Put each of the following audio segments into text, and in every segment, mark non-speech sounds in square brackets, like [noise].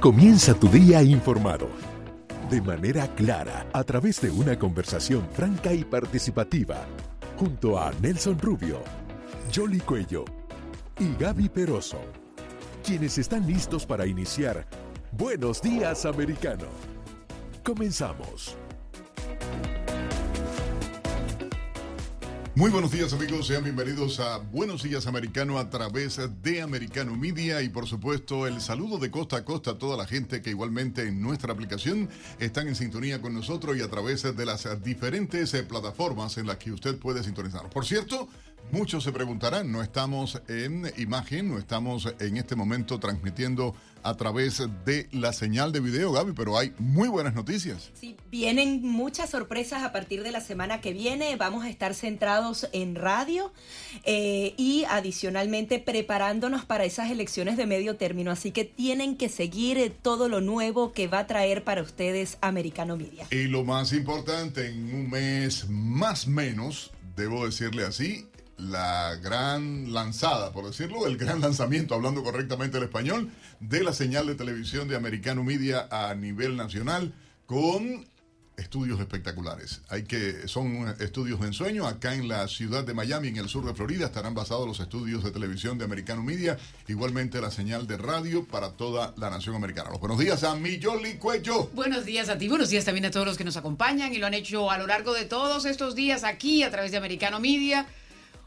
Comienza tu día informado. De manera clara, a través de una conversación franca y participativa, junto a Nelson Rubio, Jolly Cuello y Gaby Peroso, quienes están listos para iniciar Buenos Días Americano. Comenzamos. Muy buenos días amigos, sean bienvenidos a Buenos Días Americano a través de Americano Media y por supuesto el saludo de costa a costa a toda la gente que igualmente en nuestra aplicación están en sintonía con nosotros y a través de las diferentes eh, plataformas en las que usted puede sintonizar. Por cierto, Muchos se preguntarán, no estamos en imagen, no estamos en este momento transmitiendo a través de la señal de video, Gaby, pero hay muy buenas noticias. Sí, vienen muchas sorpresas a partir de la semana que viene. Vamos a estar centrados en radio eh, y adicionalmente preparándonos para esas elecciones de medio término. Así que tienen que seguir todo lo nuevo que va a traer para ustedes Americano Media. Y lo más importante, en un mes más menos, debo decirle así, la gran lanzada, por decirlo, el gran [laughs] lanzamiento, hablando correctamente el español, de la señal de televisión de Americano Media a nivel nacional con estudios espectaculares. Hay que son estudios de ensueño acá en la ciudad de Miami, en el sur de Florida, estarán basados los estudios de televisión de Americano Media, igualmente la señal de radio para toda la nación americana. Los buenos días a mi Cuello. Buenos días a ti, buenos días también a todos los que nos acompañan y lo han hecho a lo largo de todos estos días aquí a través de Americano Media.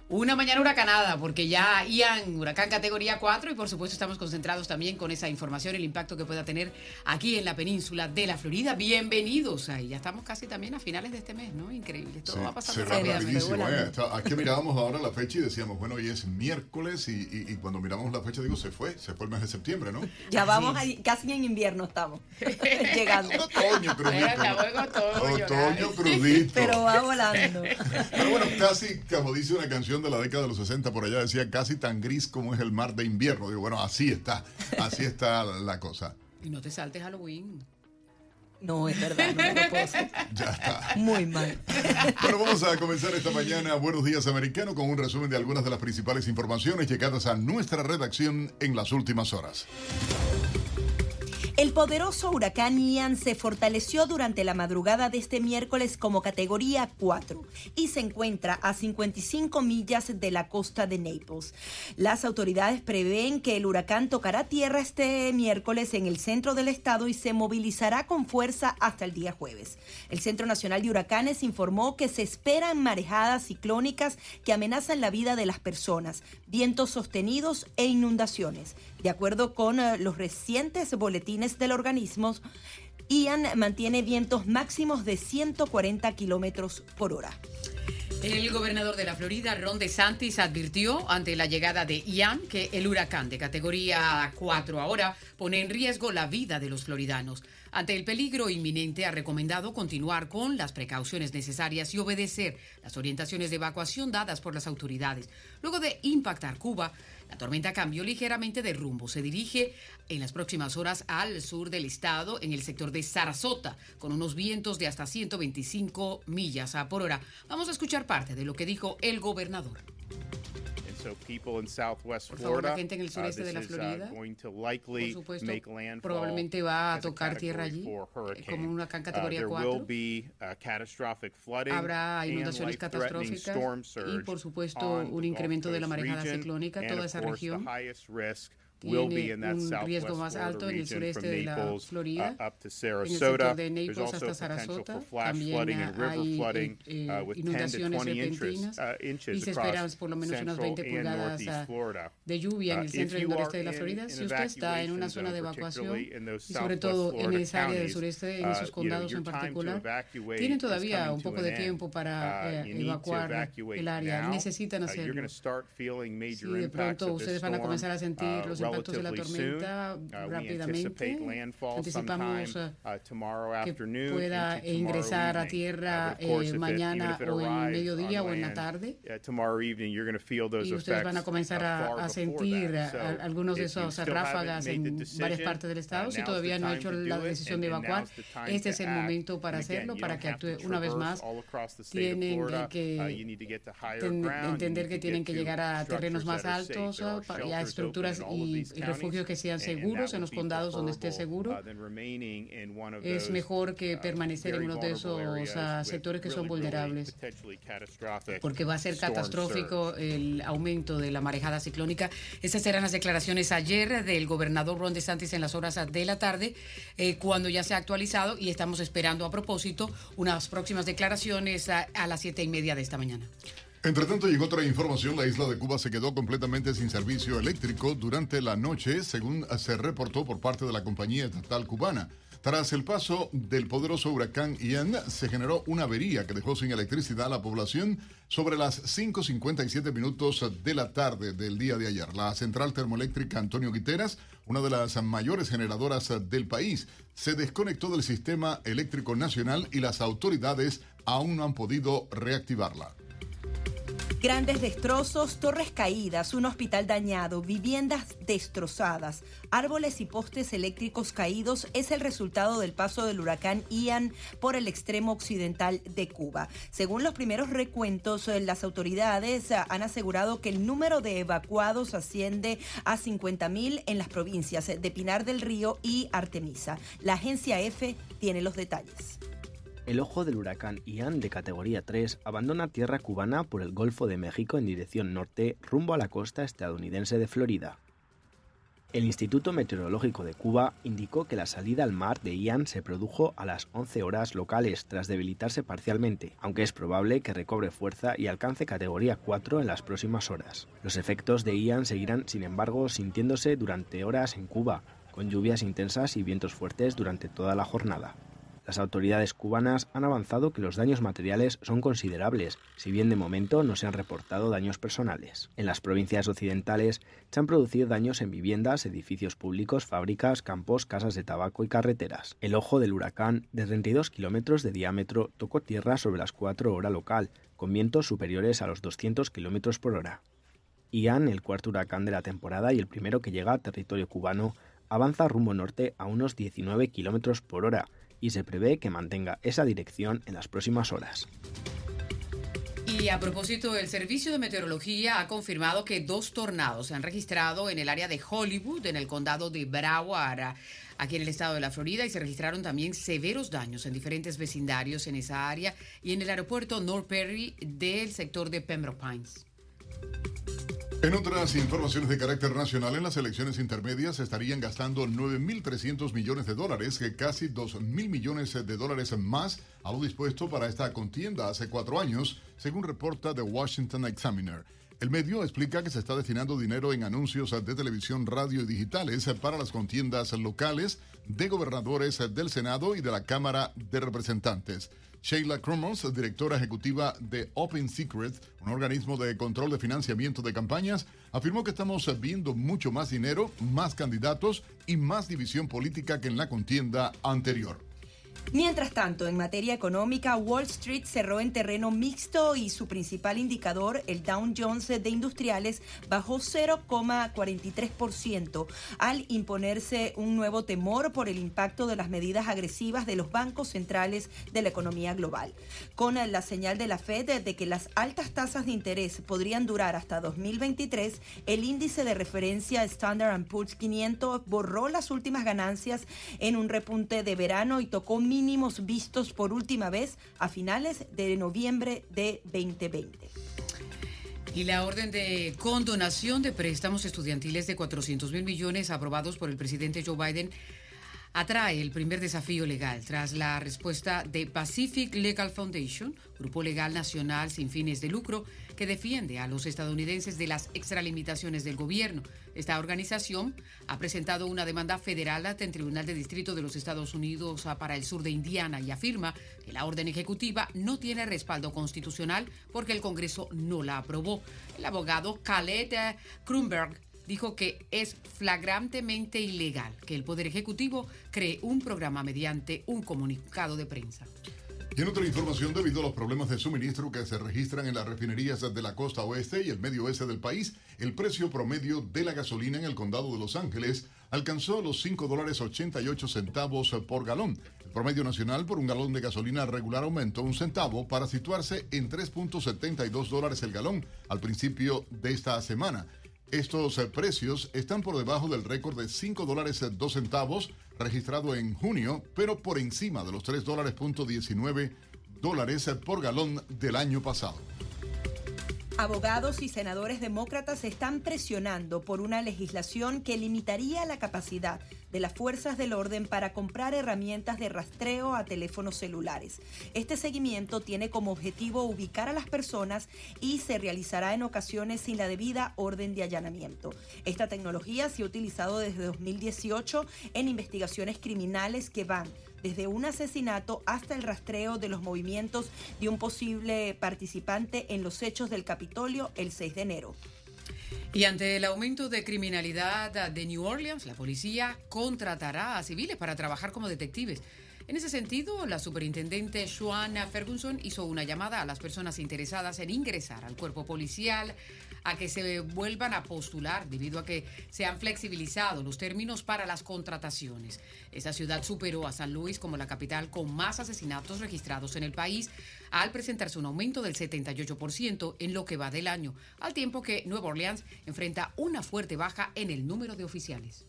Una mañana huracanada, porque ya Ian, huracán categoría 4, y por supuesto estamos concentrados también con esa información, el impacto que pueda tener aquí en la península de la Florida. Bienvenidos ahí, ya estamos casi también a finales de este mes, ¿no? Increíble, todo va a pasar rápidamente. Eh, aquí mirábamos ahora la fecha y decíamos, bueno, hoy es miércoles, y, cuando miramos la fecha, digo, se fue, se fue el mes de septiembre, ¿no? Ya vamos, ahí, casi en invierno estamos, [laughs] llegando. Otoño crudito. Otoño crudito. Pero va volando. Pero bueno, casi, como dice una canción de la década de los 60 por allá decía casi tan gris como es el mar de invierno. Digo, bueno, así está, así está la cosa. Y no te saltes Halloween. No, es verdad, no lo puedo [laughs] Ya está. Muy mal. Bueno, vamos a comenzar esta mañana Buenos Días Americano con un resumen de algunas de las principales informaciones llegadas a nuestra redacción en las últimas horas. El poderoso huracán Ian se fortaleció durante la madrugada de este miércoles como categoría 4 y se encuentra a 55 millas de la costa de Naples. Las autoridades prevén que el huracán tocará tierra este miércoles en el centro del estado y se movilizará con fuerza hasta el día jueves. El Centro Nacional de Huracanes informó que se esperan marejadas ciclónicas que amenazan la vida de las personas, vientos sostenidos e inundaciones. De acuerdo con eh, los recientes boletines del organismo, Ian mantiene vientos máximos de 140 kilómetros por hora. El gobernador de la Florida, Ron DeSantis, advirtió ante la llegada de Ian que el huracán de categoría 4 ahora pone en riesgo la vida de los floridanos. Ante el peligro inminente, ha recomendado continuar con las precauciones necesarias y obedecer las orientaciones de evacuación dadas por las autoridades. Luego de impactar Cuba, la tormenta cambió ligeramente de rumbo. Se dirige en las próximas horas al sur del estado, en el sector de Sarasota, con unos vientos de hasta 125 millas por hora. Vamos a escuchar parte de lo que dijo el gobernador. Por favor, la gente en el uh, sureste de la uh, Florida, por supuesto, probablemente va a tocar tierra allí, eh, como una uh, categoría 4. Habrá inundaciones catastróficas y, por supuesto, un incremento de la marejada ciclónica, toda esa región tiene un riesgo más alto en el sureste de la Florida, en el sector de Naples hasta Sarasota. También hay inundaciones repentinas y se esperan por lo menos unas 20 pulgadas de lluvia en el centro y noreste de la Florida. Si usted está en una zona de evacuación y sobre todo en esa área del sureste, en esos condados en particular, tienen todavía un poco de tiempo para eh, evacuar el área. Necesitan hacerlo. Si de pronto ustedes van a comenzar a sentir los impactos de la tormenta uh, rápidamente. Anticipamos uh, uh, que pueda ingresar a tierra eh, mañana o en mediodía o en la tarde. Y ustedes van a comenzar a, sentir algunos de esos ráfagas en varias partes del estado. Si todavía no han hecho la decisión de evacuar, este es el momento para hacerlo, para que actúe una vez más. Tienen que entender que tienen que llegar a terrenos más altos a estructuras y refugios que sean seguros en los condados donde esté seguro. Uh, es mejor que uh, permanecer en uno de esos uh, sectores que son vulnerables, porque va a ser catastrófico el aumento de la marejada ciclónica. Esas eran las declaraciones ayer del gobernador Ron DeSantis en las horas de la tarde, eh, cuando ya se ha actualizado y estamos esperando a propósito unas próximas declaraciones a, a las siete y media de esta mañana. Entre tanto, llegó otra información, la isla de Cuba se quedó completamente sin servicio eléctrico durante la noche, según se reportó por parte de la compañía estatal cubana. Tras el paso del poderoso huracán Ian, se generó una avería que dejó sin electricidad a la población sobre las 5.57 minutos de la tarde del día de ayer. La central termoeléctrica Antonio Guiteras, una de las mayores generadoras del país, se desconectó del sistema eléctrico nacional y las autoridades aún no han podido reactivarla. Grandes destrozos, torres caídas, un hospital dañado, viviendas destrozadas, árboles y postes eléctricos caídos es el resultado del paso del huracán Ian por el extremo occidental de Cuba. Según los primeros recuentos, eh, las autoridades eh, han asegurado que el número de evacuados asciende a 50.000 en las provincias de Pinar del Río y Artemisa. La agencia F tiene los detalles. El ojo del huracán Ian de categoría 3 abandona tierra cubana por el Golfo de México en dirección norte rumbo a la costa estadounidense de Florida. El Instituto Meteorológico de Cuba indicó que la salida al mar de Ian se produjo a las 11 horas locales tras debilitarse parcialmente, aunque es probable que recobre fuerza y alcance categoría 4 en las próximas horas. Los efectos de Ian seguirán, sin embargo, sintiéndose durante horas en Cuba, con lluvias intensas y vientos fuertes durante toda la jornada. Las autoridades cubanas han avanzado que los daños materiales son considerables, si bien de momento no se han reportado daños personales. En las provincias occidentales se han producido daños en viviendas, edificios públicos, fábricas, campos, casas de tabaco y carreteras. El ojo del huracán, de 32 kilómetros de diámetro, tocó tierra sobre las 4 horas local, con vientos superiores a los 200 kilómetros por hora. Ian, el cuarto huracán de la temporada y el primero que llega a territorio cubano, avanza rumbo norte a unos 19 kilómetros por hora, y se prevé que mantenga esa dirección en las próximas horas. Y a propósito, el Servicio de Meteorología ha confirmado que dos tornados se han registrado en el área de Hollywood, en el condado de Broward, aquí en el estado de la Florida, y se registraron también severos daños en diferentes vecindarios en esa área y en el aeropuerto North Perry del sector de Pembroke Pines. En otras informaciones de carácter nacional, en las elecciones intermedias se estarían gastando 9.300 millones de dólares, que casi 2.000 millones de dólares más a lo dispuesto para esta contienda hace cuatro años, según reporta The Washington Examiner. El medio explica que se está destinando dinero en anuncios de televisión, radio y digitales para las contiendas locales de gobernadores del Senado y de la Cámara de Representantes. Sheila Cromos, directora ejecutiva de Open Secret, un organismo de control de financiamiento de campañas, afirmó que estamos viendo mucho más dinero, más candidatos y más división política que en la contienda anterior. Mientras tanto, en materia económica, Wall Street cerró en terreno mixto y su principal indicador, el Dow Jones de Industriales, bajó 0,43% al imponerse un nuevo temor por el impacto de las medidas agresivas de los bancos centrales de la economía global. Con la señal de la Fed de que las altas tasas de interés podrían durar hasta 2023, el índice de referencia Standard Poor's 500 borró las últimas ganancias en un repunte de verano y tocó mínimos vistos por última vez a finales de noviembre de 2020. Y la orden de condonación de préstamos estudiantiles de 400 mil millones aprobados por el presidente Joe Biden atrae el primer desafío legal tras la respuesta de Pacific Legal Foundation, grupo legal nacional sin fines de lucro defiende a los estadounidenses de las extralimitaciones del gobierno. Esta organización ha presentado una demanda federal ante el Tribunal de Distrito de los Estados Unidos para el sur de Indiana y afirma que la orden ejecutiva no tiene respaldo constitucional porque el Congreso no la aprobó. El abogado Khaled Kronberg dijo que es flagrantemente ilegal que el Poder Ejecutivo cree un programa mediante un comunicado de prensa. Y en otra información, debido a los problemas de suministro que se registran en las refinerías de la costa oeste y el medio oeste del país, el precio promedio de la gasolina en el condado de Los Ángeles alcanzó los 5 dólares 88 centavos por galón. El promedio nacional por un galón de gasolina regular aumentó un centavo para situarse en 3.72 dólares el galón al principio de esta semana. Estos precios están por debajo del récord de 5 dólares 2 eh, centavos registrado en junio, pero por encima de los 3 dólares punto 19 dólares por galón del año pasado. Abogados y senadores demócratas están presionando por una legislación que limitaría la capacidad de las fuerzas del orden para comprar herramientas de rastreo a teléfonos celulares. Este seguimiento tiene como objetivo ubicar a las personas y se realizará en ocasiones sin la debida orden de allanamiento. Esta tecnología se ha utilizado desde 2018 en investigaciones criminales que van desde un asesinato hasta el rastreo de los movimientos de un posible participante en los hechos del Capitolio el 6 de enero. Y ante el aumento de criminalidad de New Orleans, la policía contratará a civiles para trabajar como detectives. En ese sentido, la superintendente Joanna Ferguson hizo una llamada a las personas interesadas en ingresar al cuerpo policial a que se vuelvan a postular debido a que se han flexibilizado los términos para las contrataciones. Esa ciudad superó a San Luis como la capital con más asesinatos registrados en el país al presentarse un aumento del 78% en lo que va del año, al tiempo que Nueva Orleans enfrenta una fuerte baja en el número de oficiales.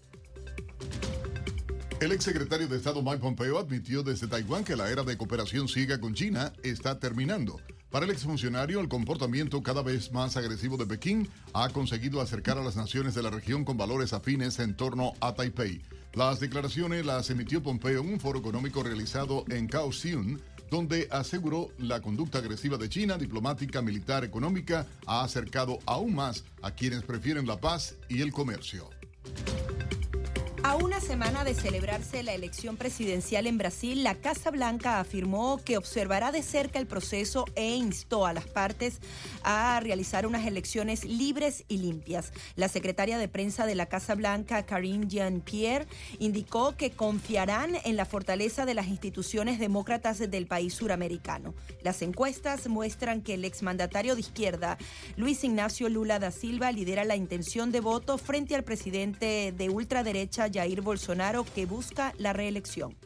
El exsecretario de Estado Mike Pompeo admitió desde Taiwán que la era de cooperación ciega con China está terminando. Para el exfuncionario, el comportamiento cada vez más agresivo de Pekín ha conseguido acercar a las naciones de la región con valores afines en torno a Taipei. Las declaraciones las emitió Pompeo en un foro económico realizado en Kaohsiung, donde aseguró la conducta agresiva de China, diplomática, militar, económica, ha acercado aún más a quienes prefieren la paz y el comercio. A una semana de celebrarse la elección presidencial en Brasil, la Casa Blanca afirmó que observará de cerca el proceso e instó a las partes a realizar unas elecciones libres y limpias. La secretaria de prensa de la Casa Blanca, Karine Jean-Pierre, indicó que confiarán en la fortaleza de las instituciones demócratas del país suramericano. Las encuestas muestran que el exmandatario de izquierda, Luis Ignacio Lula da Silva, lidera la intención de voto frente al presidente de ultraderecha, Jair Bolsonaro, que busca la reelección.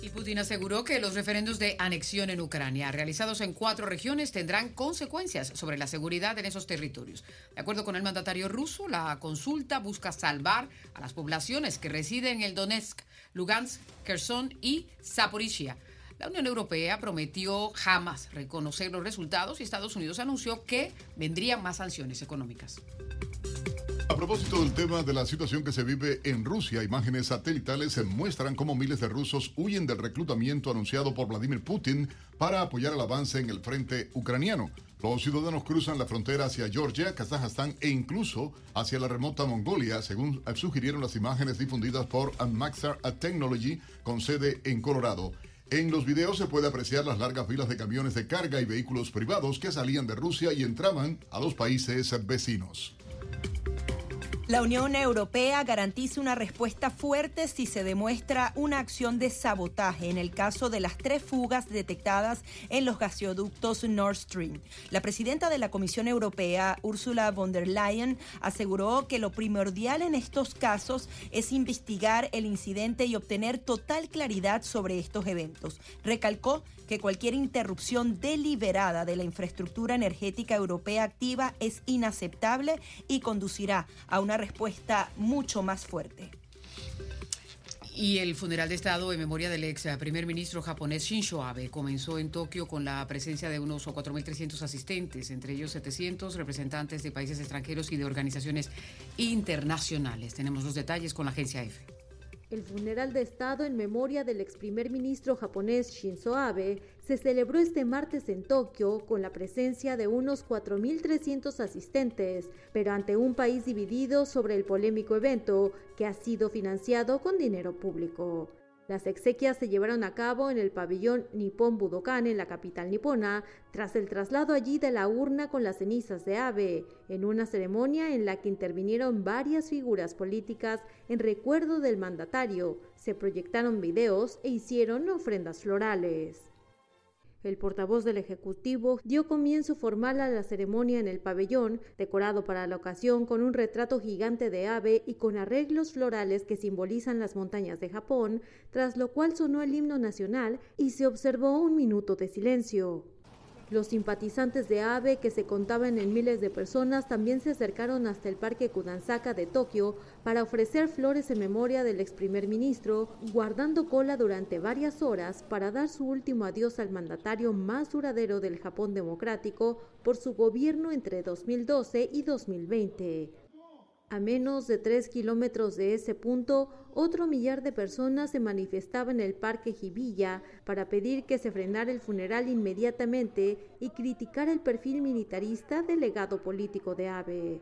Y Putin aseguró que los referendos de anexión en Ucrania, realizados en cuatro regiones, tendrán consecuencias sobre la seguridad en esos territorios. De acuerdo con el mandatario ruso, la consulta busca salvar a las poblaciones que residen en el Donetsk, Lugansk, Kherson y Zaporizhia. La Unión Europea prometió jamás reconocer los resultados y Estados Unidos anunció que vendrían más sanciones económicas. A propósito del tema de la situación que se vive en Rusia, imágenes satelitales muestran cómo miles de rusos huyen del reclutamiento anunciado por Vladimir Putin para apoyar el avance en el frente ucraniano. Los ciudadanos cruzan la frontera hacia Georgia, Kazajstán e incluso hacia la remota Mongolia, según sugirieron las imágenes difundidas por Maxar Technology con sede en Colorado. En los videos se puede apreciar las largas filas de camiones de carga y vehículos privados que salían de Rusia y entraban a los países vecinos. La Unión Europea garantiza una respuesta fuerte si se demuestra una acción de sabotaje en el caso de las tres fugas detectadas en los gasoductos Nord Stream. La presidenta de la Comisión Europea, Ursula von der Leyen, aseguró que lo primordial en estos casos es investigar el incidente y obtener total claridad sobre estos eventos. Recalcó que cualquier interrupción deliberada de la infraestructura energética europea activa es inaceptable y conducirá a una respuesta mucho más fuerte. Y el funeral de Estado en memoria del ex primer ministro japonés Shinzo Abe comenzó en Tokio con la presencia de unos 4.300 asistentes, entre ellos 700 representantes de países extranjeros y de organizaciones internacionales. Tenemos los detalles con la agencia EFE. El funeral de Estado en memoria del ex primer ministro japonés Shinzo Abe se celebró este martes en Tokio con la presencia de unos 4.300 asistentes, pero ante un país dividido sobre el polémico evento que ha sido financiado con dinero público. Las exequias se llevaron a cabo en el pabellón Nippon Budokan en la capital nipona, tras el traslado allí de la urna con las cenizas de Abe, en una ceremonia en la que intervinieron varias figuras políticas en recuerdo del mandatario. Se proyectaron videos e hicieron ofrendas florales. El portavoz del Ejecutivo dio comienzo formal a la ceremonia en el pabellón, decorado para la ocasión con un retrato gigante de ave y con arreglos florales que simbolizan las montañas de Japón, tras lo cual sonó el himno nacional y se observó un minuto de silencio. Los simpatizantes de Abe, que se contaban en miles de personas, también se acercaron hasta el Parque Kudansaka de Tokio para ofrecer flores en memoria del ex primer ministro, guardando cola durante varias horas para dar su último adiós al mandatario más duradero del Japón democrático por su gobierno entre 2012 y 2020. A menos de tres kilómetros de ese punto, otro millar de personas se manifestaba en el Parque Jibilla para pedir que se frenara el funeral inmediatamente y criticar el perfil militarista del legado político de Abe.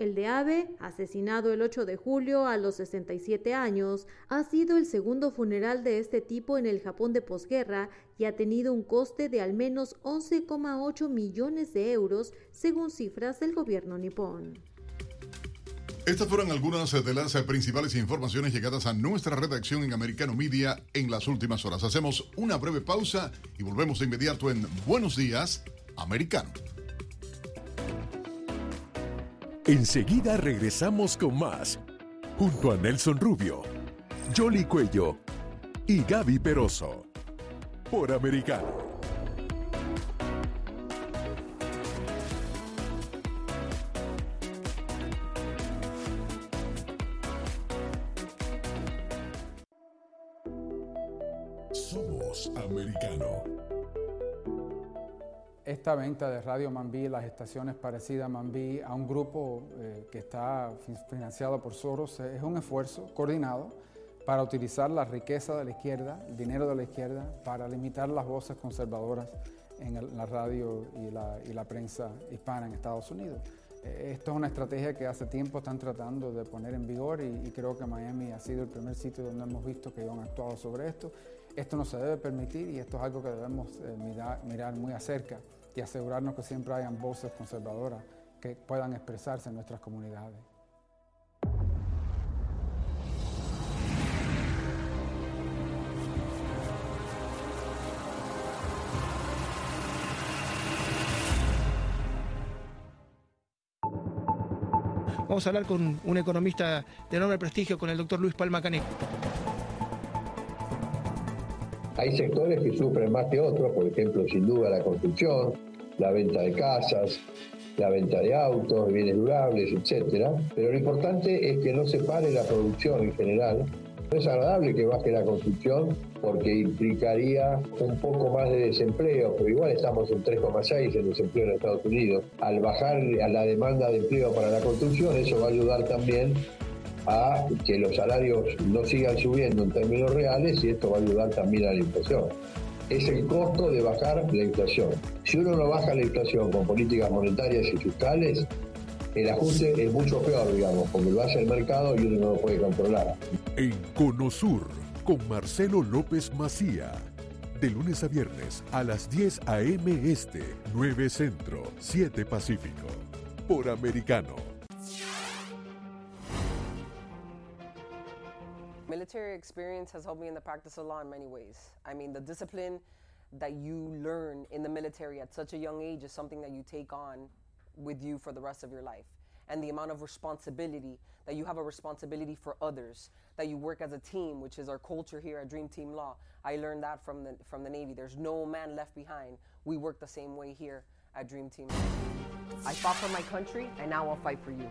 El de Abe, asesinado el 8 de julio a los 67 años, ha sido el segundo funeral de este tipo en el Japón de posguerra y ha tenido un coste de al menos 11,8 millones de euros, según cifras del gobierno nipón. Estas fueron algunas de las principales informaciones llegadas a nuestra redacción en Americano Media en las últimas horas. Hacemos una breve pausa y volvemos de inmediato en Buenos Días, Americano. Enseguida regresamos con más, junto a Nelson Rubio, Jolly Cuello y Gaby Peroso, por Americano. Esta venta de Radio Mambí, las estaciones parecidas a Mambí, a un grupo eh, que está financiado por Soros, es un esfuerzo coordinado para utilizar la riqueza de la izquierda, el dinero de la izquierda, para limitar las voces conservadoras en la radio y la, prensa hispana en Estados Unidos. Eh, esto es una estrategia que hace tiempo están tratando de poner en vigor y, creo que Miami ha sido el primer sitio donde hemos visto que han actuado sobre esto. Esto no se debe permitir y esto es algo que debemos eh, mirar, muy acerca y asegurarnos que siempre hayan voces conservadoras que puedan expresarse en nuestras comunidades. Vamos a hablar con un economista de enorme prestigio, con el doctor Luis Palma Caneco. Hay sectores que sufren más que otros, por ejemplo, sin duda la construcción, la venta de casas, la venta de autos, bienes durables, etc. Pero lo importante es que no se pare la producción en general. No es agradable que baje la construcción porque implicaría un poco más de desempleo, pero igual estamos en 3,6 en desempleo en Estados Unidos. Al bajar a la demanda de empleo para la construcción, eso va a ayudar también a que los salarios no sigan subiendo en términos reales y esto va a ayudar también a la inflación es el costo de bajar la inflación. Si uno no baja la inflación con políticas monetarias y fiscales, el ajuste es mucho peor, digamos, porque lo hace el mercado y uno no lo puede controlar. En Conosur, con Marcelo López Macía. De lunes a viernes a las 10 a.m. Este, 9 Centro, 7 Pacífico. Por Americano. Military experience has helped me in the practice of law in many ways. I mean, the discipline that you learn in the military at such a young age is something that you take on with you for the rest of your life. And the amount of responsibility that you have a responsibility for others, that you work as a team, which is our culture here at Dream Team Law. I learned that from the, from the Navy. There's no man left behind. We work the same way here at Dream Team. I fought for my country, and now I'll fight for you.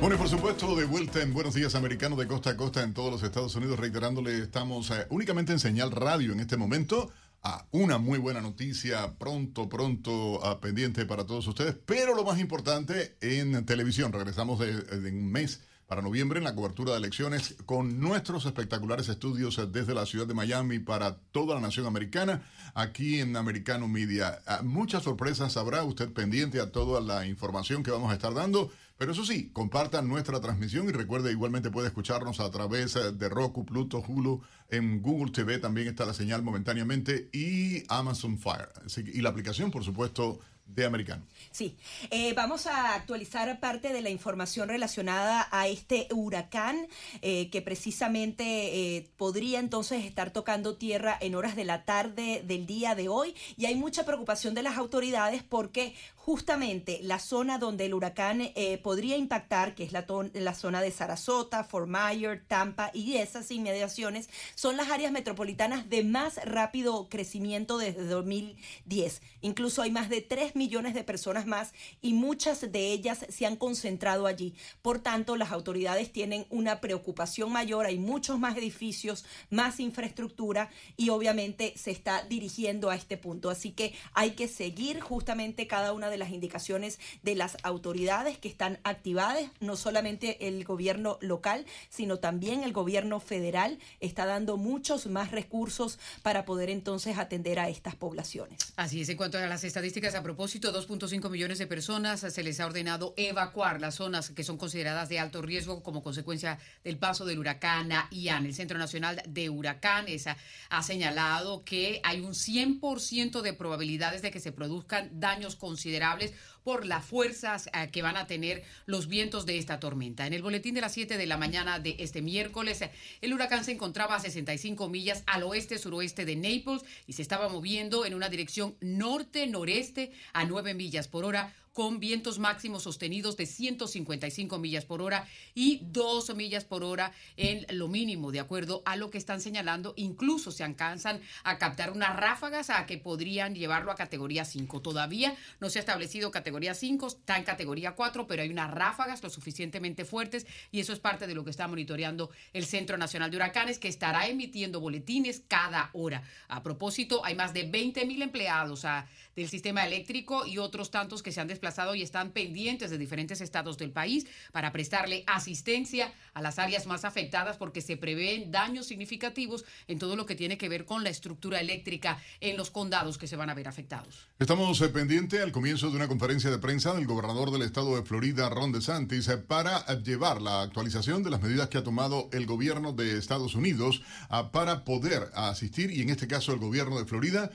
Bueno, y por supuesto, de vuelta en Buenos Días Americanos de costa a costa en todos los Estados Unidos, reiterándole, estamos eh, únicamente en señal radio en este momento a una muy buena noticia pronto, pronto a pendiente para todos ustedes. Pero lo más importante en televisión, regresamos de, de un mes para noviembre en la cobertura de elecciones con nuestros espectaculares estudios desde la ciudad de Miami para toda la nación americana, aquí en Americano Media. Ah, muchas sorpresas habrá usted pendiente a toda la información que vamos a estar dando. Pero eso sí, compartan nuestra transmisión y recuerde igualmente puede escucharnos a través de Roku, Pluto, Hulu, en Google TV también está la señal momentáneamente y Amazon Fire. y la aplicación, por supuesto, de americano. Sí, eh, vamos a actualizar parte de la información relacionada a este huracán eh, que precisamente eh, podría entonces estar tocando tierra en horas de la tarde del día de hoy y hay mucha preocupación de las autoridades porque justamente la zona donde el huracán eh, podría impactar, que es la, zona de Sarasota, Fort Myers, Tampa y esas inmediaciones, son las áreas metropolitanas de más rápido crecimiento desde 2010. Incluso hay más de 3 millones de personas más y muchas de ellas se han concentrado allí. Por tanto, las autoridades tienen una preocupación mayor, hay muchos más edificios, más infraestructura y obviamente se está dirigiendo a este punto. Así que hay que seguir justamente cada una de de las indicaciones de las autoridades que están activadas, no solamente el gobierno local, sino también el gobierno federal está dando muchos más recursos para poder entonces atender a estas poblaciones. Así es, en cuanto a las estadísticas a propósito, 2.5 millones de personas se les ha ordenado evacuar las zonas que son consideradas de alto riesgo como consecuencia del paso del huracán Ian. El Centro Nacional de Huracanes ha, ha señalado que hay un 100% de probabilidades de que se produzcan daños considerables por las fuerzas eh, que van a tener los vientos de esta tormenta. En el boletín de las 7 de la mañana de este miércoles, el huracán se encontraba a 65 millas al oeste-suroeste de Naples y se estaba moviendo en una dirección norte-noreste a 9 millas por hora con vientos máximos sostenidos de 155 millas por hora y 2 millas por hora en lo mínimo, de acuerdo a lo que están señalando. Incluso se alcanzan a captar unas ráfagas a que podrían llevarlo a categoría 5. Todavía no se ha establecido categoría 5, está en categoría 4, pero hay unas ráfagas lo suficientemente fuertes y eso es parte de lo que está monitoreando el Centro Nacional de Huracanes, que estará emitiendo boletines cada hora. A propósito, hay más de 20 mil empleados a, del sistema eléctrico y otros tantos que se han desplazado y están pendientes de diferentes estados del país para prestarle asistencia a las áreas más afectadas porque se prevén daños significativos en todo lo que tiene que ver con la estructura eléctrica en los condados que se van a ver afectados. Estamos eh, pendientes al comienzo de una conferencia de prensa del gobernador del estado de Florida, Ron DeSantis, eh, para eh, llevar la actualización de las medidas que ha tomado el gobierno de Estados Unidos ah, para poder asistir, y en este caso el gobierno de Florida,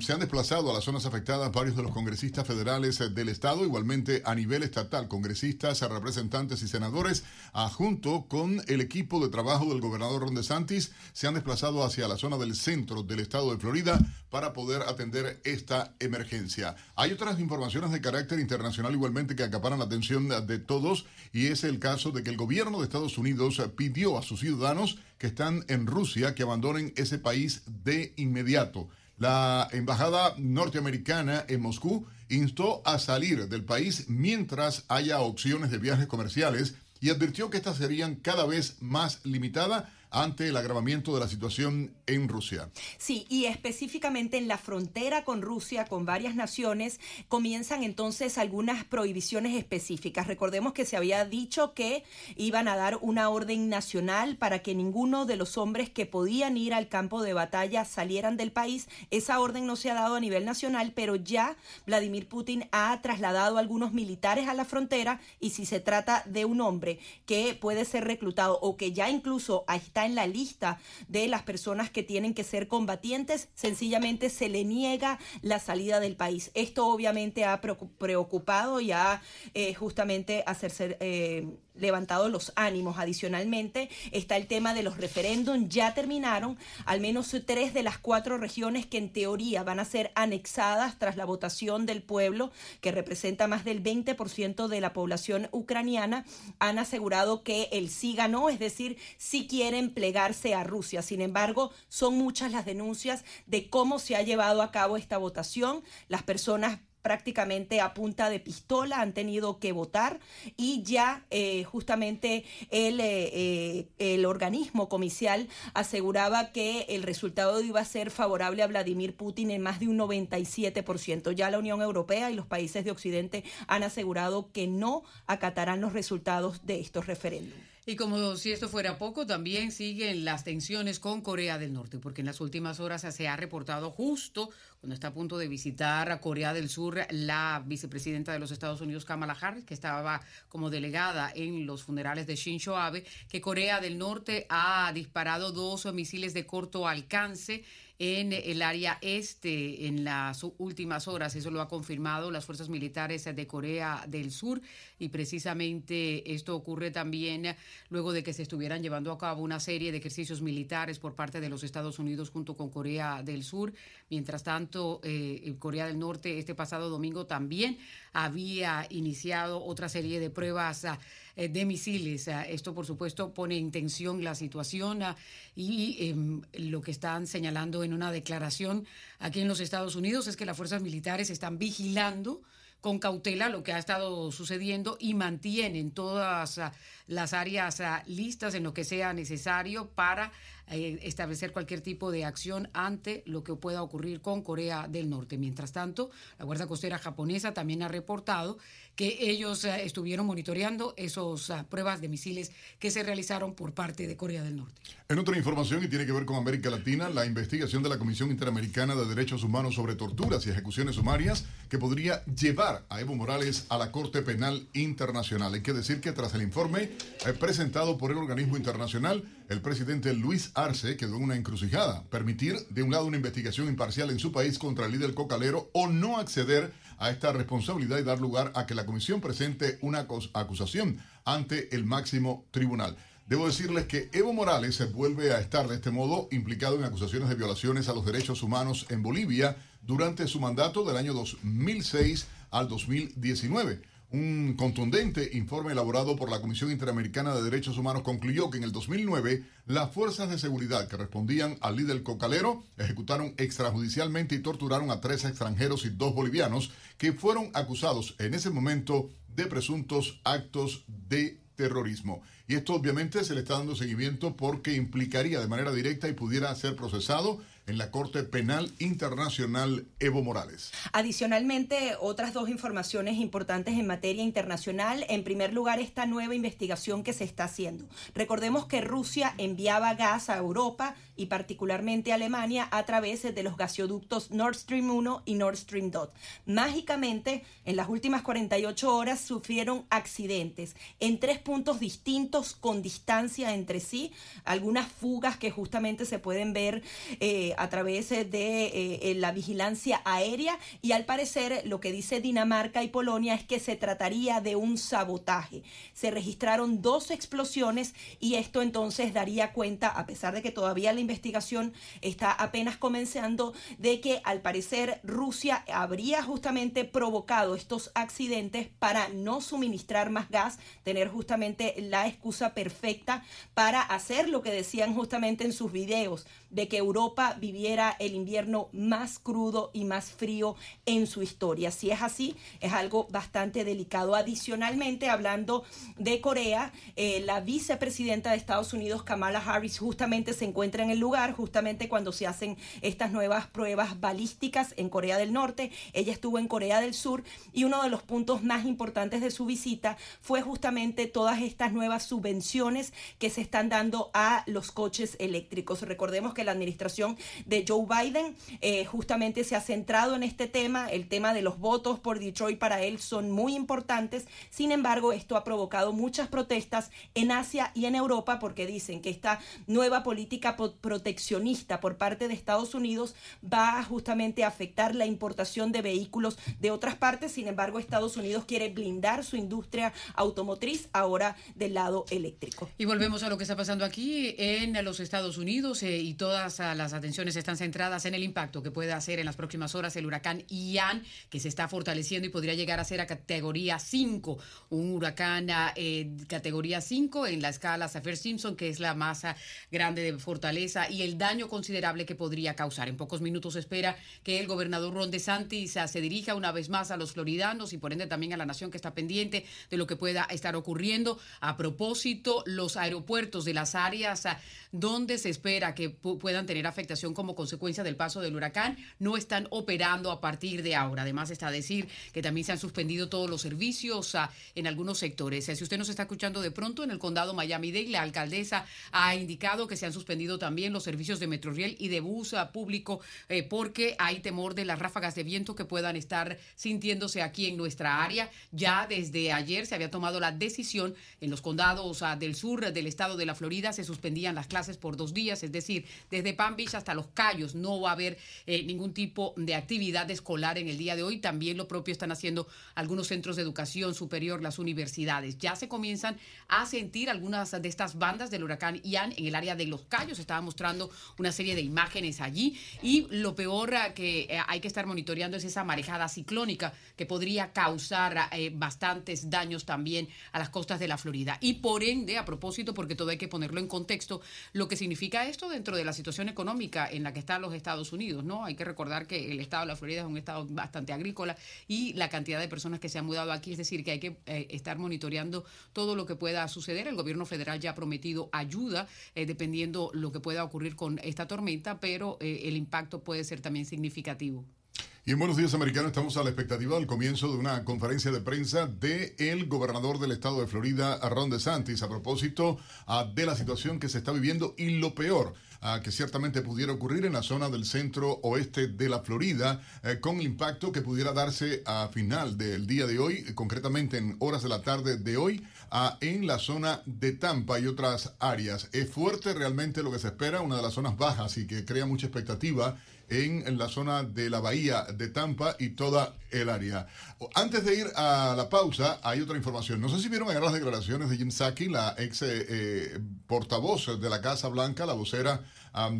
se han desplazado a las zonas afectadas varios de los congresistas federales eh, del Estado, igualmente a nivel estatal, congresistas, representantes y senadores, junto con el equipo de trabajo del gobernador Ron DeSantis, se han desplazado hacia la zona del centro del Estado de Florida para poder atender esta emergencia. Hay otras informaciones de carácter internacional igualmente que acaparan la atención de todos y es el caso de que el gobierno de Estados Unidos pidió a sus ciudadanos que están en Rusia que abandonen ese país de inmediato. La embajada norteamericana en Moscú instó a salir del país mientras haya opciones de viajes comerciales y advirtió que estas serían cada vez más limitadas ante el agravamiento de la situación en Rusia. Sí, y específicamente en la frontera con Rusia, con varias naciones, comienzan entonces algunas prohibiciones específicas. Recordemos que se había dicho que iban a dar una orden nacional para que ninguno de los hombres que podían ir al campo de batalla salieran del país. Esa orden no se ha dado a nivel nacional, pero ya Vladimir Putin ha trasladado algunos militares a la frontera y si se trata de un hombre que puede ser reclutado o que ya incluso está en la lista de las personas que tienen que ser combatientes, sencillamente se le niega la salida del país. Esto obviamente ha preocupado y ha eh, justamente hacerse eh, levantado los ánimos. Adicionalmente, está el tema de los referéndums. Ya terminaron al menos tres de las cuatro regiones que en teoría van a ser anexadas tras la votación del pueblo, que representa más del 20% de la población ucraniana. Han asegurado que el sí ganó, es decir, si quieren plegarse a Rusia. Sin embargo, son muchas las denuncias de cómo se ha llevado a cabo esta votación. Las personas prácticamente a punta de pistola, han tenido que votar y ya eh, justamente el, eh, el organismo comicial aseguraba que el resultado iba a ser favorable a Vladimir Putin en más de un 97%. Ya la Unión Europea y los países de Occidente han asegurado que no acatarán los resultados de estos referéndums. Y como si esto fuera poco, también siguen las tensiones con Corea del Norte, porque en las últimas horas se ha reportado justo cuando está a punto de visitar a Corea del Sur la vicepresidenta de los Estados Unidos, Kamala Harris, que estaba como delegada en los funerales de Shinzo Abe, que Corea del Norte ha disparado dos misiles de corto alcance en el área este en las últimas horas. Eso lo ha confirmado las fuerzas militares de Corea del Sur y precisamente esto ocurre también luego de que se estuvieran llevando a cabo una serie de ejercicios militares por parte de los Estados Unidos junto con Corea del Sur. Mientras tanto, eh, Corea del Norte este pasado domingo también había iniciado otra serie de pruebas. Eh, de misiles. Esto, por supuesto, pone en tensión la situación y em, lo que están señalando en una declaración aquí en los Estados Unidos es que las fuerzas militares están vigilando con cautela lo que ha estado sucediendo y mantienen todas las áreas listas en lo que sea necesario para eh, establecer cualquier tipo de acción ante lo que pueda ocurrir con Corea del Norte. Mientras tanto, la Guardia Costera japonesa también ha reportado que ellos eh, estuvieron monitoreando esas ah, pruebas de misiles que se realizaron por parte de Corea del Norte. En otra información y tiene que ver con América Latina, la investigación de la Comisión Interamericana de Derechos Humanos sobre torturas y ejecuciones sumarias que podría llevar a Evo Morales a la Corte Penal Internacional. Hay que decir que tras el informe eh, presentado por el organismo internacional, el presidente Luis Arce quedó en una encrucijada, permitir de un lado una investigación imparcial en su país contra el líder cocalero o no acceder a esta responsabilidad y dar lugar a que la comisión presente una acusación ante el máximo tribunal. Debo decirles que Evo Morales se vuelve a estar de este modo implicado en acusaciones de violaciones a los derechos humanos en Bolivia durante su mandato del año 2006 al 2019. Un contundente informe elaborado por la Comisión Interamericana de Derechos Humanos concluyó que en el 2009 las fuerzas de seguridad que respondían al líder cocalero ejecutaron extrajudicialmente y torturaron a tres extranjeros y dos bolivianos que fueron acusados en ese momento de presuntos actos de terrorismo. Y esto obviamente se le está dando seguimiento porque implicaría de manera directa y pudiera ser procesado en la Corte Penal Internacional Evo Morales. Adicionalmente, otras dos informaciones importantes en materia internacional. En primer lugar, esta nueva investigación que se está haciendo. Recordemos que Rusia enviaba gas a Europa y particularmente a Alemania a través de los gasoductos Nord Stream 1 y Nord Stream 2. Mágicamente, en las últimas 48 horas sufrieron accidentes en tres puntos distintos con distancia entre sí, algunas fugas que justamente se pueden ver eh, a través de eh, eh, la vigilancia aérea y al parecer lo que dice Dinamarca y Polonia es que se trataría de un sabotaje. Se registraron dos explosiones y esto entonces daría cuenta, a pesar de que todavía la investigación está apenas comenzando, de que al parecer Rusia habría justamente provocado estos accidentes para no suministrar más gas, tener justamente la excusa perfecta para hacer lo que decían justamente en sus videos, de que Europa viviera el invierno más crudo y más frío en su historia. Si es así, es algo bastante delicado. Adicionalmente, hablando de Corea, eh, la vicepresidenta de Estados Unidos, Kamala Harris, justamente se encuentra en el lugar, justamente cuando se hacen estas nuevas pruebas balísticas en Corea del Norte. Ella estuvo en Corea del Sur y uno de los puntos más importantes de su visita fue justamente todas estas nuevas subvenciones que se están dando a los coches eléctricos. Recordemos que la administración de Joe Biden eh, justamente se ha centrado en este tema. El tema de los votos por Detroit para él son muy importantes. Sin embargo, esto ha provocado muchas protestas en Asia y en Europa porque dicen que esta nueva política proteccionista por parte de Estados Unidos va justamente a afectar la importación de vehículos de otras partes. Sin embargo, Estados Unidos quiere blindar su industria automotriz ahora del lado eléctrico. Y volvemos a lo que está pasando aquí en los Estados Unidos eh, y todas ah, las atenciones están centradas en el impacto que puede hacer en las próximas horas el huracán Ian, que se está fortaleciendo y podría llegar a ser a categoría 5, un huracán ah, eh, categoría 5 en la escala Saffir-Simpson, que es la masa grande de fortaleza y el daño considerable que podría causar. En pocos minutos espera que el gobernador Ron DeSantis ah, se dirija una vez más a los floridanos y por ende también a la nación que está pendiente de lo que pueda estar ocurriendo. A propósito, los aeropuertos de las áreas ah, donde se espera que puedan tener afectación como consecuencia del paso del huracán no están operando a partir de ahora. Además está a decir que también se han suspendido todos los servicios ah, en algunos sectores. Si usted nos está escuchando de pronto en el condado Miami-Dade, la alcaldesa ha indicado que se han suspendido también los servicios de Metroriel y de bus público eh, porque hay temor de las ráfagas de viento que puedan estar sintiéndose aquí en nuestra área. Ya desde ayer se había tomado la decisión en los condados ah, del sur del estado de la Florida se suspendían las clases por dos días, es decir, desde Palm Beach hasta Los Cayos no va a haber eh, ningún tipo de actividad escolar en el día de hoy. También lo propio están haciendo algunos centros de educación superior, las universidades. Ya se comienzan a sentir algunas de estas bandas del huracán Ian en el área de Los Cayos. Estaba mostrando una serie de imágenes allí y lo peor ah, que eh, hay que estar monitoreando es esa marejada ciclónica que podría causar eh, bastantes daños también a las costas de la Florida. Y por ende, a propósito, porque todo hay que ponerlo en contexto, lo que significa esto dentro de la situación económica en la que están los Estados Unidos, ¿no? Hay que recordar que el estado de la Florida es un estado bastante agrícola y la cantidad de personas que se han mudado aquí, es decir, que hay que eh, estar monitoreando todo lo que pueda suceder. El gobierno federal ya ha prometido ayuda eh, dependiendo lo que pueda ocurrir con esta tormenta, pero eh, el impacto puede ser también significativo. Y en Buenos Días Americanos estamos a la expectativa del comienzo de una conferencia de prensa de el gobernador del estado de Florida, Ron DeSantis, a propósito ah, de la situación que se está viviendo y lo peor ah, que ciertamente pudiera ocurrir en la zona del centro oeste de la Florida, eh, con el impacto que pudiera darse a final del día de hoy, concretamente en horas de la tarde de hoy, ah, en la zona de Tampa y otras áreas. Es fuerte realmente lo que se espera, una de las zonas bajas y que crea mucha expectativa en, la zona de la bahía de Tampa y toda el área. Antes de ir a la pausa, hay otra información. No sé si vieron ayer las declaraciones de Jim Saki, la ex eh, eh, portavoz de la Casa Blanca, la vocera,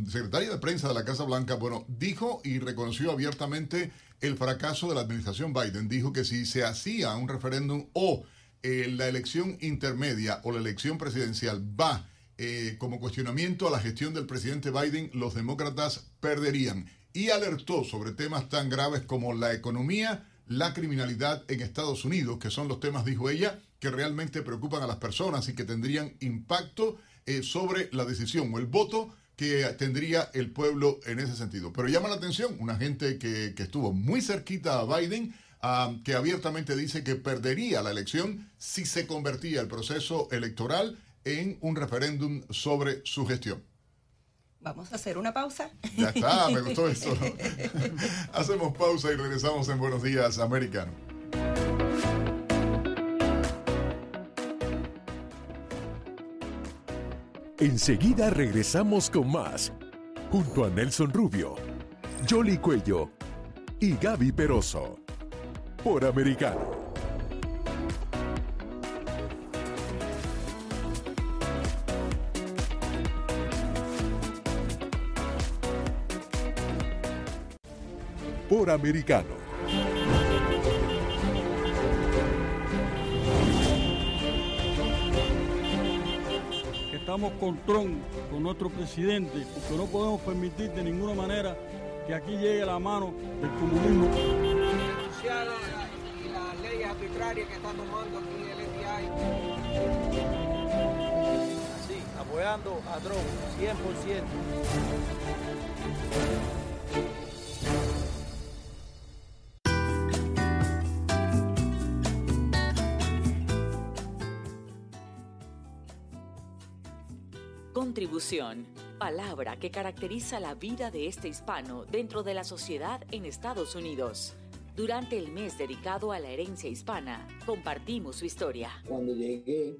secretaria de prensa de la Casa Blanca, bueno, dijo y reconoció abiertamente el fracaso de la administración Biden. Dijo que si se hacía un referéndum o eh, la elección intermedia o la elección presidencial va eh, como cuestionamiento a la gestión del presidente Biden, los demócratas perderían. Y alertó sobre temas tan graves como la economía, la criminalidad en Estados Unidos, que son los temas, dijo ella, que realmente preocupan a las personas y que tendrían impacto eh, sobre la decisión o el voto que tendría el pueblo en ese sentido. Pero llama la atención una gente que, estuvo muy cerquita a Biden, ah, que abiertamente dice que perdería la elección si se convertía el proceso electoral en un referéndum sobre su gestión. Vamos a hacer una pausa. Ya está, me gustó [laughs] eso. Hacemos pausa y regresamos en Buenos Días, Americano. Enseguida regresamos con más, junto a Nelson Rubio, Jolly Cuello y Gaby Peroso, por Americano. Por americano. Estamos con Trump, con nuestro presidente, porque no podemos permitir de ninguna manera que aquí llegue la mano del comunismo. Denunciar las leyes arbitrarias que está tomando aquí el FBI. Así, apoyando a Trump, 100%. Contribución, palabra que caracteriza la vida de este hispano dentro de la sociedad en Estados Unidos. Durante el mes dedicado a la herencia hispana, compartimos su historia. Cuando llegué,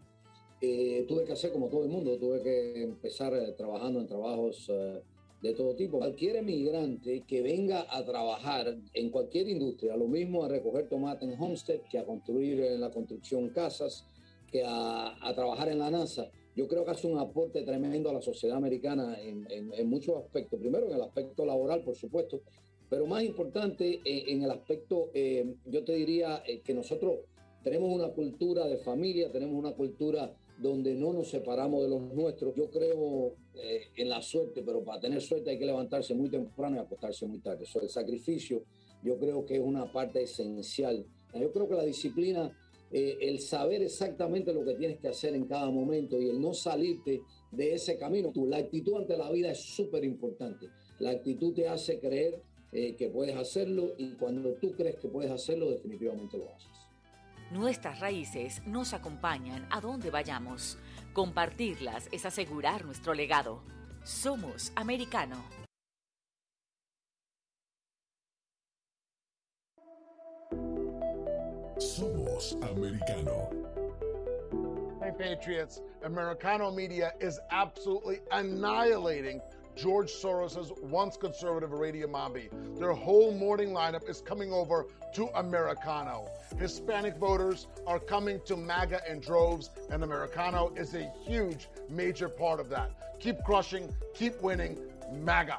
eh, tuve que hacer como todo el mundo, tuve que empezar eh, trabajando en trabajos eh, de todo tipo. Cualquier emigrante que venga a trabajar en cualquier industria, lo mismo a recoger tomate en Homestead que a construir en la construcción casas, que a, trabajar en la NASA, yo creo que hace un aporte tremendo a la sociedad americana en, muchos aspectos. Primero en el aspecto laboral, por supuesto, pero más importante en, el aspecto, eh, yo te diría eh, que nosotros tenemos una cultura de familia, tenemos una cultura donde no nos separamos de los nuestros. Yo creo eh, en la suerte, pero para tener suerte hay que levantarse muy temprano y acostarse muy tarde. Eso, el sacrificio yo creo que es una parte esencial. Yo creo que la disciplina, eh, el saber exactamente lo que tienes que hacer en cada momento y el no salirte de ese camino. La actitud ante la vida es súper importante. La actitud te hace creer eh, que puedes hacerlo y cuando tú crees que puedes hacerlo, definitivamente lo haces. Nuestras raíces nos acompañan a donde vayamos. Compartirlas es asegurar nuestro legado. Somos americano. Somos americano. Hey Patriots, Americano media is absolutely annihilating George Soros' once conservative Radio Mambi. Their whole morning lineup is coming over to Americano. Hispanic voters are coming to MAGA in droves, and Americano is a huge, major part of that. Keep crushing, keep winning, MAGA.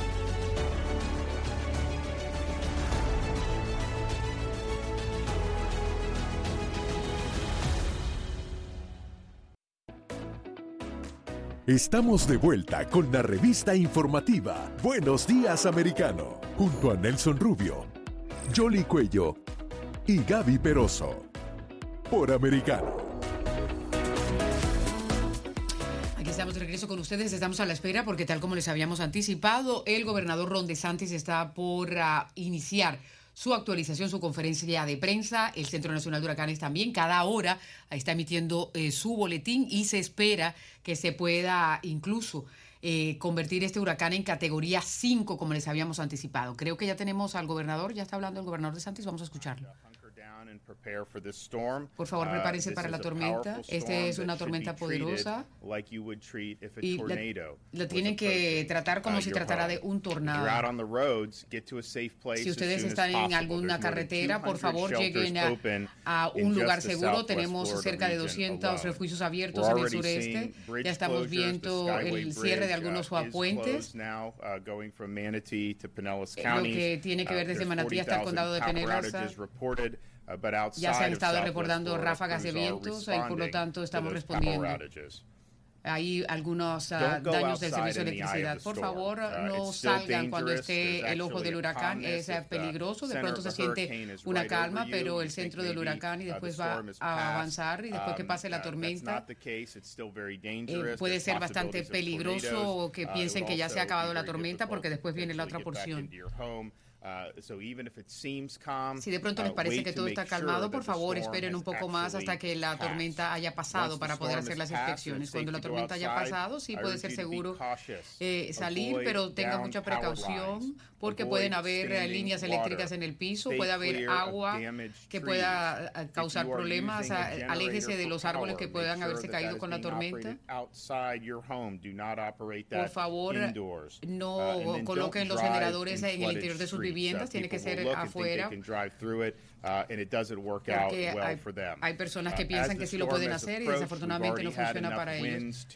Estamos de vuelta con la revista informativa Buenos Días Americano, junto a Nelson Rubio, Jolly Cuello y Gaby Peroso, por Americano. Aquí estamos de regreso con ustedes, estamos a la espera porque tal como les habíamos anticipado, el gobernador Ron DeSantis está por ah, iniciar su actualización, su conferencia de prensa. El Centro Nacional de Huracanes también cada hora está emitiendo eh, su boletín y se espera que se pueda incluso eh, convertir este huracán en categoría 5, como les habíamos anticipado. Creo que ya tenemos al gobernador, ya está hablando el gobernador de Santos, vamos a escucharlo. Por favor, uh, prepárense para la tormenta. Esta es una tormenta poderosa y la, tienen que tratar como uh, si tratara de un tornado. Si ustedes están en alguna carretera, por favor, lleguen a, un lugar seguro. Tenemos cerca de 200 refugios abiertos en el sureste. Ya estamos viendo el cierre de uh, algunos puentes. Lo que tiene que ver desde Manatí hasta el condado de Pinellas. Uh, ya se han estado recordando ráfagas de vientos y por lo tanto estamos respondiendo. Hay algunos ah, daños del servicio de electricidad. Por favor, uh, no salgan cuando esté el ojo del huracán. Es peligroso. De pronto se siente una calma, pero el centro del huracán y uh, después va a avanzar y después que um, pase la tormenta eh, puede ser bastante peligroso que piensen que ya se ha acabado la tormenta porque después viene la otra porción. Uh, si de pronto les uh, parece que todo está calmado, por favor esperen un poco más hasta que la tormenta haya pasado para poder hacer las inspecciones. Cuando la tormenta haya pasado, sí puede ser seguro eh, salir, pero tenga mucha precaución porque pueden haber eh, líneas eléctricas en el piso, puede haber agua que pueda eh, causar problemas. Aléjese de los árboles que puedan haberse caído con la tormenta. Por favor, no uh, coloquen los generadores en el interior de sus viviendas, tiene que ser afuera. Uh, hay, personas que uh, piensan que sí lo pueden hacer y desafortunadamente no funciona para ellos.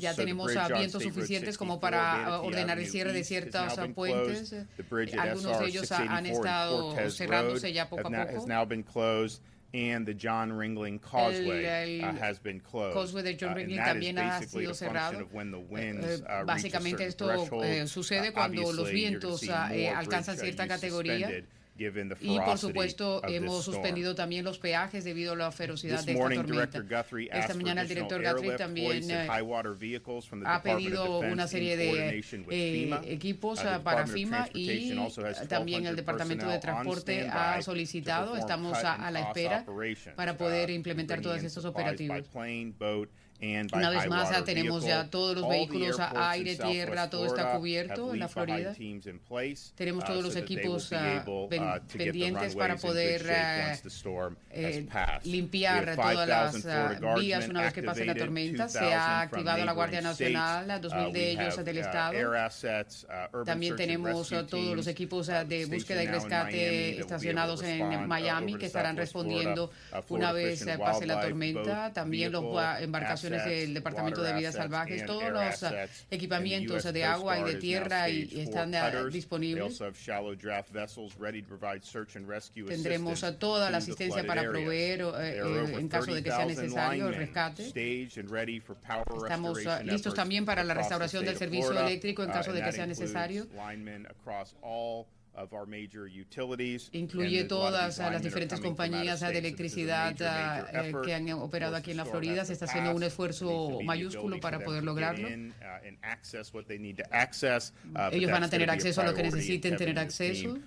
Ya tenemos vientos suficientes como para ordenar el cierre de ciertos puentes. Algunos de ellos han estado cerrándose ya poco a poco and the John Ringling Causeway el, uh, has been closed. Causeway de John uh, Ringling uh, también ha sido cerrado. Eh, uh, básicamente esto eh, sucede cuando los vientos uh, eh, alcanzan cierta categoría y por supuesto hemos suspendido también los peajes debido a la ferocidad de esta tormenta. Esta mañana el director Guthrie también eh, ha pedido una serie de eh, equipos uh, para FIMA y también el Departamento de Transporte ha solicitado, estamos a la espera para poder uh, implementar todos estos operativos. Una vez más, tenemos ya todos los vehículos a aire, tierra, todo está cubierto en la Florida. Tenemos uh, todos los equipos uh, uh, pendientes para poder eh, limpiar todas las vías una vez que pase la tormenta. Se ha activado la Guardia Nacional, 2.000 de ellos del Estado. También tenemos todos los equipos de búsqueda y rescate estacionados en Miami que estarán respondiendo una vez pase la tormenta. También los embarcaciones del Departamento de Vida Salvajes, todos los equipamientos de agua y de tierra y están disponibles. Tendremos toda la asistencia para proveer eh, eh, en caso de que sea necesario el rescate. Estamos listos también para la restauración del servicio eléctrico en caso de que sea necesario. Incluye todas las diferentes compañías de electricidad eh, que han operado aquí en la Florida. Se está haciendo un esfuerzo mayúsculo para poder lograrlo. Uh, uh, Ellos van a tener acceso a lo que necesiten tener acceso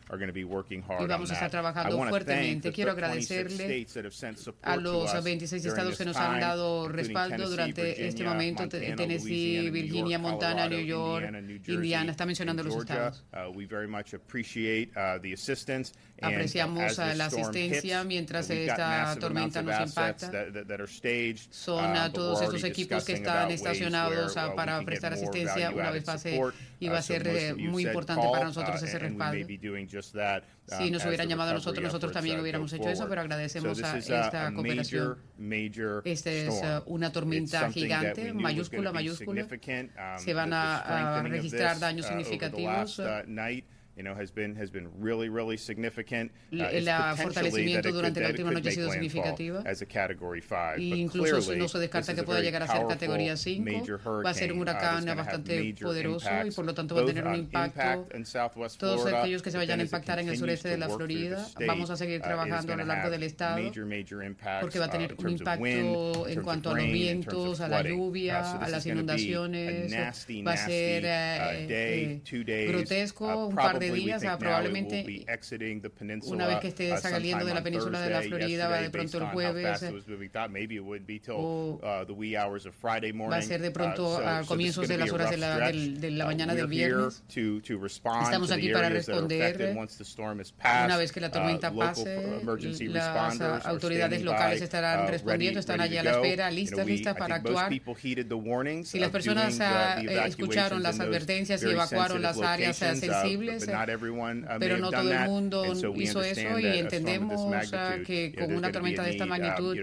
y vamos a estar trabajando fuertemente. Quiero agradecerle a los 26 estados que nos han dado respaldo durante este momento. Tennessee, Virginia, Montana, New York, Indiana. Está mencionando los estados. Uh, Uh, Apreciamos la asistencia mientras esta tormenta nos impacta. Son uh, todos estos equipos que están estacionados uh, para prestar asistencia una vez pase y va a ser eh, muy importante para nosotros ese respaldo. Si nos hubieran llamado a nosotros, nosotros también hubiéramos hecho eso, pero agradecemos a esta cooperación. Esta es una tormenta gigante, mayúscula, mayúscula. Um, Se van a registrar daños significativos. You know, has been has been really really significant. Uh, el fortalecimiento durante la última noche ha sido significativo. As a category 5, incluso no se descarta que pueda llegar a ser categoría 5. Va a ser un uh, huracán bastante poderoso y por lo tanto va a tener un impacto. Todos aquellos que se vayan a impactar en el sureste de la Florida, vamos a seguir uh, trabajando a lo largo del estado porque va a tener un impacto en cuanto a los vientos, a la lluvia, a las inundaciones. Va a ser eh, eh, grotesco, un par de días, probablemente una vez que esté uh, saliendo de la península de la Florida, va de pronto el jueves, o va a ser de pronto a comienzos de las horas de la, de, la uh, mañana del viernes. Estamos aquí para responder una vez que la tormenta pase. Las autoridades locales estarán uh, respondiendo, están allí a la espera, listas, listas para actuar. Si las personas escucharon las advertencias y evacuaron las áreas sensibles, Uh, pero no todo el mundo hizo eso y entendemos uh, que con una tormenta de esta um, magnitud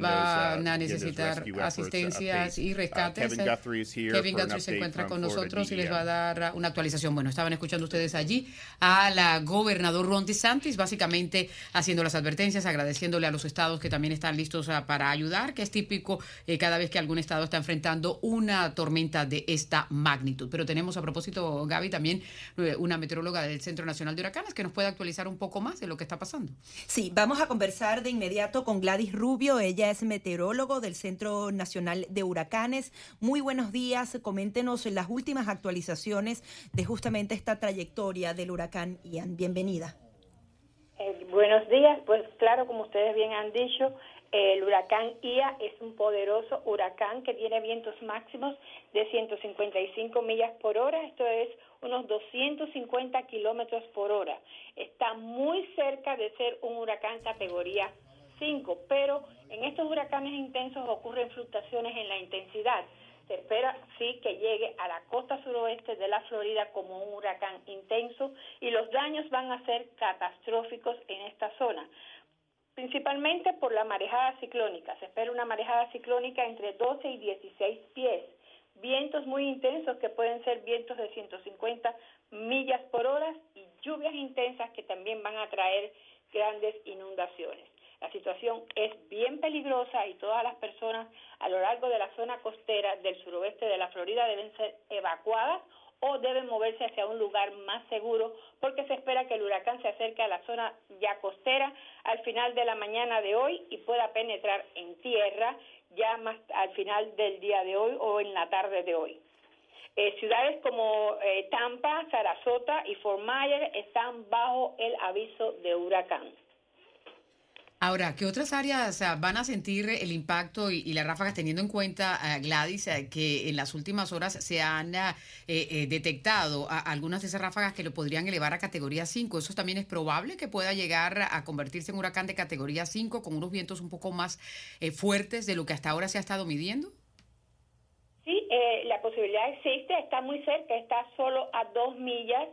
van a necesitar asistencias y uh, rescates. Kevin Guthrie se encuentra con nosotros y les va a dar una actualización. Bueno, estaban escuchando ustedes allí a la gobernador Ron DeSantis, básicamente haciendo las advertencias, agradeciéndole a los estados que también están listos para ayudar, que es típico eh, cada vez que algún estado está enfrentando una tormenta de esta magnitud. Pero tenemos a propósito, Gaby, también eh, una meteoróloga del Centro Nacional de Huracanes, que nos puede actualizar un poco más de lo que está pasando. Sí, vamos a conversar de inmediato con Gladys Rubio. Ella es meteorólogo del Centro Nacional de Huracanes. Muy buenos días. Coméntenos las últimas actualizaciones de justamente esta trayectoria del huracán Ian. Bienvenida. Eh, buenos días. Pues claro, como ustedes bien han dicho, el huracán Ia es un poderoso huracán que tiene vientos máximos de 155 millas por hora, esto es unos 250 kilómetros por hora. Está muy cerca de ser un huracán categoría 5, pero en estos huracanes intensos ocurren fluctuaciones en la intensidad. Se espera sí que llegue a la costa suroeste de la Florida como un huracán intenso y los daños van a ser catastróficos en esta zona principalmente por la marejada ciclónica. Se espera una marejada ciclónica entre 12 y 16 pies. Vientos muy intensos que pueden ser vientos de 150 millas por hora y lluvias intensas que también van a traer grandes inundaciones. La situación es bien peligrosa y todas las personas a lo largo de la zona costera del suroeste de la Florida deben ser evacuadas o deben moverse hacia un lugar más seguro porque se espera que el huracán se acerque a la zona ya costera al final de la mañana de hoy y pueda penetrar en tierra ya más al final del día de hoy o en la tarde de hoy. Eh, ciudades como eh, Tampa, Sarasota y Fort Myers están bajo el aviso de huracán. Ahora, ¿qué otras áreas van a sentir el impacto y, las ráfagas teniendo en cuenta, eh, Gladys, eh, que en las últimas horas se han eh, detectado algunas de esas ráfagas que lo podrían elevar a categoría 5? ¿Eso también es probable que pueda llegar a convertirse en huracán de categoría 5 con unos vientos un poco más fuertes de lo que hasta ahora se ha estado midiendo? Sí, la posibilidad existe, está muy cerca, está solo a dos millas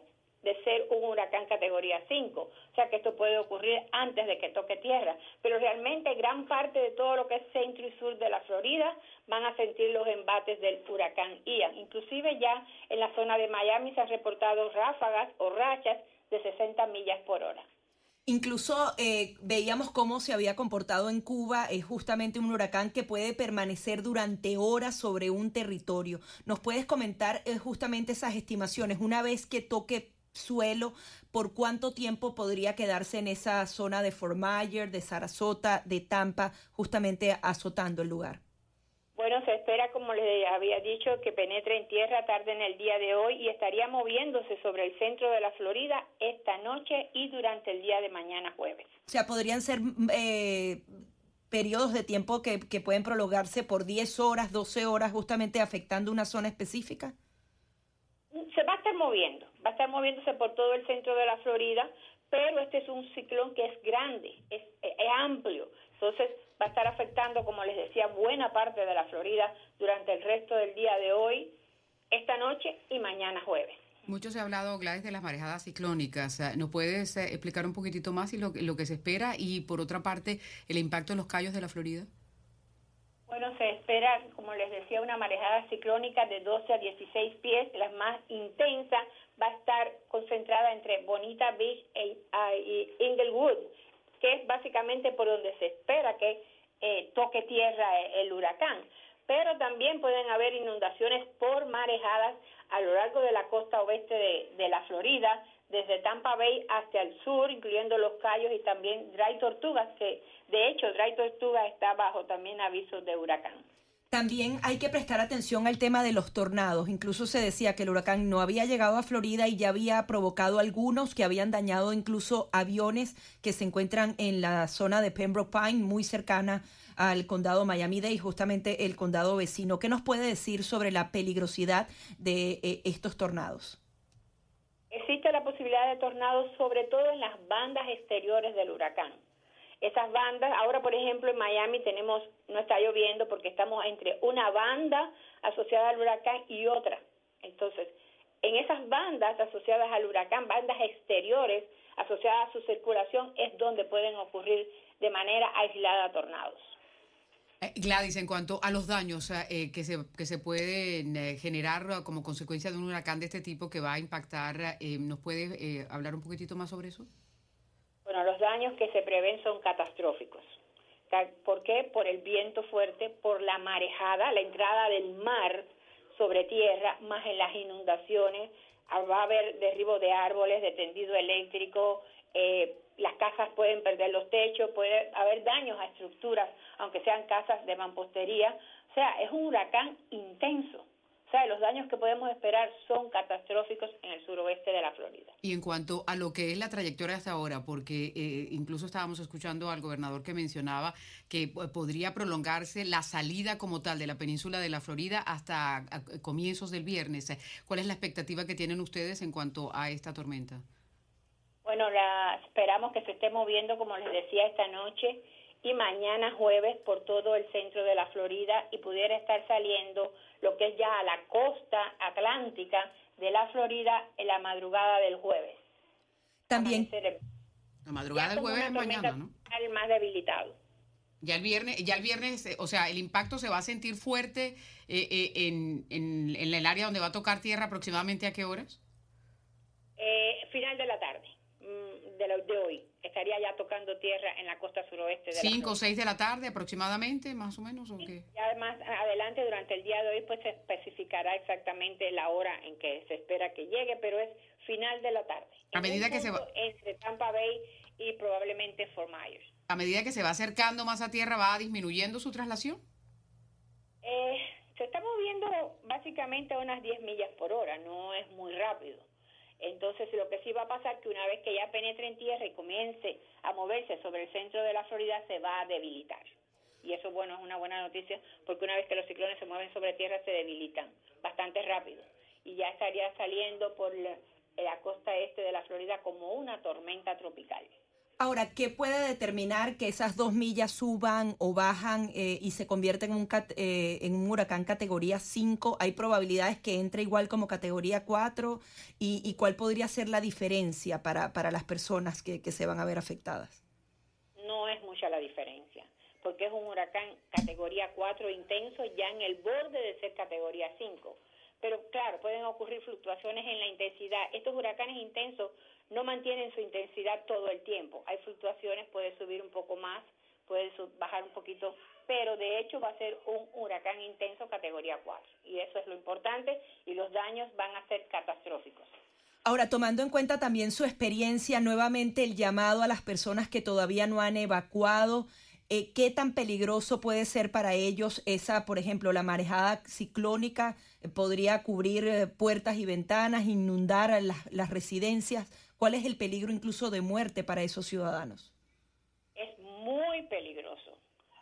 de ser un huracán categoría 5. O sea que esto puede ocurrir antes de que toque tierra. Pero realmente gran parte de todo lo que es centro y sur de la Florida van a sentir los embates del huracán Ian. Inclusive ya en la zona de Miami se han reportado ráfagas o rachas de 60 millas por hora. Incluso eh, veíamos cómo se había comportado en Cuba, es justamente un huracán que puede permanecer durante horas sobre un territorio. ¿Nos puedes comentar eh, justamente esas estimaciones? Una vez que toque suelo, por cuánto tiempo podría quedarse en esa zona de Fort Myers, de Sarasota, de Tampa, justamente azotando el lugar. Bueno, se espera, como les había dicho, que penetre en tierra tarde en el día de hoy y estaría moviéndose sobre el centro de la Florida esta noche y durante el día de mañana jueves. O sea, podrían ser eh, periodos de tiempo que, que pueden prolongarse por 10 horas, 12 horas, justamente afectando una zona específica. Se va a estar moviendo va a estar moviéndose por todo el centro de la Florida, pero este es un ciclón que es grande, es, amplio, entonces va a estar afectando, como les decía, buena parte de la Florida durante el resto del día de hoy, esta noche y mañana jueves. Mucho se ha hablado, Gladys, de las marejadas ciclónicas. ¿Nos puedes eh, explicar un poquitito más y lo, lo que se espera? Y por otra parte, el impacto en los callos de la Florida. Bueno, se espera, como les decía, una marejada ciclónica de 12 a 16 pies, la más intensa va a estar concentrada entre Bonita Beach e, y Inglewood, que es básicamente por donde se espera que eh, toque tierra eh, el huracán. Pero también pueden haber inundaciones por marejadas a lo largo de la costa oeste de, de la Florida, desde Tampa Bay hasta el sur, incluyendo los Cayos y también Dry Tortugas, que de hecho Dry Tortuga está bajo también avisos de huracán. También hay que prestar atención al tema de los tornados. Incluso se decía que el huracán no había llegado a Florida y ya había provocado algunos que habían dañado incluso aviones que se encuentran en la zona de Pembroke Pine, muy cercana al condado Miami-Dade, justamente el condado vecino. ¿Qué nos puede decir sobre la peligrosidad de eh, estos tornados? Existe la posibilidad de tornados sobre todo en las bandas exteriores del huracán esas bandas. Ahora, por ejemplo, en Miami tenemos, no está lloviendo porque estamos entre una banda asociada al huracán y otra. Entonces, en esas bandas asociadas al huracán, bandas exteriores asociadas a su circulación, es donde pueden ocurrir de manera aislada tornados. Eh, Gladys, en cuanto a los daños eh, que, se, que se pueden eh, generar como consecuencia de un huracán de este tipo que va a impactar, ¿nos puede hablar un poquitito más sobre eso? Bueno, los daños que se prevén son catastróficos. ¿Por qué? Por el viento fuerte, por la marejada, la entrada del mar sobre tierra, más en las inundaciones. Ah, va a haber derribo de árboles, de tendido eléctrico, eh, las casas pueden perder los techos, puede haber daños a estructuras, aunque sean casas de mampostería. O sea, es un huracán intenso los daños que podemos esperar son catastróficos en el suroeste de la Florida. Y en cuanto a lo que es la trayectoria hasta ahora, porque eh, incluso estábamos escuchando al gobernador que mencionaba que podría prolongarse la salida como tal de la península de la Florida hasta comienzos del viernes. ¿Cuál es la expectativa que tienen ustedes en cuanto a esta tormenta? Bueno, la, esperamos que se esté moviendo, como les decía, esta noche y mañana jueves por todo el centro de la Florida y pudiera estar saliendo lo que es ya a la costa atlántica de la Florida en la madrugada del jueves. También. La madrugada del jueves es mañana, ¿no? El más debilitado. Ya el viernes, ya el viernes, eh, o sea, el impacto se va a sentir fuerte eh, eh, en, en, en, el área donde va a tocar tierra aproximadamente a qué horas? final de la tarde de, de hoy. Estaría ya tocando tierra en la costa suroeste. De ¿Cinco o seis de la tarde aproximadamente, más o menos? ¿o qué? Y además, adelante, durante el día de hoy, pues se especificará exactamente la hora en que se espera que llegue, pero es final de la tarde. A medida que se va... Entre Tampa Bay y probablemente Fort Myers. A medida que se va acercando más a tierra, ¿va disminuyendo su traslación? Eh, se está moviendo básicamente a unas 10 millas por hora, no es muy rápido. Entonces, lo que sí va a pasar es que una vez que ya penetre en tierra y comience a moverse sobre el centro de la Florida, se va a debilitar. Y eso, bueno, es una buena noticia, porque una vez que los ciclones se mueven sobre tierra, se debilitan bastante rápido. Y ya estaría saliendo por la, la costa este de la Florida como una tormenta tropical. Ahora, ¿qué puede determinar que esas dos millas suban o bajan eh, y se convierten en un, eh, en un huracán categoría 5? ¿Hay probabilidades que entre igual como categoría 4? ¿Y, cuál podría ser la diferencia para, para las personas que, que se van a ver afectadas? No es mucha la diferencia, porque es un huracán categoría 4 intenso ya en el borde de ser categoría 5. Pero claro, pueden ocurrir fluctuaciones en la intensidad. Estos huracanes intensos no mantienen su intensidad todo el tiempo. Hay fluctuaciones, puede subir un poco más, puede bajar un poquito, pero de hecho va a ser un huracán intenso categoría 4. Y eso es lo importante y los daños van a ser catastróficos. Ahora, tomando en cuenta también su experiencia, nuevamente el llamado a las personas que todavía no han evacuado, eh, ¿qué tan peligroso puede ser para ellos esa, por ejemplo, la marejada ciclónica? ¿Podría cubrir eh, puertas y ventanas, inundar las, las residencias? ¿Cuál es el peligro incluso de muerte para esos ciudadanos? Es muy peligroso.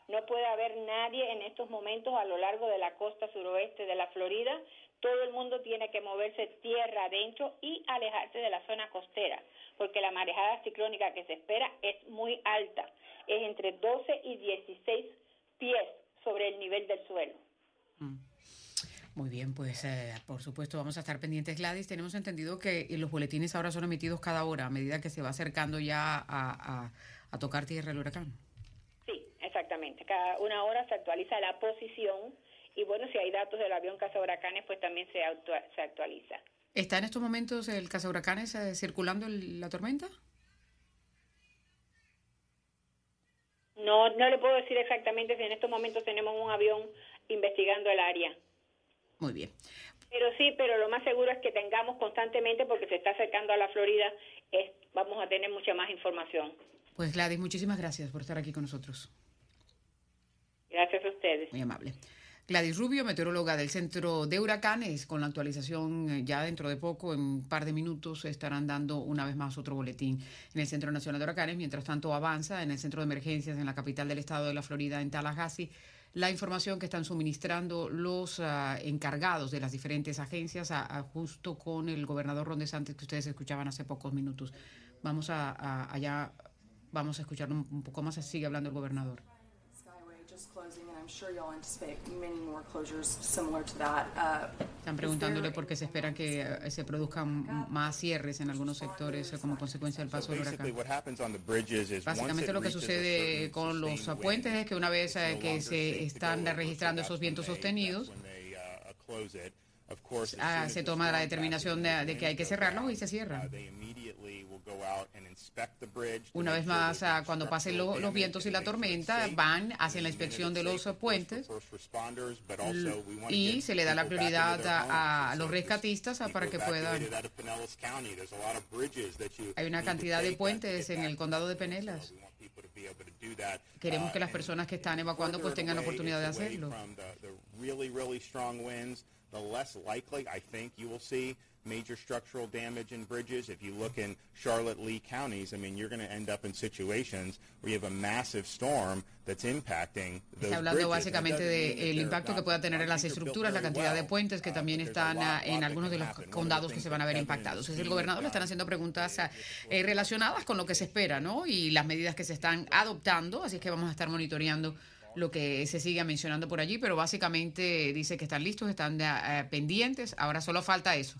No puede haber nadie en estos momentos a lo largo de la costa suroeste de la Florida. Todo el mundo tiene que moverse tierra adentro y alejarse de la zona costera, porque la marejada ciclónica que se espera es muy alta. Es entre 12 y 16 pies sobre el nivel del suelo. Mm. Muy bien, pues eh, por supuesto vamos a estar pendientes, Gladys. Tenemos entendido que los boletines ahora son emitidos cada hora a medida que se va acercando ya a, tocar tierra el huracán. Sí, exactamente. Cada una hora se actualiza la posición y bueno, si hay datos del avión caza huracanes, pues también se, se actualiza. ¿Está en estos momentos el caza huracanes eh, circulando la tormenta? No, no le puedo decir exactamente si en estos momentos tenemos un avión investigando el área. Muy bien. Pero sí, pero lo más seguro es que tengamos constantemente, porque se está acercando a la Florida, es, vamos a tener mucha más información. Pues Gladys, muchísimas gracias por estar aquí con nosotros. Gracias a ustedes. Muy amable. Gladys Rubio, meteoróloga del Centro de Huracanes, con la actualización eh, ya dentro de poco, en un par de minutos, estarán dando una vez más otro boletín en el Centro Nacional de Huracanes. Mientras tanto, avanza en el Centro de Emergencias en la capital del estado de la Florida, en Tallahassee la información que están suministrando los ah, encargados de las diferentes agencias, justo con el gobernador Ron DeSantis que ustedes escuchaban hace pocos minutos. Vamos a, allá, vamos a escuchar un, poco más, sigue hablando el gobernador. Están preguntándole por qué se espera que eh, se produzcan más cierres en algunos sectores eh, como consecuencia del paso del huracán. Básicamente lo que sucede con los puentes es que una vez eh, que se están registrando esos vientos sostenidos, ah, se toma la determinación de, que hay que cerrarlos y se cierra. Una vez más, ah, cuando pasen los vientos y la tormenta, van, hacen la inspección de los puentes y se le da la prioridad a, los rescatistas ah, para que puedan. Hay una cantidad de puentes en el condado de Penelas. Queremos que las personas que están evacuando pues tengan la oportunidad de hacerlo. Major structural damage in bridges. If you look in Charlotte, Lee counties, I mean, you're going to end up in situations where you have a massive storm that's impacting those Está hablando básicamente del impacto que pueda tener en las estructuras, la cantidad de puentes que también están ah, en algunos de los condados que se van a ver impactados. Es el gobernador le están haciendo preguntas ah, eh, relacionadas con lo que se espera, ¿no? Y las medidas que se están adoptando, así es que vamos a estar monitoreando lo que se sigue mencionando por allí, pero básicamente dice que están listos, están uh, pendientes, ahora solo falta eso,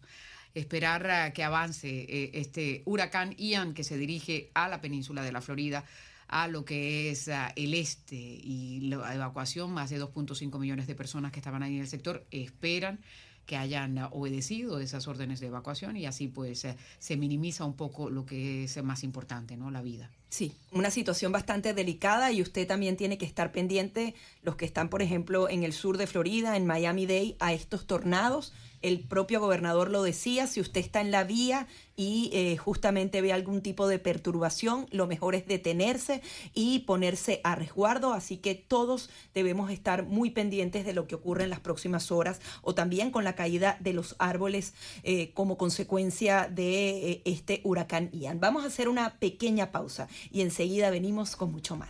esperar que avance eh, este huracán Ian que se dirige a la península de la Florida a lo que es ah, el este y la evacuación, más de 2.5 millones de personas que estaban ahí en el sector esperan que hayan obedecido esas órdenes de evacuación y así pues se minimiza un poco lo que es más importante, ¿no? La vida. Sí, una situación bastante delicada y usted también tiene que estar pendiente, los que están, por ejemplo, en el sur de Florida, en Miami-Dade, a estos tornados el propio gobernador lo decía, si usted está en la vía y eh, justamente ve algún tipo de perturbación, lo mejor es detenerse y ponerse a resguardo, así que todos debemos estar muy pendientes de lo que ocurre en las próximas horas o también con la caída de los árboles eh, como consecuencia de eh, este huracán Ian. Vamos a hacer una pequeña pausa y enseguida venimos con mucho más.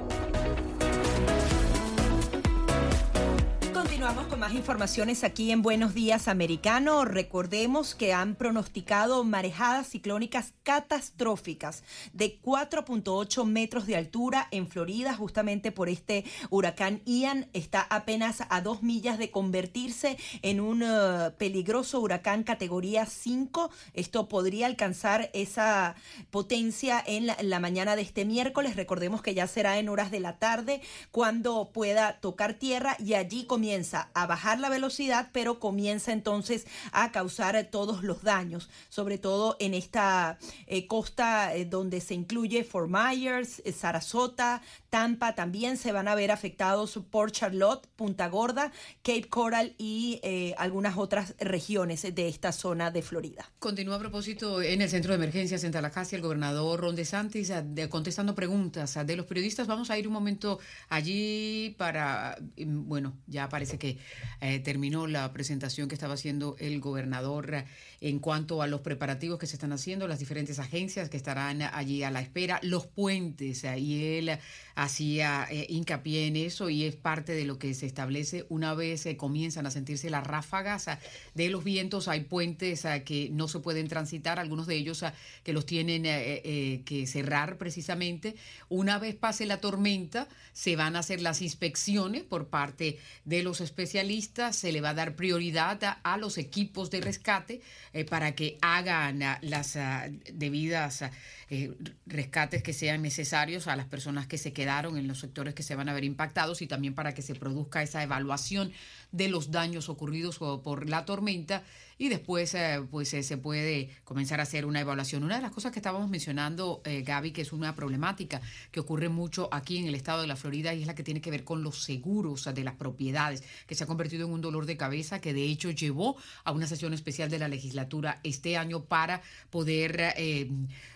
más informaciones aquí en Buenos Días Americano. Recordemos que han pronosticado marejadas ciclónicas catastróficas de 4.8 metros de altura en Florida, justamente por este huracán Ian. Está apenas a dos millas de convertirse en un uh, peligroso huracán categoría 5. Esto podría alcanzar esa potencia en la mañana de este miércoles. Recordemos que ya será en horas de la tarde cuando pueda tocar tierra y allí comienza a bajar la velocidad, pero comienza entonces a causar todos los daños, sobre todo en esta eh, costa eh, donde se incluye Fort Myers, eh, Sarasota, Tampa, también se van a ver afectados por Charlotte, Punta Gorda, Cape Coral y algunas otras regiones de esta zona de Florida. Continúa a propósito en el centro de emergencias en Tallahassee el gobernador Ron DeSantis contestando preguntas de los periodistas. Vamos a ir un momento allí para, mm, bueno, ya parece que eh, terminó la presentación que estaba haciendo el gobernador eh, en cuanto a los preparativos que se están haciendo, las diferentes agencias que estarán allí a la espera, los puentes, eh, y él hacía hincapié en eso y es parte de lo que se establece una vez comienzan a sentirse las ráfagas de los vientos, hay puentes que no se pueden transitar, algunos de ellos que los tienen que cerrar precisamente. Una vez pase la tormenta, se van a hacer las inspecciones por parte de los especialistas, se le va a dar prioridad a, los equipos de rescate eh, para que hagan ah, las ah, debidas ah, eh, rescates que sean necesarios a las personas que se quedaron en los sectores que se van a ver impactados y también para que se produzca esa evaluación de los daños ocurridos por la tormenta y después eh, pues eh, se puede comenzar a hacer una evaluación. Una de las cosas que estábamos mencionando, eh, Gaby, que es una problemática que ocurre mucho aquí en el estado de la Florida y es la que tiene que ver con los seguros de las propiedades, que se ha convertido en un dolor de cabeza que de hecho llevó a una sesión especial de la legislatura este año para poder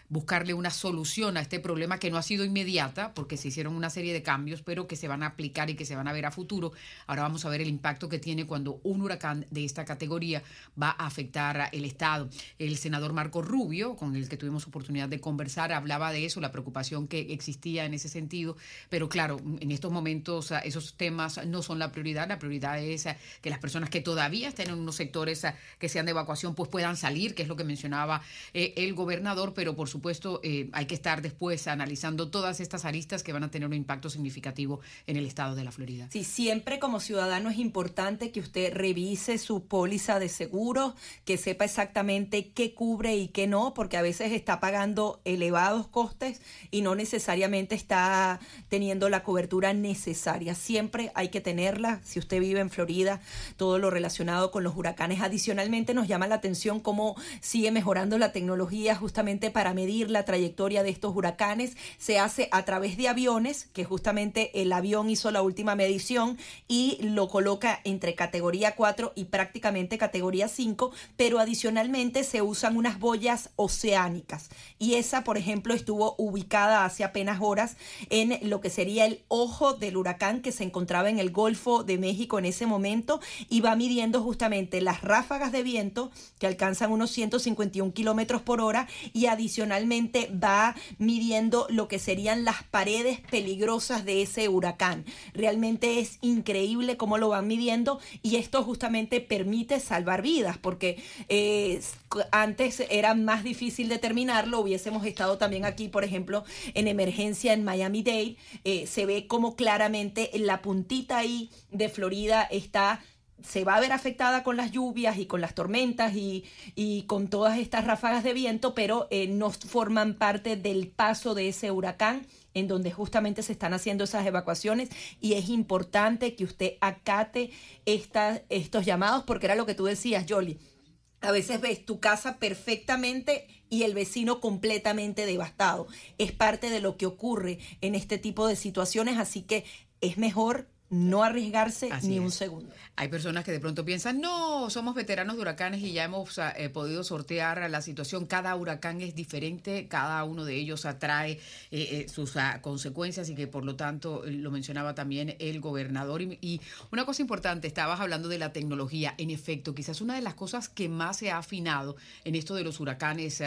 buscarle una solución a este problema que no ha sido inmediata, porque se hicieron una serie de cambios, pero que se van a aplicar y que se van a ver a futuro. Ahora vamos a ver el impacto que tiene cuando un huracán de esta categoría va a afectar el Estado. El senador Marco Rubio, con el que tuvimos oportunidad de conversar, hablaba de eso, la preocupación que existía en ese sentido, pero claro, en estos momentos ah, esos temas no son la prioridad, la prioridad es ah, que las personas que todavía estén en unos sectores ah, que sean de evacuación pues puedan salir, que es lo que mencionaba eh, el gobernador, pero por supuesto, eh, hay que estar después analizando todas estas aristas que van a tener un impacto significativo en el estado de la Florida. Sí, siempre como ciudadano es importante que usted revise su póliza de seguro, que sepa exactamente qué cubre y qué no, porque a veces está pagando elevados costes y no necesariamente está teniendo la cobertura necesaria. Siempre hay que tenerla. Si usted vive en Florida, todo lo relacionado con los huracanes. Adicionalmente nos llama la atención cómo sigue mejorando la tecnología justamente para medir medir la trayectoria de estos huracanes se hace a través de aviones, que justamente el avión hizo la última medición y lo coloca entre categoría 4 y prácticamente categoría 5, pero adicionalmente se usan unas boyas oceánicas. Y esa, por ejemplo, estuvo ubicada hace apenas horas en lo que sería el ojo del huracán que se encontraba en el Golfo de México en ese momento y va midiendo justamente las ráfagas de viento que alcanzan unos 151 kilómetros por hora y adicionalmente va midiendo lo que serían las paredes peligrosas de ese huracán. Realmente es increíble cómo lo van midiendo y esto justamente permite salvar vidas porque eh, antes era más difícil determinarlo. Hubiésemos estado también aquí, por ejemplo, en emergencia en Miami-Dade. Eh, se ve como claramente la puntita ahí de Florida está se va a ver afectada con las lluvias y con las tormentas y, con todas estas ráfagas de viento, pero eh, no forman parte del paso de ese huracán en donde justamente se están haciendo esas evacuaciones y es importante que usted acate estos llamados porque era lo que tú decías, Jolly. A veces ves tu casa perfectamente y el vecino completamente devastado. Es parte de lo que ocurre en este tipo de situaciones, así que es mejor no arriesgarse ni un segundo. Hay personas que de pronto piensan, no, somos veteranos de huracanes y ya hemos eh, podido sortear la situación. Cada huracán es diferente, cada uno de ellos atrae eh, eh, sus ah, consecuencias y que por lo tanto lo mencionaba también el gobernador. Y, una cosa importante, estabas hablando de la tecnología. En efecto, quizás una de las cosas que más se ha afinado en esto de los huracanes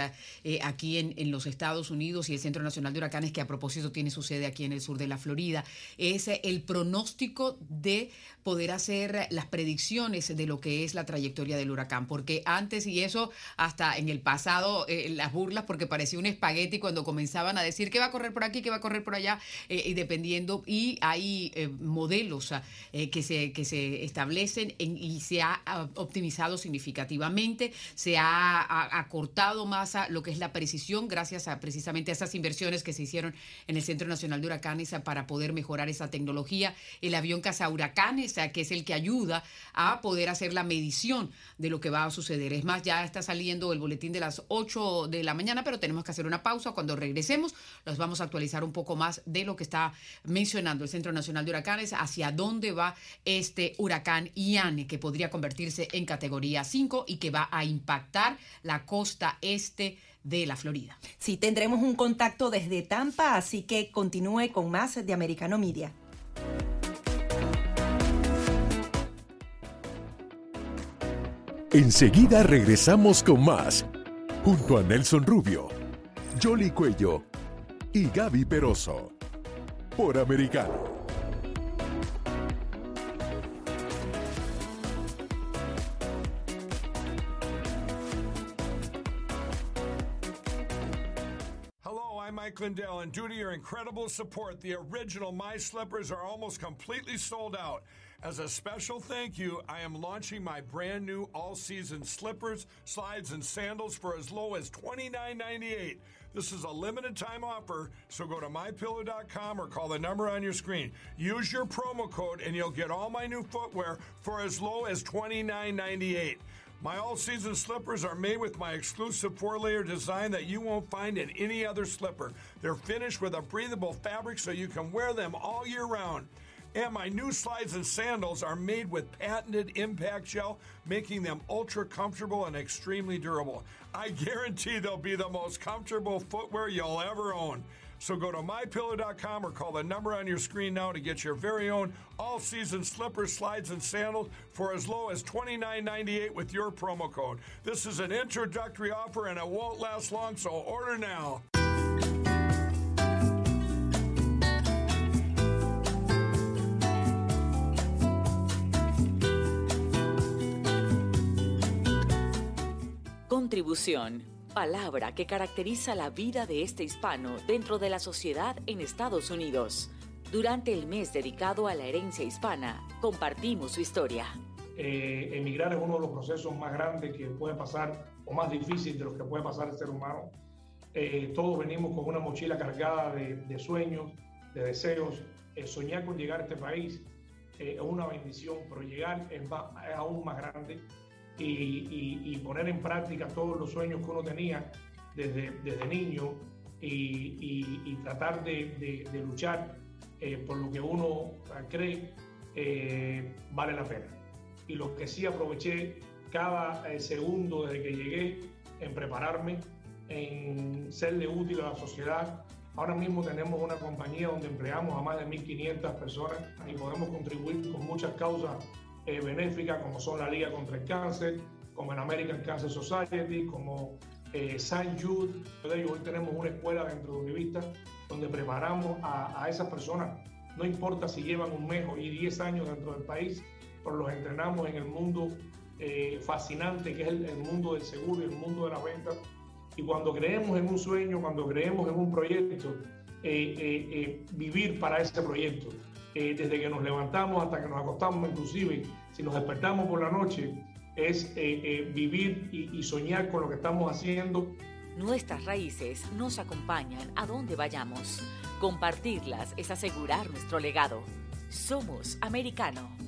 aquí en, en los Estados Unidos y el Centro Nacional de Huracanes, que a propósito tiene su sede aquí en el sur de la Florida, es el pronóstico de poder hacer las predicciones de lo que es la trayectoria del huracán, porque antes y eso hasta en el pasado eh, las burlas porque parecía un espagueti cuando comenzaban a decir que va a correr por aquí, que va a correr por allá eh, y dependiendo y hay eh, modelos que se que se establecen y se ha optimizado significativamente, se ha acortado más a lo que es la precisión gracias a precisamente a esas inversiones que se hicieron en el Centro Nacional de Huracanes para poder mejorar esa tecnología, el avión caza huracanes que es el que ayuda a poder hacer la medición de lo que va a suceder. Es más, ya está saliendo el boletín de las 8 de la mañana, pero tenemos que hacer una pausa. Cuando regresemos, los vamos a actualizar un poco más de lo que está mencionando el Centro Nacional de Huracanes, hacia dónde va este huracán Iane, que podría convertirse en categoría 5 y que va a impactar la costa este de la Florida. Sí, tendremos un contacto desde Tampa, así que continúe con más de Americano Media. Enseguida regresamos con más, junto a Nelson Rubio, Jolly Cuello y Gaby Peroso, por Americano. Mike Lindell, and due to your incredible support, the original My Slippers are almost completely sold out. As a special thank you, I am launching my brand new all season slippers, slides, and sandals for as low as $29.98. This is a limited time offer, so go to mypillow.com or call the number on your screen. Use your promo code and you'll get all my new footwear for as low as $29.98. My all season slippers are made with my exclusive four layer design that you won't find in any other slipper. They're finished with a breathable fabric so you can wear them all year round. And my new slides and sandals are made with patented impact gel, making them ultra comfortable and extremely durable. I guarantee they'll be the most comfortable footwear you'll ever own. So go to mypillow.com or call the number on your screen now to get your very own all season slippers, slides, and sandals for as low as $29.98 with your promo code. This is an introductory offer and it won't last long, so order now. Contribución, palabra que caracteriza la vida de este hispano dentro de la sociedad en Estados Unidos. Durante el mes dedicado a la herencia hispana, compartimos su historia. Eh, emigrar es uno de los procesos más grandes que puede pasar, o más difícil de los que puede pasar el ser humano. Eh, todos venimos con una mochila cargada de, sueños, de deseos. Eh, soñar con llegar a este país es una bendición, pero llegar es aún más grande y, poner en práctica todos los sueños que uno tenía desde, desde niño y, tratar de, luchar eh, por lo que uno cree eh, vale la pena. Y lo que sí aproveché cada eh, segundo desde que llegué en prepararme, en serle útil a la sociedad. Ahora mismo tenemos una compañía donde empleamos a más de 1.500 personas y podemos contribuir con muchas causas eh, benéficas como son la Liga contra el Cáncer, como en American Cancer Society, como eh, St. Jude. Hoy tenemos una escuela dentro de Univista donde preparamos a, a, esas personas. No importa si llevan un mes o 10 años dentro del país, pero los entrenamos en el mundo eh, fascinante que es el, mundo del seguro y el mundo de la venta. Y cuando creemos en un sueño, cuando creemos en un proyecto, eh, vivir para ese proyecto. desde que nos levantamos hasta que nos acostamos, inclusive si nos despertamos por la noche, es eh, eh, vivir y, y soñar con lo que estamos haciendo. Nuestras raíces nos acompañan a donde vayamos. Compartirlas es asegurar nuestro legado. Somos americano.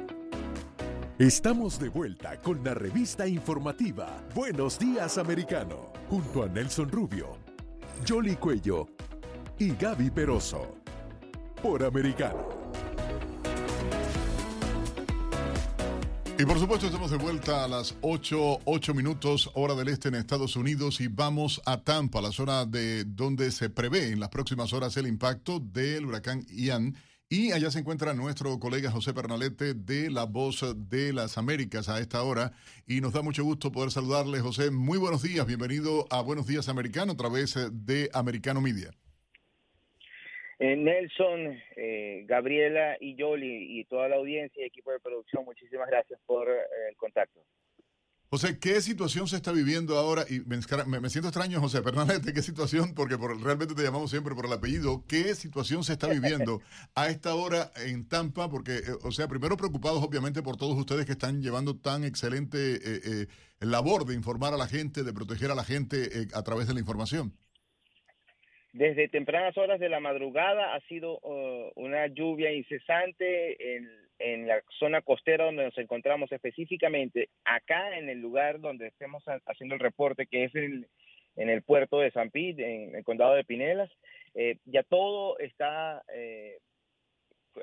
Estamos de vuelta con la revista informativa Buenos Días Americano, junto a Nelson Rubio, Jolly Cuello y Gaby Peroso, por Americano. Y por supuesto estamos de vuelta a las 8, 8 minutos hora del este en Estados Unidos y vamos a Tampa, la zona de donde se prevé en las próximas horas el impacto del huracán Ian. Y allá se encuentra nuestro colega José Pernalete de La Voz de las Américas a esta hora. Y nos da mucho gusto poder saludarle, José. Muy buenos días, bienvenido a Buenos Días Americano a través de Americano Media. Eh, Nelson, eh, Gabriela y Yoli y toda la audiencia y equipo de producción, muchísimas gracias por eh, el contacto. José, ¿qué situación se está viviendo ahora? Y me, siento extraño, José, perdónate, ¿qué situación? Porque por, realmente te llamamos siempre por el apellido. ¿Qué situación se está viviendo a esta hora en Tampa? Porque, o sea, primero preocupados obviamente por todos ustedes que están llevando tan excelente labor de informar a la gente, de proteger a la gente a través de la información. Desde tempranas horas de la madrugada ha sido uh, una lluvia incesante en, en, la zona costera donde nos encontramos específicamente, acá en el lugar donde estemos haciendo el reporte, que es en, en el puerto de San Pete, en el condado de Pinelas. Eh, ya todo está eh,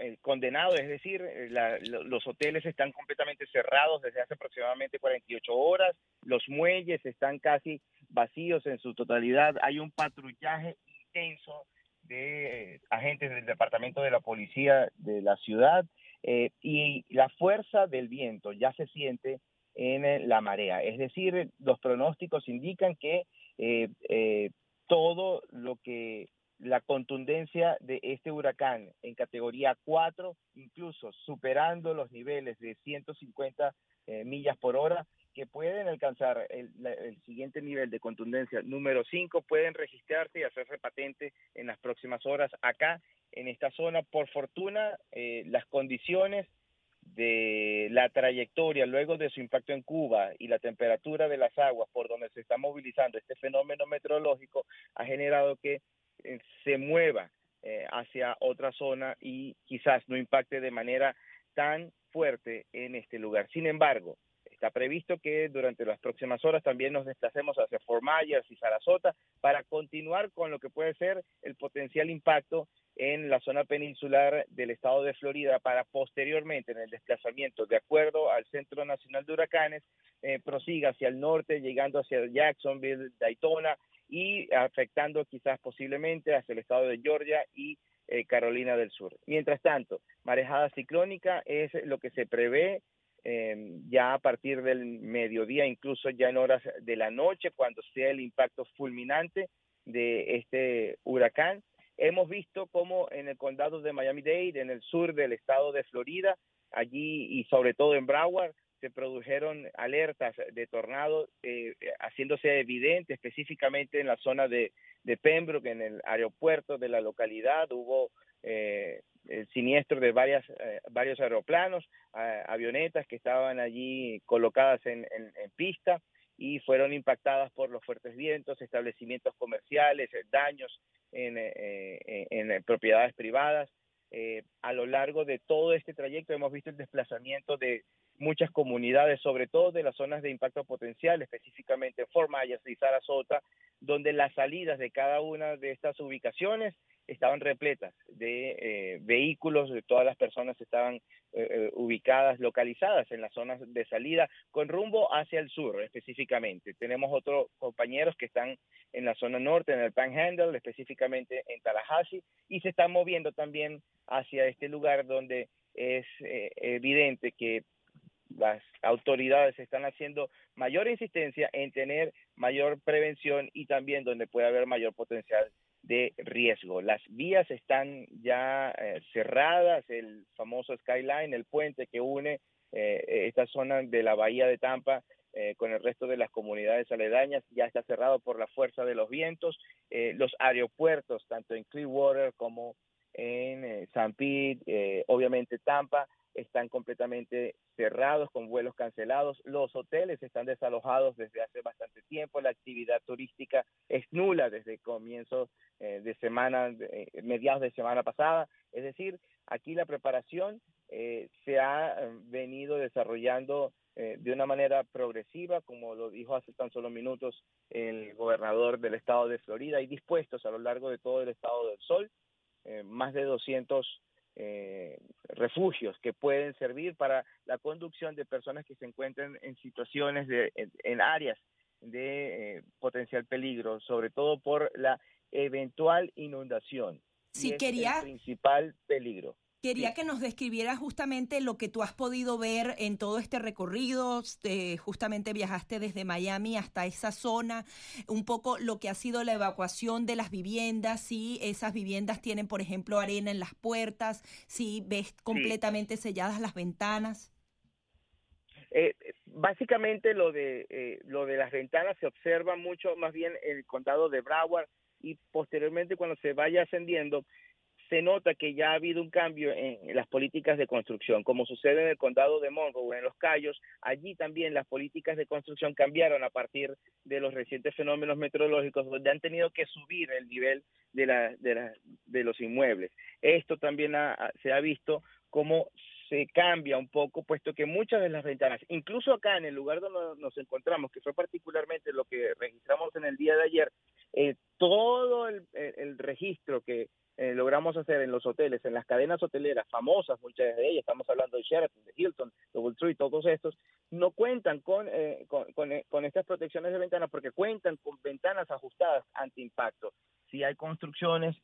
eh, condenado, es decir, los hoteles están completamente cerrados desde hace aproximadamente 48 horas, los muelles están casi vacíos en su totalidad, hay un patrullaje intenso de eh, agentes del Departamento de la Policía de la ciudad eh, y la fuerza del viento ya se siente en eh, la marea. Es decir, los pronósticos indican que todo lo que la contundencia de este huracán en categoría 4, incluso superando los niveles de 150 millas por hora, que pueden alcanzar el, siguiente nivel de contundencia número 5 pueden registrarse y hacerse patente en las próximas horas acá en esta zona. Por fortuna, eh, las condiciones de la trayectoria luego de su impacto en Cuba y la temperatura de las aguas por donde se está movilizando este fenómeno meteorológico ha generado que eh, se mueva eh, hacia otra zona y quizás no impacte de manera tan fuerte en este lugar. Sin embargo, Está previsto que durante las próximas horas también nos desplacemos hacia Fort Myers y Sarasota para continuar con lo que puede ser el potencial impacto en la zona peninsular del estado de Florida para posteriormente en el desplazamiento de acuerdo al Centro Nacional de Huracanes eh, prosiga hacia el norte llegando hacia Jacksonville, Daytona y afectando quizás posiblemente hacia el estado de Georgia y eh, Carolina del Sur. Mientras tanto, marejada ciclónica es lo que se prevé Em, ya a partir del mediodía, incluso ya en horas de la noche, cuando sea el impacto fulminante de este huracán. Hemos visto cómo en el condado de Miami-Dade, en el sur del estado de Florida, allí y sobre todo en Broward, se produjeron alertas de tornado, eh, haciéndose evidente específicamente en la zona de, de Pembroke, en el aeropuerto de la localidad, hubo eh, siniestro de varias, eh, varios aeroplanos, avionetas que estaban allí colocadas en, pista y fueron impactadas por los fuertes vientos, establecimientos comerciales, eh, daños en, eh, en propiedades privadas. a lo largo de todo este trayecto hemos visto el desplazamiento de muchas comunidades, sobre todo de las zonas de impacto potencial, específicamente Fort Myers y Sarasota, donde las salidas de cada una de estas ubicaciones estaban repletas de eh, vehículos, de todas las personas estaban eh, eh, ubicadas, localizadas en las zonas de salida, con rumbo hacia el sur específicamente. Tenemos otros compañeros que están en la zona norte, en el Panhandle, específicamente en Tallahassee, y se están moviendo también hacia este lugar donde es evidente que las autoridades están haciendo mayor insistencia en tener mayor prevención y también donde puede haber mayor potencial de riesgo. Las vías están ya eh, cerradas, el famoso Skyline, el puente que une eh, esta zona de la bahía de Tampa eh, con el resto de las comunidades aledañas, ya está cerrado por la fuerza de los vientos. los aeropuertos, tanto en Clearwater como en San Pete, obviamente Tampa, están completamente cerrados con vuelos cancelados, los hoteles están desalojados desde hace bastante tiempo, la actividad turística es nula desde comienzos eh, de semana, eh, mediados de semana pasada, es decir, aquí la preparación eh, se ha venido desarrollando de una manera progresiva, como lo dijo hace tan solo minutos el gobernador del estado de Florida, y dispuestos a lo largo de todo el estado del Sol, más de 200 eh, refugios que pueden servir para la conducción de personas que se encuentren en situaciones de en, áreas de eh, potencial peligro, sobre todo por la eventual inundación. Sí, quería. El principal peligro. Quería que nos describieras justamente lo que tú has podido ver en todo este recorrido. justamente viajaste desde Miami hasta esa zona, un poco lo que ha sido la evacuación de las viviendas, si esas viviendas tienen, por ejemplo, arena en las puertas, si ves completamente selladas las ventanas. Eh, básicamente lo de eh, lo de las ventanas se observa mucho más bien en el condado de Broward y posteriormente cuando se vaya ascendiendo se nota que ya ha habido un cambio en las políticas de construcción, como sucede en el condado de Monroe, en los Cayos, allí también las políticas de construcción cambiaron a partir de los recientes fenómenos meteorológicos, donde han tenido que subir el nivel de, la, de, la, de los inmuebles. Esto también se ha visto como se cambia un poco, puesto que muchas de las ventanas, incluso acá en el lugar donde nos encontramos, que fue particularmente lo que registramos en el día de ayer, eh, todo el, registro que eh, logramos hacer en los hoteles, en las cadenas hoteleras famosas, muchas de ellas, estamos hablando de Sheraton, de Hilton, Tree, todos estos, no cuentan con, eh, con, estas protecciones de ventanas porque cuentan con ventanas ajustadas anti impacto. Si hay construcciones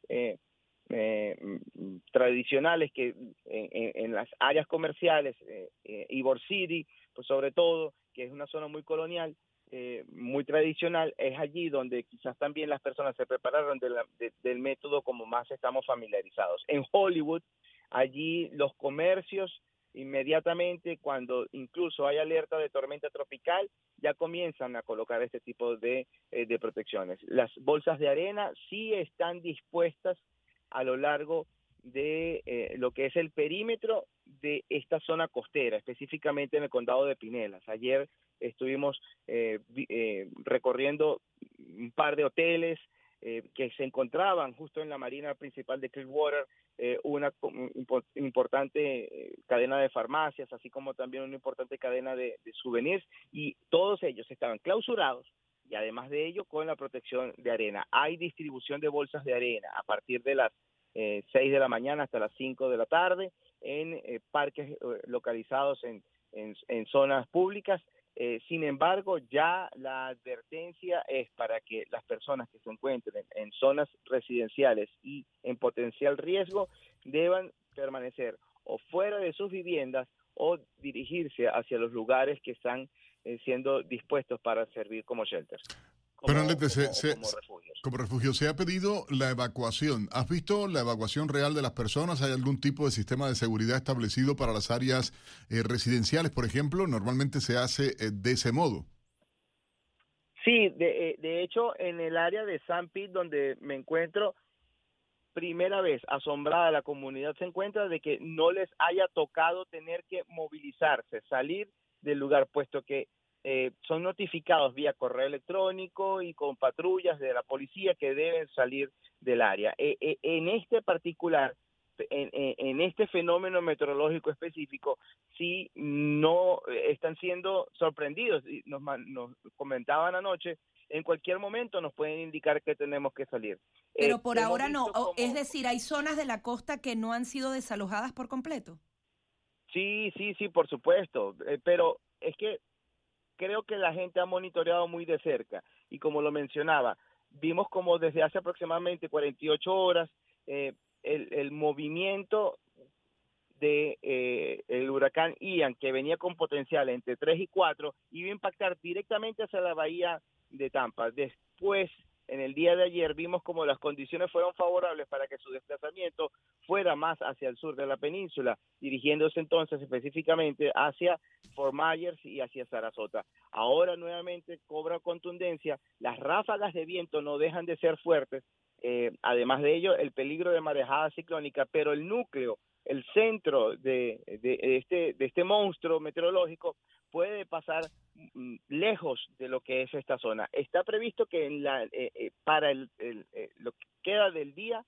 eh, mm, tradicionales que en, las áreas comerciales, eh, eh, Ybor City, pues sobre todo, que es una zona muy colonial, eh, muy tradicional, es allí donde quizás también las personas se prepararon del método como más estamos familiarizados. En Hollywood, allí los comercios inmediatamente cuando incluso hay alerta de tormenta tropical, ya comienzan a colocar este tipo de, de protecciones. Las bolsas de arena sí están dispuestas a lo largo de eh, lo que es el perímetro de esta zona costera, específicamente en el condado de Pinelas. Ayer estuvimos eh, eh, recorriendo un par de hoteles que se encontraban justo en la marina principal de Clearwater, una importante cadena de farmacias, así como también una importante cadena de, souvenirs, y todos ellos estaban clausurados y además de ello con la protección de arena. Hay distribución de bolsas de arena a partir de las eh, 6 de la mañana hasta las 5 de la tarde en eh, parques eh, localizados en, en, zonas públicas. Eh, sin embargo, ya la advertencia es para que las personas que se encuentren en zonas residenciales y en potencial riesgo deban permanecer o fuera de sus viviendas o dirigirse hacia los lugares que están siendo dispuestos para servir como shelters. Pero como, refugio. se ha pedido la evacuación. ¿Has visto la evacuación real de las personas? ¿Hay algún tipo de sistema de seguridad establecido para las áreas eh, residenciales, por ejemplo? Normalmente se hace eh, de ese modo. Sí, de, eh, de hecho, en el área de San Pete, donde me encuentro, primera vez asombrada la comunidad se encuentra de que no les haya tocado tener que movilizarse, salir del lugar, puesto que eh, son notificados vía correo electrónico y con patrullas de la policía que deben salir del área. Eh, eh, en este particular, en, este fenómeno meteorológico específico, sí no están siendo sorprendidos. Nos, nos comentaban anoche, en cualquier momento nos pueden indicar que tenemos que salir. Pero por ahora no, es decir, hay zonas de la costa que no han sido desalojadas por completo. Sí, sí, sí, por supuesto, pero es que creo que la gente ha monitoreado muy de cerca y como lo mencionaba, vimos como desde hace aproximadamente 48 horas eh, el, el, movimiento de eh, el huracán Ian que venía con potencial entre 3 y 4 iba a impactar directamente hacia la bahía de Tampa. Después en el día de ayer vimos como las condiciones fueron favorables para que su desplazamiento fuera más hacia el sur de la península, dirigiéndose entonces específicamente hacia Fort Myers y hacia Sarasota. Ahora nuevamente cobra contundencia, las ráfagas de viento no dejan de ser fuertes, eh, además de ello el peligro de marejada ciclónica, pero el núcleo, el centro de, este, de este monstruo meteorológico puede pasar mm, lejos de lo que es esta zona. Está previsto que en la, eh, eh, para el, eh, lo que queda del día,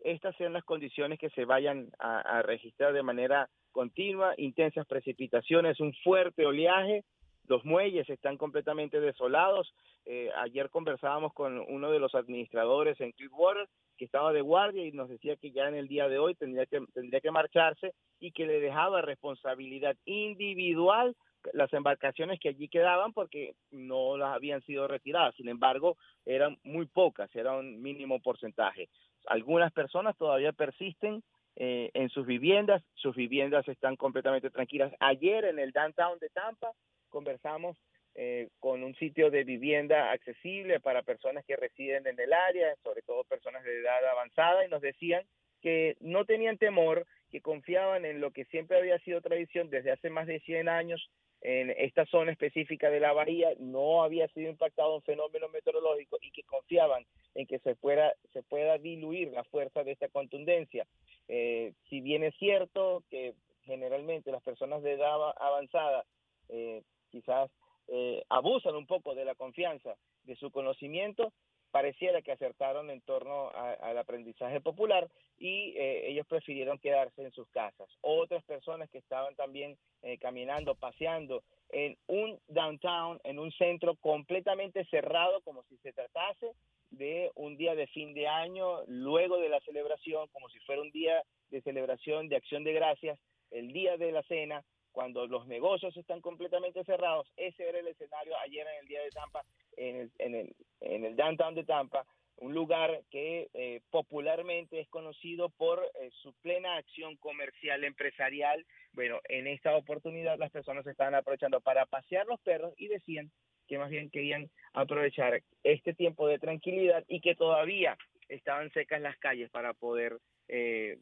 estas sean las condiciones que se vayan a, registrar de manera continua, intensas precipitaciones, un fuerte oleaje los muelles están completamente desolados. Eh, ayer conversábamos con uno de los administradores en Clearwater que estaba de guardia y nos decía que ya en el día de hoy tendría que, tendría que marcharse y que le dejaba responsabilidad individual las embarcaciones que allí quedaban porque no las habían sido retiradas. Sin embargo, eran muy pocas, era un mínimo porcentaje. Algunas personas todavía persisten eh, en sus viviendas, sus viviendas están completamente tranquilas. Ayer en el downtown de Tampa conversamos eh, con un sitio de vivienda accesible para personas que residen en el área, sobre todo personas de edad avanzada, y nos decían que no tenían temor, que confiaban en lo que siempre había sido tradición desde hace más de 100 años en esta zona específica de la bahía, no había sido impactado un fenómeno meteorológico y que confiaban en que se pueda, se pueda diluir la fuerza de esta contundencia. Eh, si bien es cierto que generalmente las personas de edad avanzada eh, quizás eh, abusan un poco de la confianza de su conocimiento, pareciera que acertaron en torno al aprendizaje popular y eh, ellos prefirieron quedarse en sus casas. Otras personas que estaban también eh, caminando, paseando en un downtown, en un centro completamente cerrado, como si se tratase de un día de fin de año, luego de la celebración, como si fuera un día de celebración de acción de gracias, el día de la cena, cuando los negocios están completamente cerrados, ese era el escenario ayer en el día de Tampa, en el, en el, en el downtown de Tampa, un lugar que eh, popularmente es conocido por eh, su plena acción comercial, empresarial. Bueno, en esta oportunidad las personas estaban aprovechando para pasear los perros y decían que más bien querían aprovechar este tiempo de tranquilidad y que todavía estaban secas las calles para poder eh,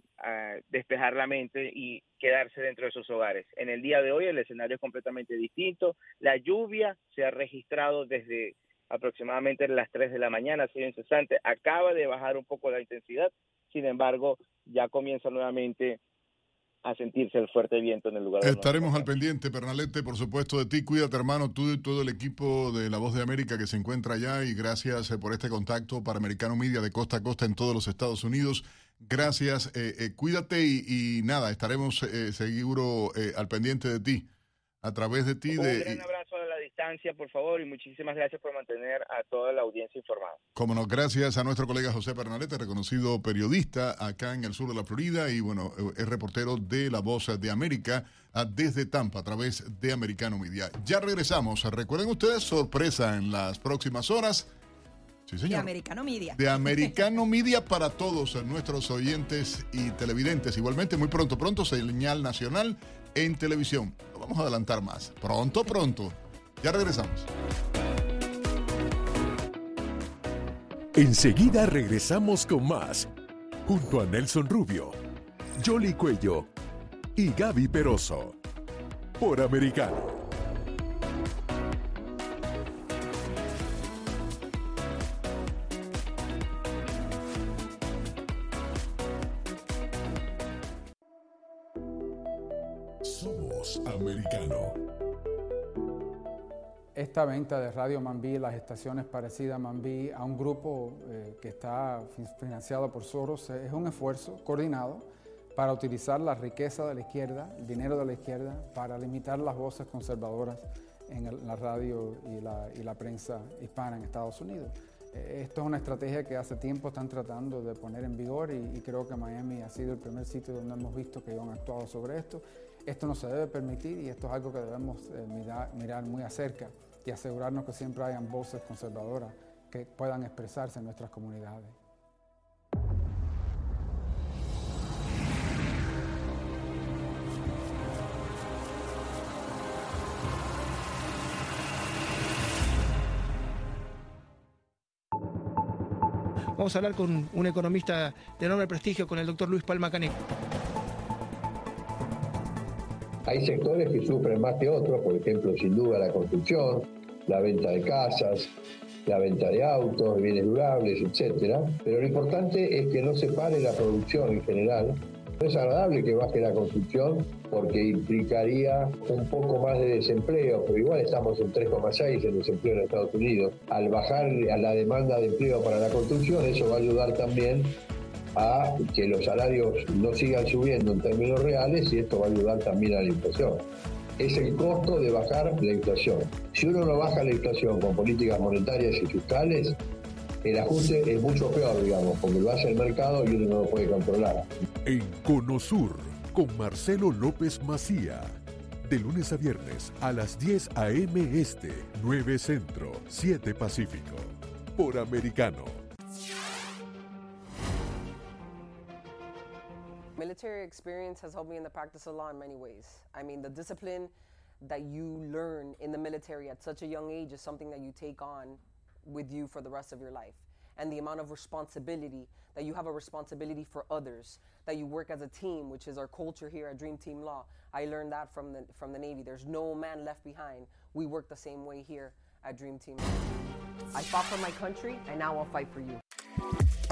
despejar la mente y quedarse dentro de sus hogares. En el día de hoy el escenario es completamente distinto. La lluvia se ha registrado desde aproximadamente las 3 de la mañana, ha sido incesante. Acaba de bajar un poco la intensidad, sin embargo, ya comienza nuevamente a sentirse el fuerte viento en el lugar. Estaremos al pendiente, Pernalete, por supuesto, de ti. Cuídate, hermano, tú y todo el equipo de La Voz de América que se encuentra allá y gracias eh, por este contacto para Americano Media de costa a costa en todos los Estados Unidos. Gracias, eh, eh, cuídate y, nada, estaremos seguro al pendiente de ti, a través de ti. Un de, gran abrazo a la distancia, por favor, y muchísimas gracias por mantener a toda la audiencia informada. Como no, gracias a nuestro colega José Pernalete, reconocido periodista acá en el sur de la Florida y bueno, es reportero de La Voz de América desde Tampa a través de Americano Media. Ya regresamos. Recuerden ustedes, sorpresa en las próximas horas. De Americano Media. De Americano Media para todos nuestros oyentes y televidentes. Igualmente, muy pronto, pronto, señal nacional en televisión. Lo vamos a adelantar más. Pronto, pronto. Ya regresamos. Enseguida regresamos con más. Junto a Nelson Rubio, Jolly Cuello y Gaby Peroso. Por Americano. Esta venta de Radio Mambí, las estaciones parecidas a Mambí, a un grupo eh, que está financiado por Soros, es un esfuerzo coordinado para utilizar la riqueza de la izquierda, el dinero de la izquierda, para limitar las voces conservadoras en la radio y la, prensa hispana en Estados Unidos. Eh, esto es una estrategia que hace tiempo están tratando de poner en vigor y, creo que Miami ha sido el primer sitio donde hemos visto que han actuado sobre esto. Esto no se debe permitir y esto es algo que debemos eh, mirar muy acerca y asegurarnos que siempre hayan voces conservadoras que puedan expresarse en nuestras comunidades. Vamos a hablar con un economista de enorme prestigio, con el doctor Luis Palma Caneco. Hay sectores que sufren más que otros, por ejemplo, sin duda la construcción, la venta de casas, la venta de autos, bienes durables, etc. Pero lo importante es que no se pare la producción en general. No es agradable que baje la construcción porque implicaría un poco más de desempleo, pero igual estamos en 3,6 en desempleo en Estados Unidos. Al bajar a la demanda de empleo para la construcción, eso va a ayudar también a que los salarios no sigan subiendo en términos reales y esto va a ayudar también a la inflación. es el costo de bajar la inflación. Si uno no baja la inflación con políticas monetarias y fiscales, el ajuste es mucho peor, digamos, porque lo hace el mercado y uno no lo puede controlar. En Conosur, con Marcelo López Macía. De lunes a viernes a las 10 a.m. Este, 9 Centro, 7 Pacífico. Por Americano. Military experience has helped me in the practice of law in many ways. I mean, the discipline that you learn in the military at such a young age is something that you take on with you for the rest of your life. And the amount of responsibility that you have a responsibility for others, that you work as a team, which is our culture here at Dream Team Law. I learned that from the, from the Navy. There's no man left behind. We work the same way here at Dream Team. I fought for my country, and now I'll fight for you.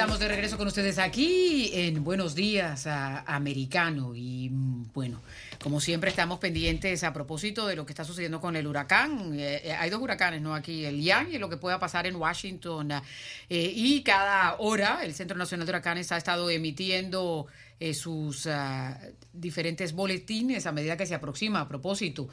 Estamos de regreso con ustedes aquí en Buenos Días Americano y mm, bueno, como siempre estamos pendientes a propósito de lo que está sucediendo con el huracán. Eh, eh, hay dos huracanes, ¿no? Aquí el Ian y lo que pueda pasar en Washington. Eh, y cada hora el Centro Nacional de Huracanes ha estado emitiendo sus ah, diferentes boletines a medida que se aproxima a propósito,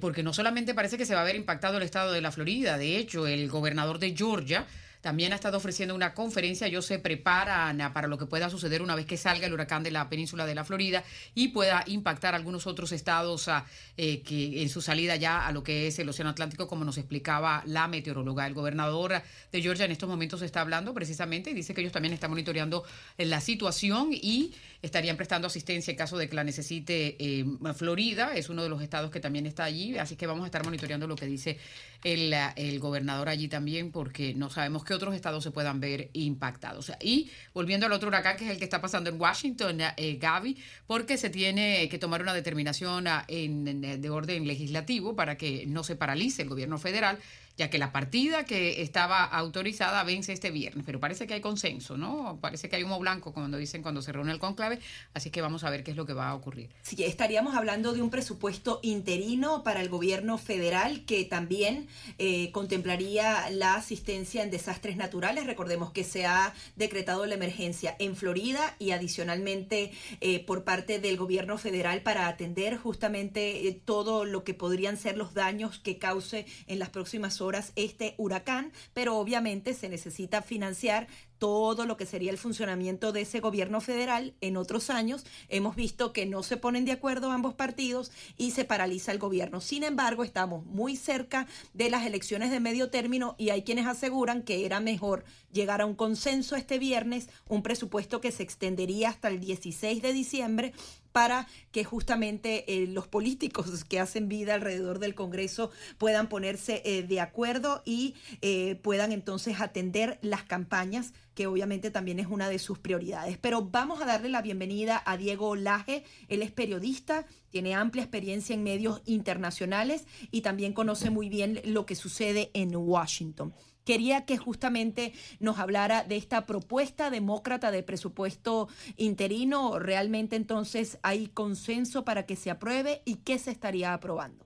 porque no solamente parece que se va a ver impactado el estado de la Florida, de hecho el gobernador de Georgia también ha estado ofreciendo una conferencia. Ellos se preparan para lo que pueda suceder una vez que salga el huracán de la península de la Florida y pueda impactar algunos otros estados ah, eh, que en su salida ya a lo que es el Océano Atlántico, como nos explicaba la meteoróloga. El gobernador de Georgia en estos momentos está hablando precisamente y dice que ellos también están monitoreando eh, la situación y estarían prestando asistencia en caso de que la necesite eh, Florida. Es uno de los estados que también está allí, así que vamos a estar monitoreando lo que dice el, el gobernador allí también porque no sabemos que otros estados se puedan ver impactados. Y volviendo al otro huracán, que es el que está pasando en Washington, eh, Gaby, porque se tiene que tomar una determinación ah, en, de orden legislativo para que no se paralice el gobierno federal ya que la partida que estaba autorizada vence este viernes, pero parece que hay consenso, ¿no? Parece que hay humo blanco, cuando dicen cuando se reúne el conclave, así que vamos a ver qué es lo que va a ocurrir. Sí, estaríamos hablando de un presupuesto interino para el gobierno federal que también eh, contemplaría la asistencia en desastres naturales. Recordemos que se ha decretado la emergencia en Florida y adicionalmente eh, por parte del gobierno federal para atender justamente eh, todo lo que podrían ser los daños que cause en las próximas horas este huracán, pero obviamente se necesita financiar todo lo que sería el funcionamiento de ese gobierno federal en otros años. Hemos visto que no se ponen de acuerdo ambos partidos y se paraliza el gobierno. Sin embargo, estamos muy cerca de las elecciones de medio término y hay quienes aseguran que era mejor llegar a un consenso este viernes, un presupuesto que se extendería hasta el 16 de diciembre para que justamente eh, los políticos que hacen vida alrededor del Congreso puedan ponerse eh, de acuerdo y eh, puedan entonces atender las campañas que obviamente también es una de sus prioridades. Pero vamos a darle la bienvenida a Diego Laje. Él es periodista, tiene amplia experiencia en medios internacionales y también conoce muy bien lo que sucede en Washington quería que justamente nos hablara de esta propuesta demócrata de presupuesto interino. ¿Realmente entonces hay consenso para que se apruebe y qué se estaría aprobando?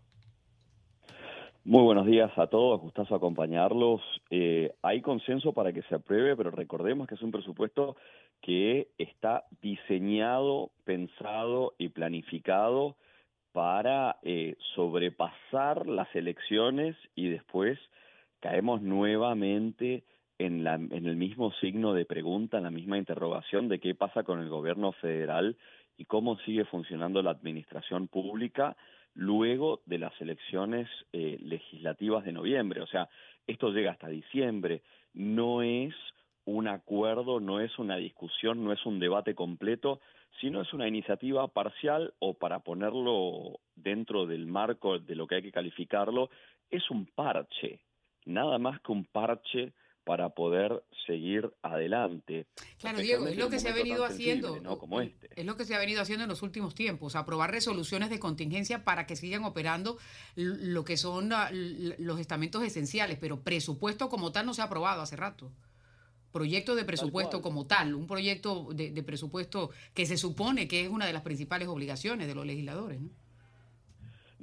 Muy buenos días a todos, gustazo acompañarlos. Eh, hay consenso para que se apruebe, pero recordemos que es un presupuesto que está diseñado, pensado y planificado para eh, sobrepasar las elecciones y después caemos nuevamente en, la, en el mismo signo de pregunta, en la misma interrogación de qué pasa con el gobierno federal y cómo sigue funcionando la administración pública luego de las elecciones eh, legislativas de noviembre. O sea, esto llega hasta diciembre, no es un acuerdo, no es una discusión, no es un debate completo, sino es una iniciativa parcial o para ponerlo dentro del marco de lo que hay que calificarlo, es un parche, nada más que un parche para poder seguir adelante. Claro, Diego, es lo que se ha venido haciendo, Como este. es lo que se ha venido haciendo en los últimos tiempos, aprobar resoluciones de contingencia para que sigan operando lo que son los estamentos esenciales, pero presupuesto como tal no se ha aprobado hace rato. Proyecto de presupuesto como tal, un proyecto de, presupuesto que se supone que es una de las principales obligaciones de los legisladores. ¿no?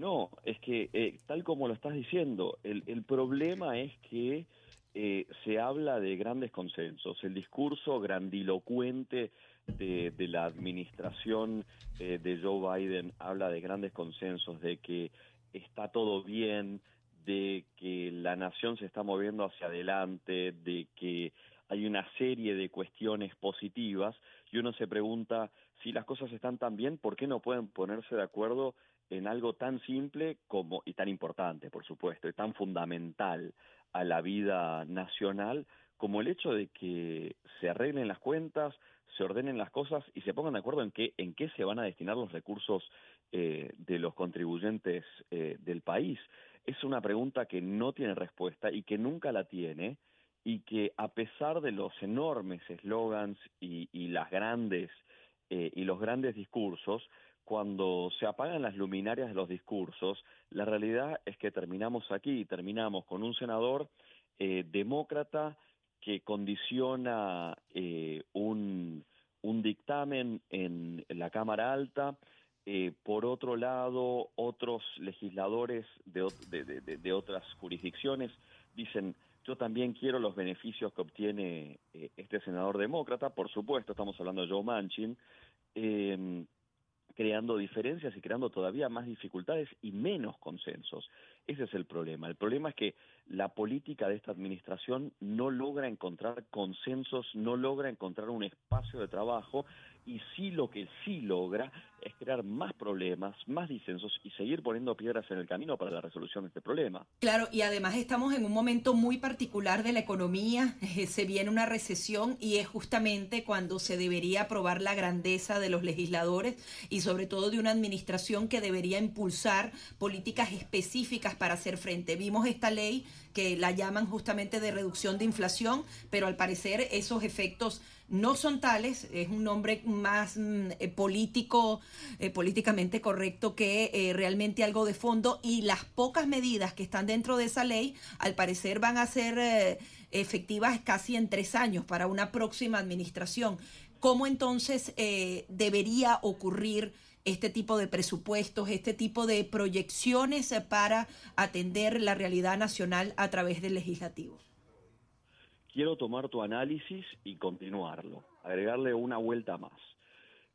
No, es que eh, tal como lo estás diciendo, el, el problema es que eh, se habla de grandes consensos. El discurso grandilocuente de, la administración eh, de Joe Biden habla de grandes consensos, de que está todo bien, de que la nación se está moviendo hacia adelante, de que hay una serie de cuestiones positivas y uno se pregunta si las cosas están tan bien, ¿por qué no pueden ponerse de acuerdo en algo tan simple como y tan importante, por supuesto, y tan fundamental a la vida nacional como el hecho de que se arreglen las cuentas, se ordenen las cosas y se pongan de acuerdo en qué, en qué se van a destinar los recursos eh, de los contribuyentes eh, del país. Es una pregunta que no tiene respuesta y que nunca la tiene y que a pesar de los enormes eslogans y, las grandes eh, y los grandes discursos, cuando se apagan las luminarias de los discursos, la realidad es que terminamos aquí, terminamos con un senador eh, demócrata que condiciona eh, un, dictamen en la Cámara Alta, eh, por otro lado, otros legisladores de, otras jurisdicciones dicen, yo también quiero los beneficios que obtiene este senador demócrata, por supuesto, estamos hablando de Joe Manchin, creando diferencias y creando todavía más dificultades y menos consensos. Ese es el problema. El problema es que la política de esta administración no logra encontrar consensos, no logra encontrar un espacio de trabajo y sí lo que sí logra es crear más problemas, más disensos y seguir poniendo piedras en el camino para la resolución de este problema. Claro, y además estamos en un momento muy particular de la economía, eh, se viene una recesión y es justamente cuando se debería aprobar la grandeza de los legisladores y sobre todo de una administración que debería impulsar políticas específicas para hacer frente. Vimos esta ley que la llaman justamente de reducción de inflación, pero al parecer esos efectos no son tales, es un nombre más mm, eh, político, eh, políticamente correcto que eh, realmente algo de fondo y las pocas medidas que están dentro de esa ley al parecer van a ser efectivas casi en tres años para una próxima administración. ¿Cómo entonces debería ocurrir? este tipo de presupuestos, este tipo de proyecciones para atender la realidad nacional a través del legislativo quiero tomar tu análisis y continuarlo, agregarle una vuelta más.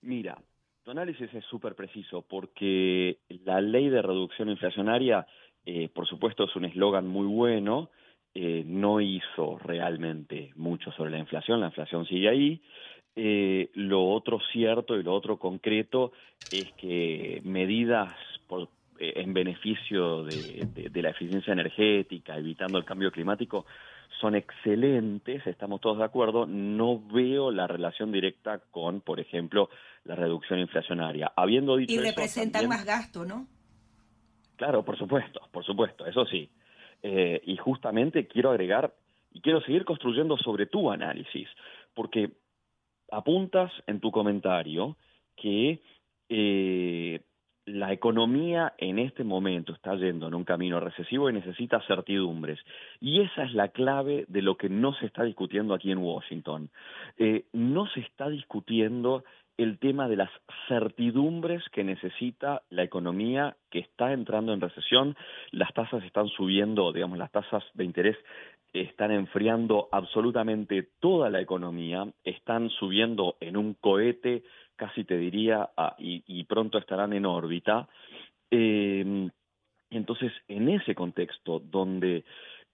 Mira, tu análisis es súper preciso porque la ley de reducción inflacionaria, eh, por supuesto, es un eslogan muy bueno, eh, no hizo realmente mucho sobre la inflación, la inflación sigue ahí. Eh, lo otro cierto y lo otro concreto es que medidas en beneficio de la eficiencia energética, evitando el cambio climático, son excelentes, estamos todos de acuerdo, no veo la relación directa con, por ejemplo, la reducción inflacionaria. Habiendo dicho y representan más gasto, ¿no? Claro, por supuesto, por supuesto, eso sí. Eh, y justamente quiero agregar y quiero seguir construyendo sobre tu análisis, porque apuntas en tu comentario que eh, la economía en este momento está yendo en un camino recesivo y necesita certidumbres. Y esa es la clave de lo que no se está discutiendo aquí en Washington. Eh, no se está discutiendo el tema de las certidumbres que necesita la economía que está entrando en recesión. Las tasas están subiendo, digamos, las tasas de interés están enfriando absolutamente toda la economía, están subiendo en un cohete casi te diría, y, pronto estarán en órbita. Em, entonces, en ese contexto donde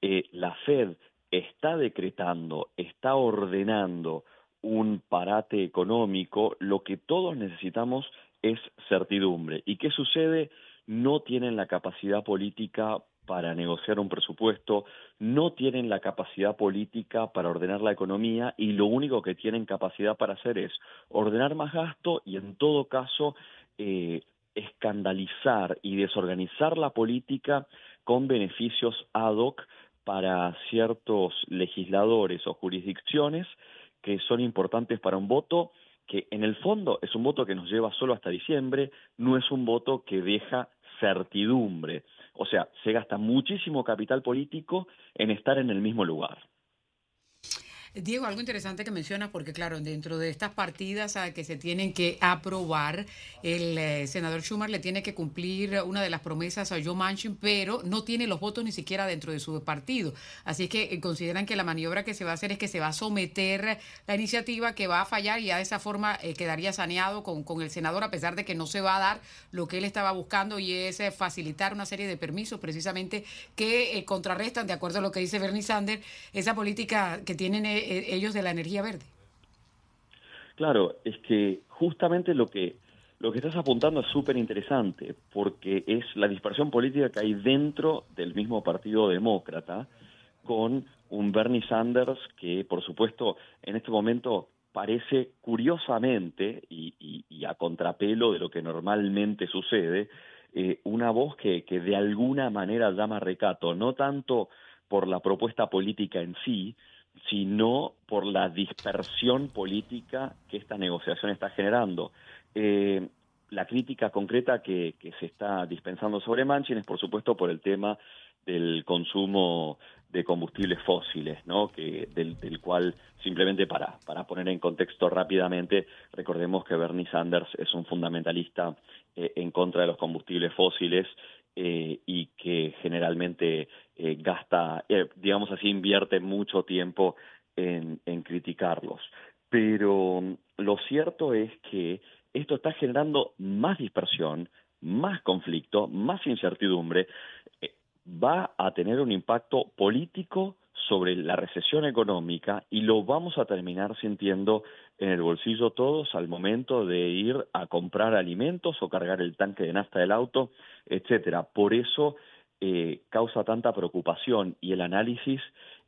eh, la Fed está decretando, está ordenando un parate económico, lo que todos necesitamos es certidumbre. ¿Y qué sucede? No tienen la capacidad política para negociar un presupuesto, no tienen la capacidad política para ordenar la economía y lo único que tienen capacidad para hacer es ordenar más gasto y en todo caso eh, escandalizar y desorganizar la política con beneficios ad hoc para ciertos legisladores o jurisdicciones que son importantes para un voto que en el fondo es un voto que nos lleva solo hasta diciembre, no es un voto que deja certidumbre. O sea, se gasta muchísimo capital político en estar en el mismo lugar. Diego, algo interesante que mencionas, porque claro, dentro de estas partidas a que se tienen que aprobar, el eh, senador Schumer le tiene que cumplir una de las promesas a Joe Manchin, pero no tiene los votos ni siquiera dentro de su partido. Así que eh, consideran que la maniobra que se va a hacer es que se va a someter la iniciativa que va a fallar y ya de esa forma eh, quedaría saneado con, con, el senador, a pesar de que no se va a dar lo que él estaba buscando y es facilitar una serie de permisos precisamente que contrarrestan, de acuerdo a lo que dice Bernie Sanders, esa política que tienen eh, ellos de la energía verde. Claro, es que justamente lo que lo que estás apuntando es súper interesante, porque es la dispersión política que hay dentro del mismo Partido Demócrata, con un Bernie Sanders que, por supuesto, en este momento parece curiosamente, y, a contrapelo de lo que normalmente sucede, eh, una voz que, que de alguna manera llama recato, no tanto por la propuesta política en sí, sino por la dispersión política que esta negociación está generando. Eh, la crítica concreta que, se está dispensando sobre Manchin es, por supuesto, por el tema del consumo de combustibles fósiles, ¿no? que, del, cual, simplemente para, para poner en contexto rápidamente, recordemos que Bernie Sanders es un fundamentalista eh, en contra de los combustibles fósiles eh, y que generalmente eh, gasta, eh, digamos así, invierte mucho tiempo en, criticarlos. Pero mm, lo cierto es que esto está generando más dispersión, más conflicto, más incertidumbre, va a tener un impacto político sobre la recesión económica y lo vamos a terminar sintiendo en el bolsillo todos al momento de ir a comprar alimentos o cargar el tanque de nafta del auto, etcétera. Por eso eh, causa tanta preocupación y el análisis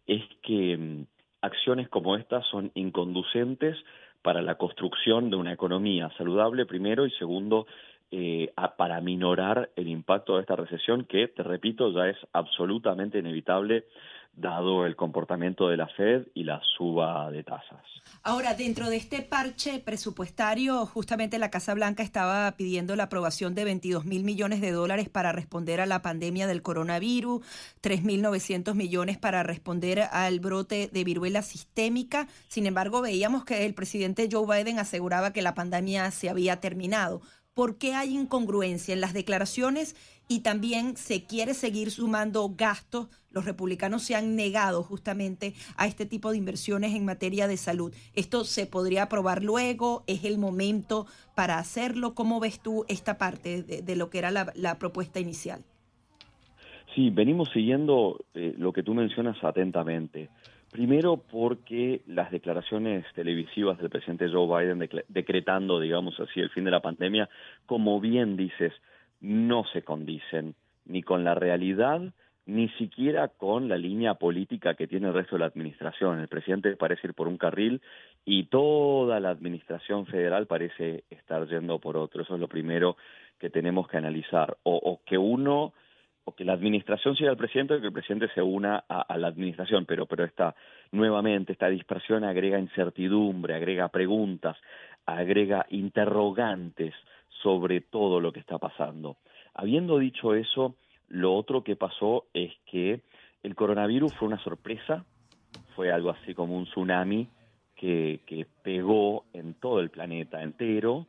es que mm, acciones como estas son inconducentes para la construcción de una economía saludable primero y segundo eh, para minorar el impacto de esta recesión que, te repito, ya es absolutamente inevitable dado el comportamiento de la Fed y la suba de tasas. Ahora, dentro de este parche presupuestario, justamente la Casa Blanca estaba pidiendo la aprobación de 22 mil millones de dólares para responder a la pandemia del coronavirus, 3.900 millones para responder al brote de viruela sistémica. Sin embargo, veíamos que el presidente Joe Biden aseguraba que la pandemia se había terminado. ¿Por qué hay incongruencia en las declaraciones y también se quiere seguir sumando gastos. Los republicanos se han negado justamente a este tipo de inversiones en materia de salud. ¿Esto se podría aprobar luego? ¿Es el momento para hacerlo? ¿Cómo ves tú esta parte de, lo que era la, propuesta inicial? Sí, venimos siguiendo eh, lo que tú mencionas atentamente. Primero porque las declaraciones televisivas del presidente Joe Biden decretando, digamos así, el fin de la pandemia, como bien dices, no se condicen ni con la realidad ni siquiera con la línea política que tiene el resto de la administración. El presidente parece ir por un carril y toda la administración federal parece estar yendo por otro. Eso es lo primero que tenemos que analizar. O, que uno, o que la administración siga al presidente o que el presidente se una a, a la administración. Pero, pero esta, nuevamente, esta dispersión agrega incertidumbre, agrega preguntas, agrega interrogantes sobre todo lo que está pasando. Habiendo dicho eso, lo otro que pasó es que el coronavirus fue una sorpresa, fue algo así como un tsunami que, pegó en todo el planeta entero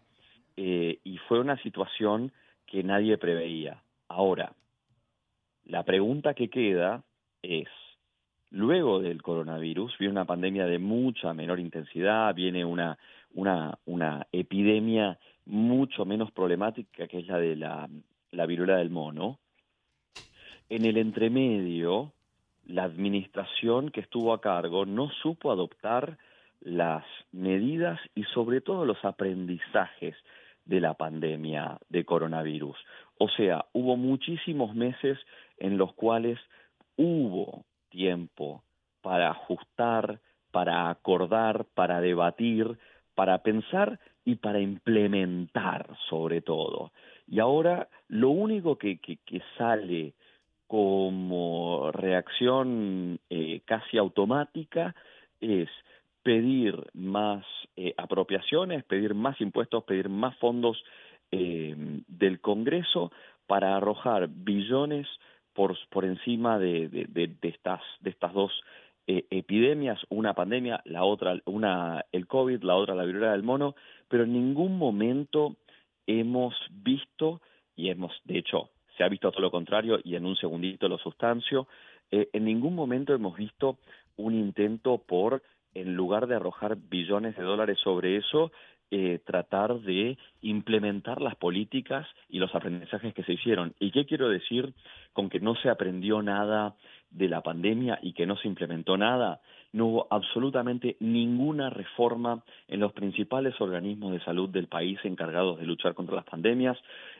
eh, y fue una situación que nadie preveía. Ahora, la pregunta que queda es, luego del coronavirus viene una pandemia de mucha menor intensidad, viene una, una, una epidemia mucho menos problemática que es la de la, la viruela del mono. En el entremedio, la administración que estuvo a cargo no supo adoptar las medidas y sobre todo los aprendizajes de la pandemia de coronavirus. O sea, hubo muchísimos meses en los cuales hubo tiempo para ajustar, para acordar, para debatir, para pensar y para implementar sobre todo. Y ahora lo único que, que, sale como reacción eh, casi automática es pedir más eh, apropiaciones, pedir más impuestos, pedir más fondos eh, del Congreso para arrojar billones por, por encima de, de, estas, de estas dos eh, epidemias, una pandemia, la otra, una el COVID, la otra la viruela del mono, pero en ningún momento hemos visto, y hemos, de hecho, se ha visto todo lo contrario, y en un segundito lo sustancio, en ningún momento hemos visto un intento por en lugar de arrojar billones de dólares sobre eso, eh, tratar de implementar las políticas y los aprendizajes que se hicieron. ¿Y qué quiero decir con que no se aprendió nada de la pandemia y que no se implementó nada? No hubo absolutamente ninguna reforma en los principales organismos de salud del país encargados de luchar contra las pandemias.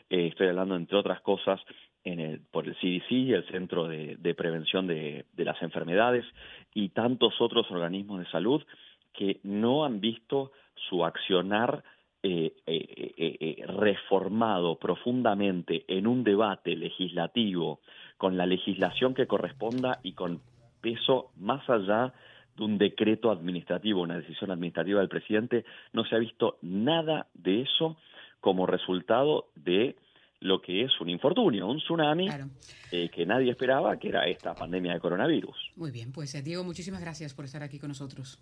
Eh, estoy hablando, entre otras cosas, en el, por el CDC, el Centro de, Prevención de, las Enfermedades, y tantos otros organismos de salud que no han visto su accionar eh, eh, eh, reformado profundamente en un debate legislativo con la legislación que corresponda y con peso más allá de un decreto administrativo, una decisión administrativa del presidente, no se ha visto nada de eso como resultado de lo que es un infortunio, un tsunami eh, que nadie esperaba, que era esta pandemia de coronavirus. Muy bien, pues eh, Diego, muchísimas gracias por estar aquí con nosotros.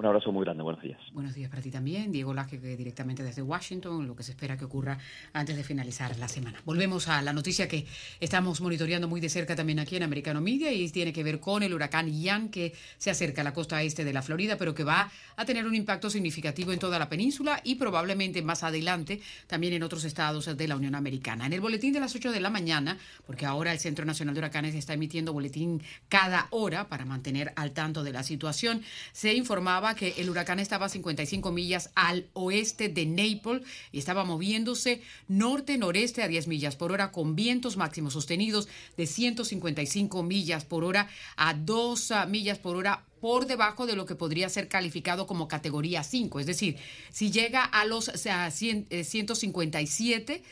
Un abrazo muy grande, buenos días. Buenos días para ti también, Diego Laje, directamente desde Washington, lo que se espera que ocurra antes de finalizar la semana. Volvemos a la noticia que estamos monitoreando muy de cerca también aquí en Americano Media y tiene que ver con el huracán Ian que se acerca a la costa este de la Florida, pero que va a tener un impacto significativo en toda la península y probablemente más adelante también en otros estados de la Unión Americana. En el boletín de las 8 de la mañana, porque ahora el Centro Nacional de Huracanes está emitiendo boletín cada hora para mantener al tanto de la situación, se informaba que el huracán estaba a 55 millas al oeste de Naples y estaba moviéndose norte-noreste a 10 millas por hora con vientos máximos sostenidos de 155 millas por hora a 2 ah, millas por hora por debajo de lo que podría ser calificado como categoría 5. Es decir, si llega a los o sea, 157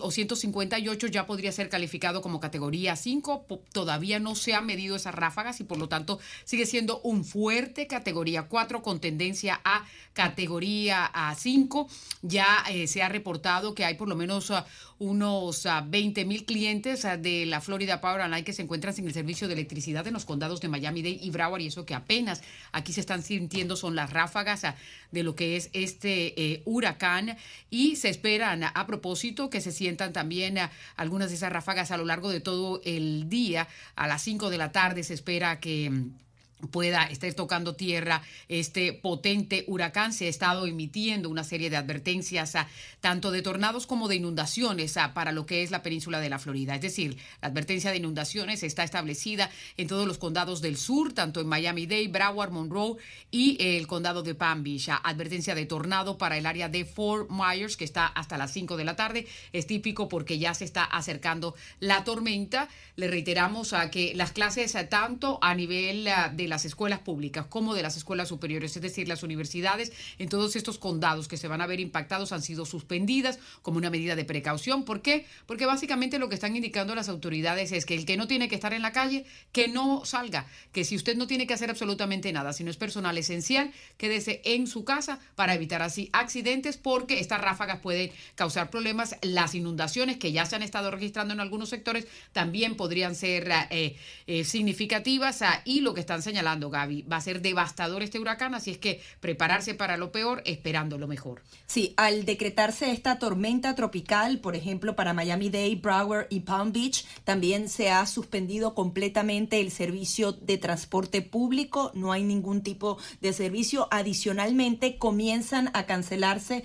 o 158 ya podría ser calificado como categoría 5. Todavía no se han medido esas ráfagas y por lo tanto sigue siendo un fuerte categoría 4 con tendencia a categoría 5. Ya eh, se ha reportado que hay por lo menos uh, unos 20 uh, mil clientes uh, de la Florida Power and Light que se encuentran sin el servicio de electricidad en los condados de Miami-Dade y Broward y eso que apenas aquí se están sintiendo son las ráfagas de lo que es este eh, huracán y se esperan a propósito que se sientan también algunas de esas ráfagas a lo largo de todo el día. A las 5 de la tarde se espera que pueda estar tocando tierra este potente huracán. Se ha estado emitiendo una serie de advertencias a, tanto de tornados como de inundaciones para lo que es la península de la Florida. Es decir, la advertencia de inundaciones está establecida en todos los condados del sur, tanto en Miami-Dade, Broward, Monroe y el condado de Palm Beach. Advertencia de tornado para el área de Fort Myers, que está hasta las 5 de la tarde. Es típico porque ya se está acercando la tormenta. Le reiteramos a que las clases, tanto a nivel de las escuelas públicas como de las escuelas superiores, es decir, las universidades en todos estos condados que se van a ver impactados han sido suspendidas como una medida de precaución. ¿Por qué? Porque básicamente lo que están indicando las autoridades es que el que no tiene que estar en la calle, que no salga, que si usted no tiene que hacer absolutamente nada, si no es personal esencial, quédese en su casa para evitar así accidentes porque estas ráfagas pueden causar problemas. Las inundaciones que ya se han estado registrando en algunos sectores también podrían ser eh, eh, significativas ah, y lo que están señalando, Gaby, va a ser devastador este huracán, así es que prepararse para lo peor esperando lo mejor. Sí, al decretarse esta tormenta tropical, por ejemplo, para Miami-Dade, Broward y Palm Beach, también se ha suspendido completamente el servicio de transporte público, no hay ningún tipo de servicio. Adicionalmente, comienzan a cancelarse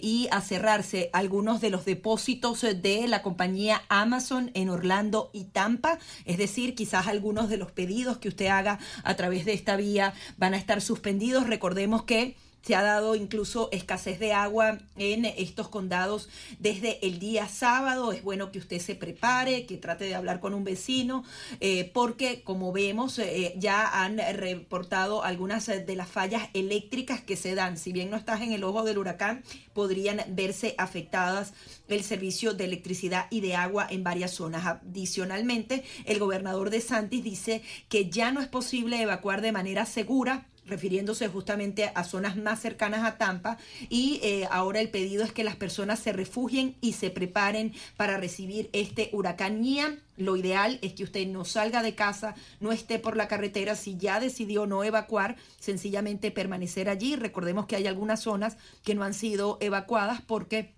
y a cerrarse algunos de los depósitos de la compañía Amazon en Orlando y Tampa, es decir, quizás algunos de los pedidos que usted haga a través de esta vía van a estar suspendidos. Recordemos que se ha dado incluso escasez de agua en estos condados desde el día sábado. Es bueno que usted se prepare, que trate de hablar con un vecino, eh, porque como vemos eh, ya han reportado algunas de las fallas eléctricas que se dan. Si bien no estás en el ojo del huracán, podrían verse afectadas el servicio de electricidad y de agua en varias zonas. Adicionalmente, el gobernador de Santis dice que ya no es posible evacuar de manera segura refiriéndose justamente a zonas más cercanas a Tampa y eh, ahora el pedido es que las personas se refugien y se preparen para recibir este huracán Ian. Lo ideal es que usted no salga de casa, no esté por la carretera, si ya decidió no evacuar, sencillamente permanecer allí. Recordemos que hay algunas zonas que no han sido evacuadas porque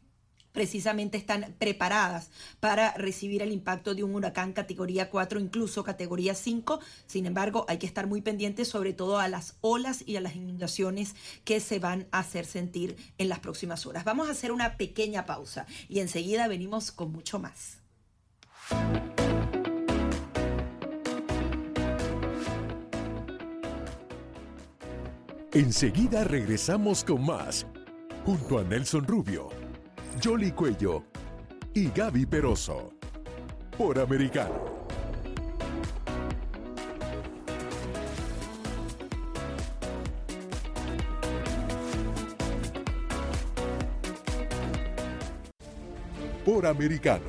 precisamente están preparadas para recibir el impacto de un huracán categoría 4, incluso categoría 5. Sin embargo, hay que estar muy pendientes sobre todo a las olas y a las inundaciones que se van a hacer sentir en las próximas horas. Vamos a hacer una pequeña pausa y enseguida venimos con mucho más. Enseguida regresamos con más, junto a Nelson Rubio Jolly Cuello y Gaby Peroso. Por Americano. Por Americano.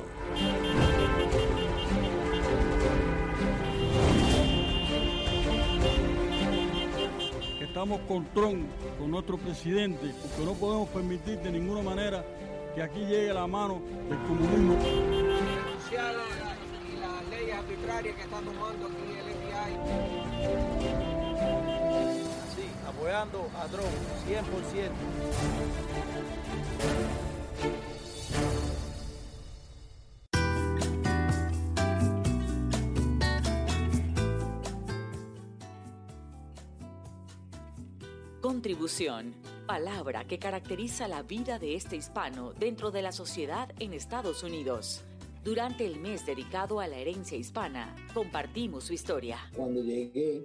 Estamos con Trump, con nuestro presidente, porque no podemos permitir de ninguna manera que aquí llegue la mano del comunismo. Denunciar las leyes arbitrarias que está tomando aquí el FBI. Sí, apoyando a Trump, 100%. Contribución palabra que caracteriza la vida de este hispano dentro de la sociedad en Estados Unidos. Durante el mes dedicado a la herencia hispana, compartimos su historia. Cuando llegué,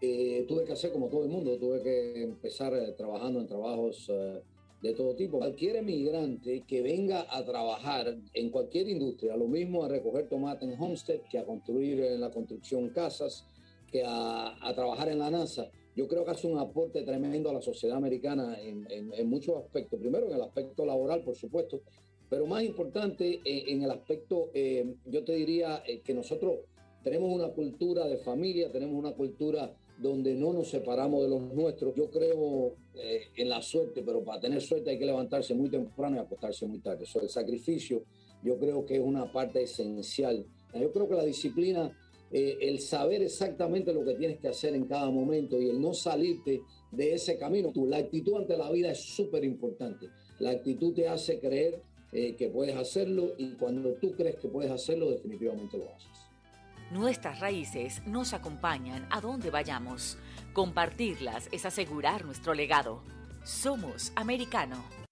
eh, tuve que hacer como todo el mundo, tuve que empezar eh, trabajando en trabajos eh, de todo tipo. Cualquier emigrante que venga a trabajar en cualquier industria, lo mismo a recoger tomate en Homestead que a construir en la construcción casas, que a, a trabajar en la NASA yo creo que hace un aporte tremendo a la sociedad americana en, muchos aspectos. Primero, en el aspecto laboral, por supuesto, pero más importante, eh, en, el aspecto, eh, yo te diría eh, que nosotros tenemos una cultura de familia, tenemos una cultura donde no nos separamos de los nuestros. Yo creo en la suerte, pero para tener suerte hay que levantarse muy temprano y acostarse muy tarde. Eso, el sacrificio, yo creo que es una parte esencial. Yo creo que la disciplina eh, el saber exactamente lo que tienes que hacer en cada momento y el no salirte de ese camino. la actitud ante la vida es súper importante. La actitud te hace creer eh, que puedes hacerlo y cuando tú crees que puedes hacerlo, definitivamente lo haces. Nuestras raíces nos acompañan a donde vayamos. Compartirlas es asegurar nuestro legado. Somos americano.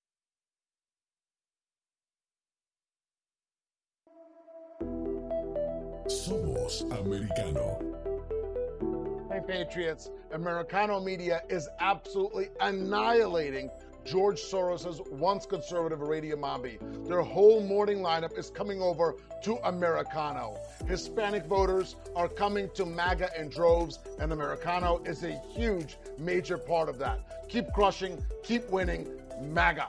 Somos Americano. Hey, Patriots. Americano media is absolutely annihilating George Soros's once conservative Radio Mambi. Their whole morning lineup is coming over to Americano. Hispanic voters are coming to MAGA in droves, and Americano is a huge, major part of that. Keep crushing, keep winning, MAGA.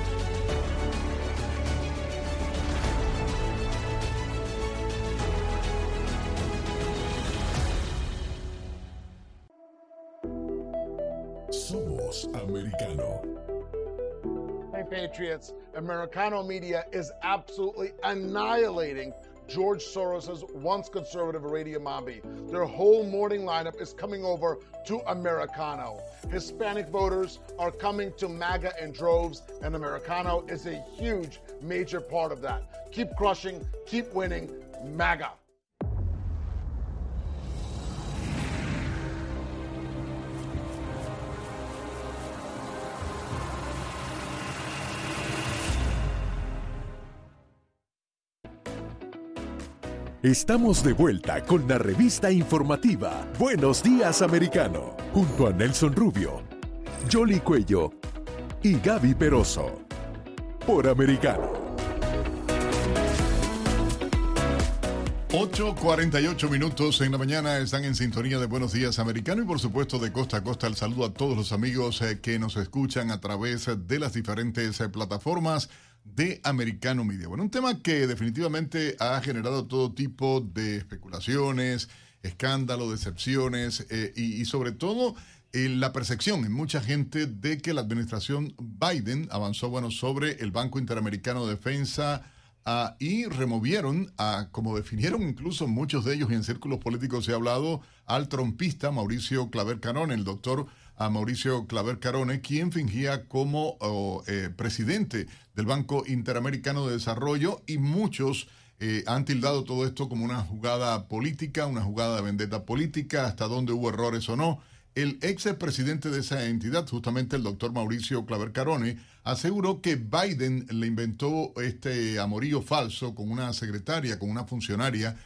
Patriots, Americano media is absolutely annihilating George Soros's once conservative Radio Mambi. Their whole morning lineup is coming over to Americano. Hispanic voters are coming to MAGA in droves, and Americano is a huge, major part of that. Keep crushing, keep winning, MAGA. Estamos de vuelta con la revista informativa Buenos Días Americano, junto a Nelson Rubio, Jolly Cuello y Gaby Peroso, por Americano. 8.48 minutos en la mañana están en sintonía de Buenos Días Americano y por supuesto de costa a costa el saludo a todos los amigos eh, que nos escuchan a través de las diferentes eh, plataformas de Americano Media. Bueno, un tema que definitivamente ha generado todo tipo de especulaciones, escándalos, decepciones eh, y, sobre todo eh, la percepción en mucha gente de que la administración Biden avanzó bueno sobre el Banco Interamericano de Defensa ah, y removieron, a, como definieron incluso muchos de ellos y en círculos políticos se ha hablado, al trompista Mauricio Claver Canón, el doctor a Mauricio Claver Carone, quien fingía como eh, presidente del Banco Interamericano de Desarrollo y muchos eh, han tildado todo esto como una jugada política, una jugada de vendetta política, hasta dónde hubo errores o no. El ex presidente de esa entidad, justamente el doctor Mauricio Claver Carone, aseguró que Biden le inventó este amorío falso con una secretaria, con una funcionaria,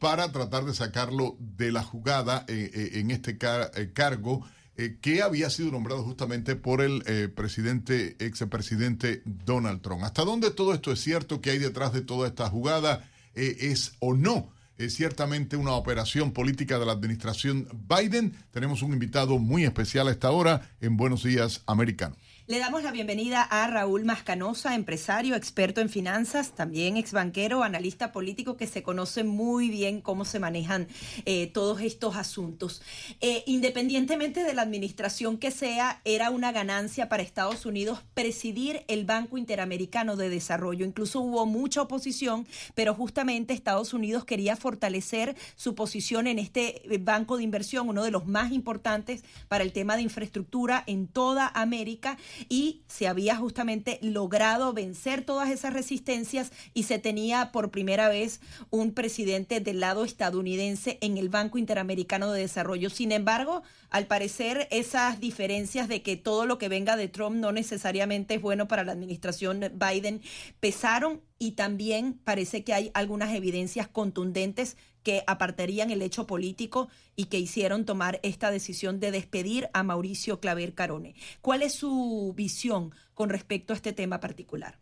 para tratar de sacarlo de la jugada eh, en este cargo eh, que había sido nombrado justamente por el eh, presidente, ex presidente Donald Trump. ¿Hasta dónde todo esto es cierto que hay detrás de toda esta jugada? Eh, ¿Es o no? ¿Es ciertamente una operación política de la administración Biden? Tenemos un invitado muy especial a esta hora en Buenos Días Americano. Le damos la bienvenida a Raúl Mascanosa, empresario, experto en finanzas, también ex banquero, analista político que se conoce muy bien cómo se manejan eh, todos estos asuntos. Eh, independientemente de la administración que sea, era una ganancia para Estados Unidos presidir el Banco Interamericano de Desarrollo. Incluso hubo mucha oposición, pero justamente Estados Unidos quería fortalecer su posición en este eh, banco de inversión, uno de los más importantes para el tema de infraestructura en toda América y se había justamente logrado vencer todas esas resistencias y se tenía por primera vez un presidente del lado estadounidense en el Banco Interamericano de Desarrollo. Sin embargo, al parecer esas diferencias de que todo lo que venga de Trump no necesariamente es bueno para la administración Biden pesaron y también parece que hay algunas evidencias contundentes que apartarían el hecho político y que hicieron tomar esta decisión de despedir a Mauricio Claver Carone. ¿Cuál es su visión con respecto a este tema particular?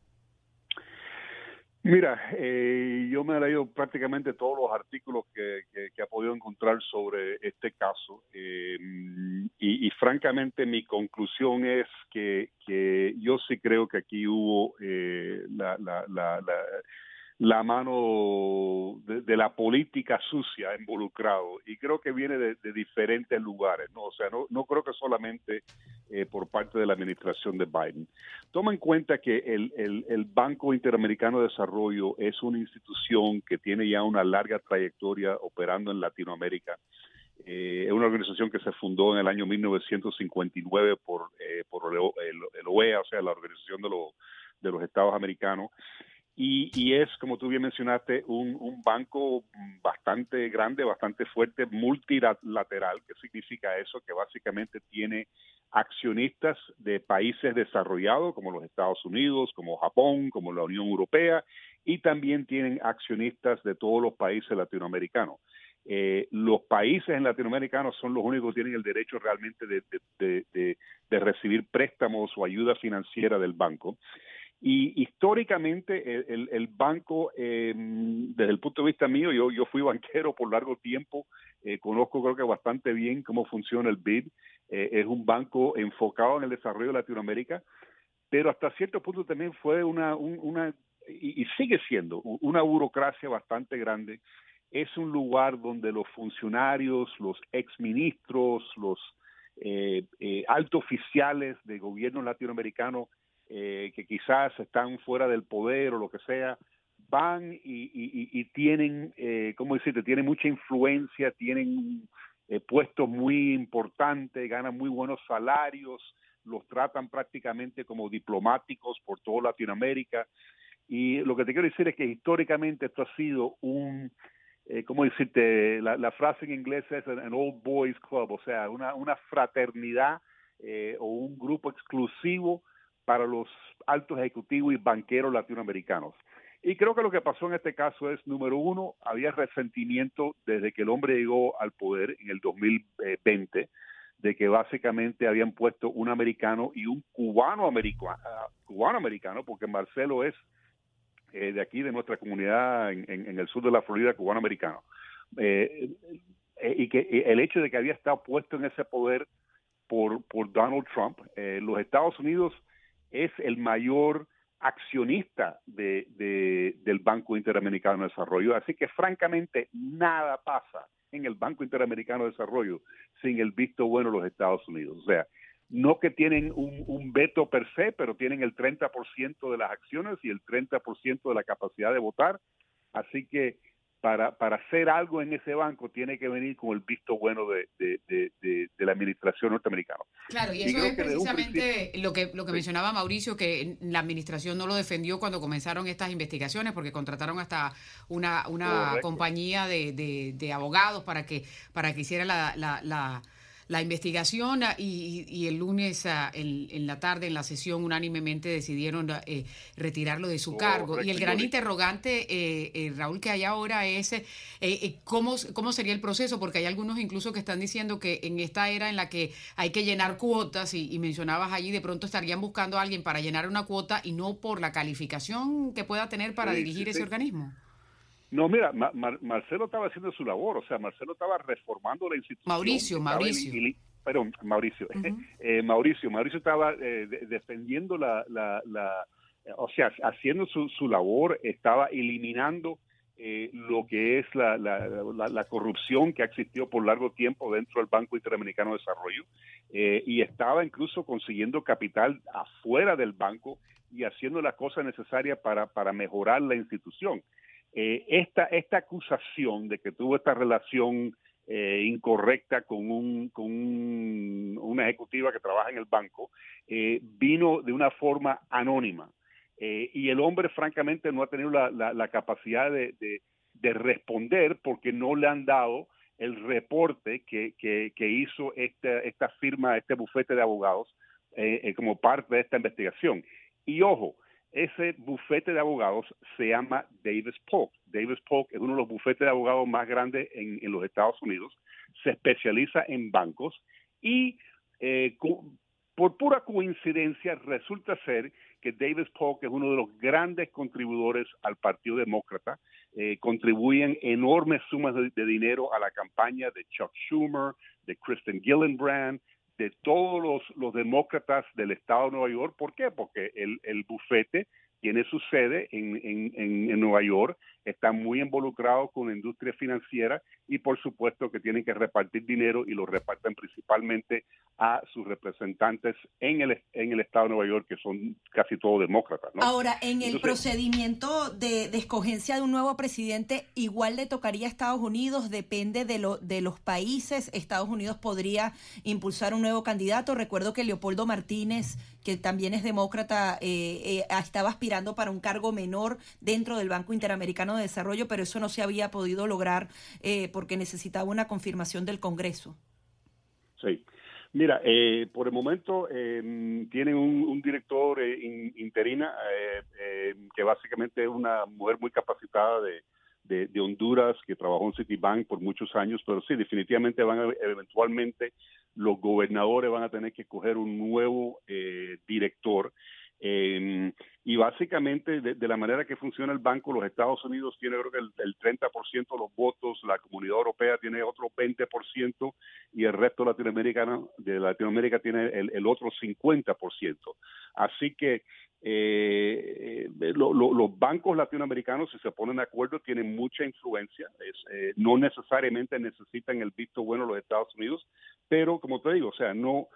Mira, eh, yo me he leído prácticamente todos los artículos que, que, ha podido encontrar sobre este caso eh, y, francamente mi conclusión es que, que, yo sí creo que aquí hubo eh, la, la, la la mano de, la política sucia involucrado y creo que viene de, diferentes lugares, ¿no? O sea, no, no creo que solamente eh, por parte de la administración de Biden. Toma en cuenta que el, el, Banco Interamericano de Desarrollo es una institución que tiene ya una larga trayectoria operando en Latinoamérica. Eh, es una organización que se fundó en el año 1959 por, eh, por el, el, OEA, o sea, la Organización de, los de los Estados Americanos. Y, es, como tú bien mencionaste, un, banco bastante grande, bastante fuerte, multilateral. ¿Qué significa eso? Que básicamente tiene accionistas de países desarrollados como los Estados Unidos, como Japón, como la Unión Europea, y también tienen accionistas de todos los países latinoamericanos. Eh, los países latinoamericanos son los únicos que tienen el derecho realmente de, de recibir préstamos o ayuda financiera del banco. Y históricamente el, banco, eh, desde el punto de vista mío, yo, yo fui banquero por largo tiempo, eh, conozco creo que bastante bien cómo funciona el BID, eh, es un banco enfocado en el desarrollo de Latinoamérica, pero hasta cierto punto también fue una, una y, sigue siendo una burocracia bastante grande. Es un lugar donde los funcionarios, los exministros, los altos oficiales de gobierno latinoamericano eh, que quizás están fuera del poder o lo que sea, van y, tienen, eh, ¿cómo decirte? Tienen mucha influencia, tienen eh, puestos muy importantes, ganan muy buenos salarios, los tratan prácticamente como diplomáticos por toda Latinoamérica. Y lo que te quiero decir es que históricamente esto ha sido un, eh, ¿cómo decirte? La, frase en inglés es an old boys club, o sea, una, una fraternidad eh, o un grupo exclusivo para los altos ejecutivos y banqueros latinoamericanos. Y creo que lo que pasó en este caso es, número uno, había resentimiento desde que el hombre llegó al poder en el 2020, de que básicamente habían puesto un americano y un cubano americano, cubano americano, porque Marcelo es eh, de aquí, de nuestra comunidad en, el sur de la Florida, cubano americano. Eh, eh, y que el hecho de que había estado puesto en ese poder por, por Donald Trump, los Estados Unidos es el mayor accionista de, del Banco Interamericano de Desarrollo. Así que francamente nada pasa en el Banco Interamericano de Desarrollo sin el visto bueno de los Estados Unidos. O sea, no que tienen un, un veto per se, pero tienen el 30% de las acciones y el 30% de la capacidad de votar. Así que para, para hacer algo en ese banco tiene que venir con el visto bueno de, de, la administración norteamericana. Claro, y eso es precisamente lo que, lo que mencionaba Mauricio, que la administración no lo defendió cuando comenzaron estas investigaciones, porque contrataron hasta una, una compañía de, abogados para que, para que hiciera la, la la investigación ah, y, el lunes ah, en, la tarde en la sesión unánimemente decidieron ah, eh, retirarlo de su cargo. Y el gran interrogante, eh, eh, Raúl, que hay ahora es ¿cómo, cómo sería el proceso, porque hay algunos incluso que están diciendo que en esta era en la que hay que llenar cuotas y, mencionabas allí, de pronto estarían buscando a alguien para llenar una cuota y no por la calificación que pueda tener para dirigir ese organismo. No, mira, Marcelo estaba haciendo su labor, o sea, Marcelo estaba reformando la institución. Mauricio, Mauricio. perdón, Mauricio. eh, Mauricio, Mauricio estaba eh, defendiendo la, la, la, o sea, haciendo su, su labor, estaba eliminando eh, lo que es la, la, la, corrupción que ha existido por largo tiempo dentro del Banco Interamericano de Desarrollo eh, y estaba incluso consiguiendo capital afuera del banco y haciendo las cosas necesarias para, para mejorar la institución. Eh, esta, esta acusación de que tuvo esta relación eh, incorrecta con, un, con una ejecutiva que trabaja en el banco, eh, vino de una forma anónima. y el hombre, francamente, no ha tenido la, la, capacidad de, de, responder porque no le han dado el reporte que, que, que hizo esta, esta firma, este bufete de abogados, como parte de esta investigación. Y ojo, ese bufete de abogados se llama Davis Polk. Davis Polk es uno de los bufetes de abogados más grandes en, los Estados Unidos. Se especializa en bancos y eh, por pura coincidencia resulta ser que Davis Polk es uno de los grandes contribuidores al Partido Demócrata. Eh, contribuyen enormes sumas de, dinero a la campaña de Chuck Schumer, de Kristen Gillibrand, de todos los, demócratas del estado de Nueva York. ¿Por qué? Porque el, el bufete tiene su sede en, en, en, Nueva York, está muy involucrado con la industria financiera y por supuesto que tienen que repartir dinero y lo reparten principalmente a sus representantes en el, en el estado de Nueva York, que son casi todos demócratas. Ahora, en el procedimiento de, de, escogencia de un nuevo presidente, igual le tocaría a Estados Unidos, depende de, lo, de los países. Estados Unidos podría impulsar un nuevo candidato. Recuerdo que Leopoldo Martínez, que también es demócrata, eh, eh, estaba aspirando para un cargo menor dentro del Banco Interamericano de Desarrollo, pero eso no se había podido lograr eh, porque necesitaba una confirmación del Congreso. Sí. Mira, eh, por el momento eh, tienen un, director eh, interina que básicamente es una mujer muy capacitada de, Honduras que trabajó en Citibank por muchos años, pero sí, definitivamente van a, eventualmente los gobernadores van a tener que escoger un nuevo director eh, y básicamente, de, la manera que funciona el banco, los Estados Unidos tiene creo que el, 30% de los votos, la comunidad europea tiene otro 20% y el resto latinoamericano, de Latinoamérica tiene el, otro 50%. Así que eh, los bancos latinoamericanos, si se ponen de acuerdo, tienen mucha influencia. Eh, no necesariamente necesitan el visto bueno de los Estados Unidos, pero como te digo, o sea, no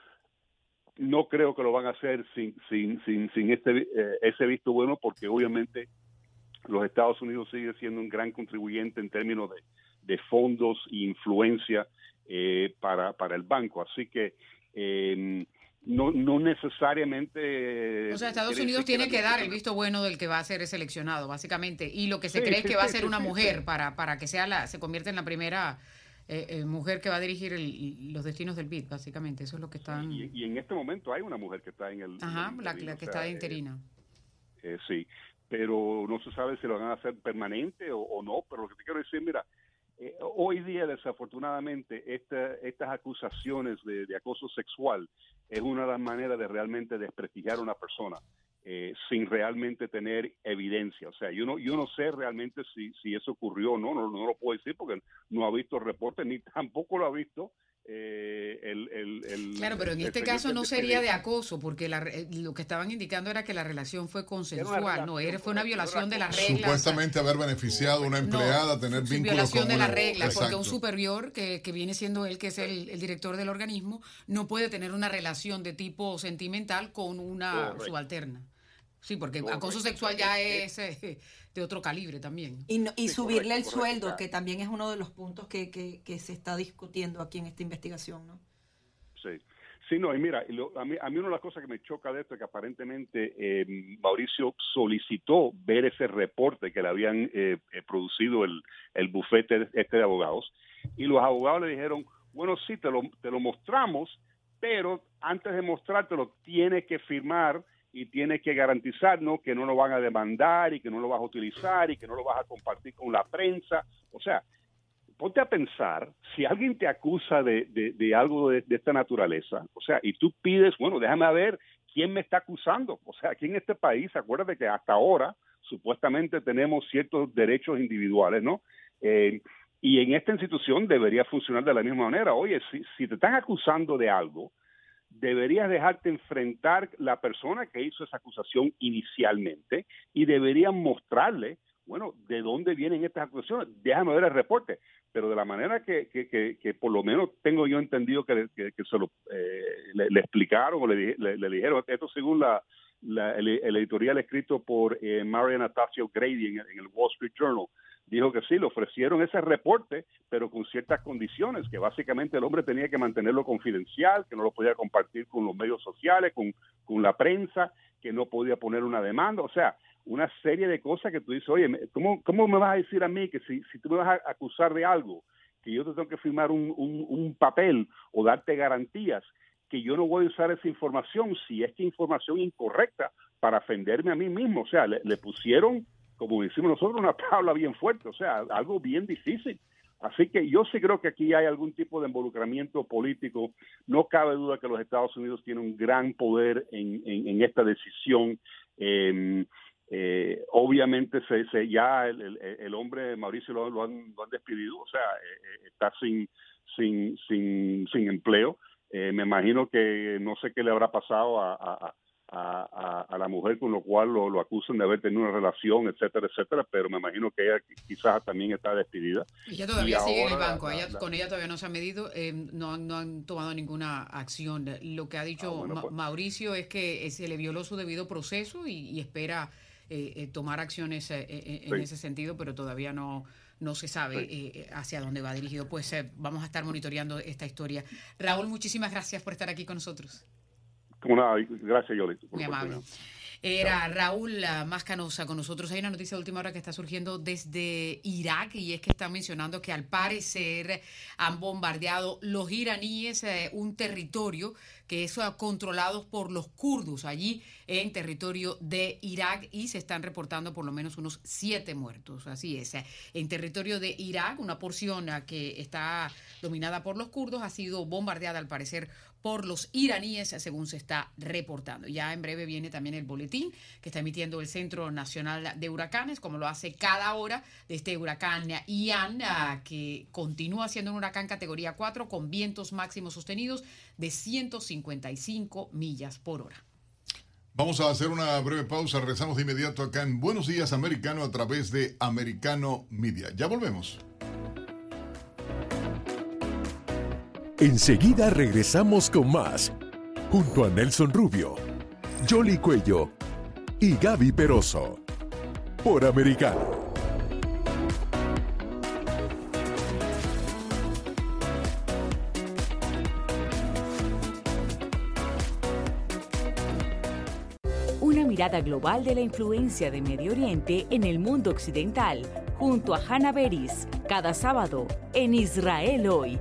no creo que lo van a hacer sin, sin, sin, sin este, eh, ese visto bueno, porque obviamente los Estados Unidos sigue siendo un gran contribuyente en términos de, de fondos e influencia eh, para, para el banco. Así que eh, no, no necesariamente... O sea, Estados Unidos tiene que dar el visto bueno del que va a ser seleccionado, básicamente. Y lo que se cree es que va a ser una mujer para, para que sea la, se convierta en la primera eh, eh, mujer que va a dirigir los destinos del BID, básicamente. Eso es lo que están... Y, en este momento hay una mujer que está en el... Ajá, la, que está de eh, interina. sí, pero no se sabe si lo van a hacer permanente o, no, pero lo que te quiero decir, mira, hoy día desafortunadamente estas acusaciones de, de, acoso sexual es una de las maneras de realmente desprestigiar a una persona. Eh, sin realmente tener evidencia. O sea, yo no, yo no sé realmente si, si eso ocurrió o no, no, no lo puedo decir porque no ha visto reportes ni [laughs] tampoco lo ha visto eh, el, el, Claro, pero en este caso no sería de acoso, porque la, eh, lo que estaban indicando era que la relación fue consensual, no, era, fue una violación de las reglas. Supuestamente haber beneficiado a una empleada, tener vínculos violación de las reglas, porque un superior, que, que, viene siendo él, que es el, el, director del organismo, no puede tener una relación de tipo sentimental con una subalterna. Sí, porque acoso sexual ya es eh, de otro calibre también. Y, y subirle el sueldo, que también es uno de los puntos que, que, se está discutiendo aquí en esta investigación, ¿no? Sí. Sí, no, y mira, a, mí, a mí una de las cosas que me choca de esto es que aparentemente eh, Mauricio solicitó ver ese reporte que le habían eh, producido el, el bufete este de abogados y los abogados le dijeron, bueno, sí, te lo, te lo mostramos, pero antes de mostrártelo tienes que firmar y tienes que garantizarnos que no lo van a demandar y que no lo vas a utilizar y que no lo vas a compartir con la prensa. O sea, ponte a pensar, si alguien te acusa de, de, algo de, esta naturaleza, o sea, y tú pides, bueno, déjame ver quién me está acusando. O sea, aquí en este país, acuérdate que hasta ahora supuestamente tenemos ciertos derechos individuales, ¿no? Eh, y en esta institución debería funcionar de la misma manera. Oye, si, si te están acusando de algo, deberías dejarte enfrentar la persona que hizo esa acusación inicialmente y deberían mostrarle, bueno, de dónde vienen estas acusaciones. Déjame ver el reporte. Pero de la manera que, que, que, por lo menos tengo yo entendido que, se lo eh, le, explicaron o le, dijeron, esto según la, el, editorial escrito por eh, Marian Grady en el Wall Street Journal, dijo que sí, le ofrecieron ese reporte, pero con ciertas condiciones, que básicamente el hombre tenía que mantenerlo confidencial, que no lo podía compartir con los medios sociales, con, con la prensa, que no podía poner una demanda, o sea, una serie de cosas que tú dices, oye, ¿cómo, cómo me vas a decir a mí que si, si tú me vas a acusar de algo, que yo te tengo que firmar un, un, papel o darte garantías que yo no voy a usar esa información si es que información incorrecta para ofenderme a mí mismo. O sea, le, le pusieron como decimos nosotros, una tabla bien fuerte, o sea, algo bien difícil. Así que yo sí creo que aquí hay algún tipo de involucramiento político. No cabe duda que los Estados Unidos tienen un gran poder en, en, esta decisión. Em, eh, obviamente se, ya el, el, hombre Mauricio lo, han, despedido, o sea, eh, eh, está sin, sin, sin, sin empleo. me imagino que no sé qué le habrá pasado a, a, a, la mujer, con lo cual lo, lo, acusan de haber tenido una relación, etcétera, etcétera, pero me imagino que ella quizás también está despedida. Ella todavía sigue en el banco, con ella todavía no se ha medido, eh, no, no, han tomado ninguna acción. Lo que ha dicho ah, pues. Mauricio es que se le violó su debido proceso y, espera eh, eh, tomar acciones en ese sentido, pero todavía no no se sabe hacia dónde va dirigido. Pues vamos a estar monitoreando esta historia. Raúl, muchísimas gracias por estar aquí con nosotros. Gracias, Yoli. Muy amable. Era Raúl Mascanosa con nosotros. Hay una noticia de última hora que está surgiendo desde Irak y es que están mencionando que al parecer han bombardeado los iraníes eh, un territorio que es ah, controlado por los kurdos allí en territorio de Irak y se están reportando por lo menos unos siete muertos. Así es. Eh, en territorio de Irak, una porción que está dominada por los kurdos ha sido bombardeada al parecer por los iraníes, según se está reportando. Ya en breve viene también el boletín que está emitiendo el Centro Nacional de Huracanes, como lo hace cada hora de este huracán Ian, ah, que continúa siendo un huracán categoría 4 con vientos máximos sostenidos de 155 millas por hora. Vamos a hacer una breve pausa, regresamos de inmediato acá en Buenos Días Americano a través de Americano Media. Ya volvemos. Enseguida regresamos con más junto a Nelson Rubio, Jolly Cuello y Gaby Peroso. Por Americano. Una mirada global de la influencia de Medio Oriente en el mundo occidental, junto a Hannah Beris, cada sábado en Israel hoy,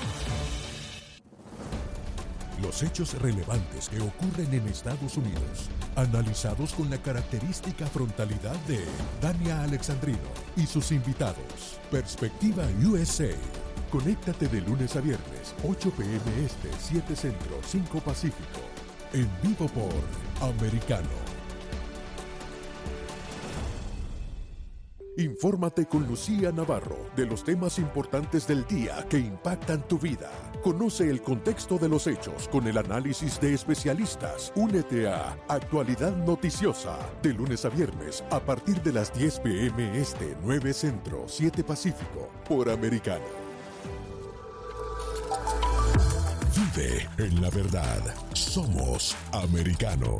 Los hechos relevantes que ocurren en Estados Unidos, analizados con la característica frontalidad de Dania Alexandrino y sus invitados. Perspectiva USA. Conéctate de lunes a viernes, 8 p.m. Este, 7 Centro, 5 Pacífico. En vivo por Americano. Infórmate con Lucía Navarro de los temas importantes del día que impactan tu vida. Conoce el contexto de los hechos con el análisis de especialistas. Únete a Actualidad Noticiosa de lunes a viernes a partir de las 10 pm este 9 Centro 7 Pacífico por Americano. Vive en la verdad. Somos americano.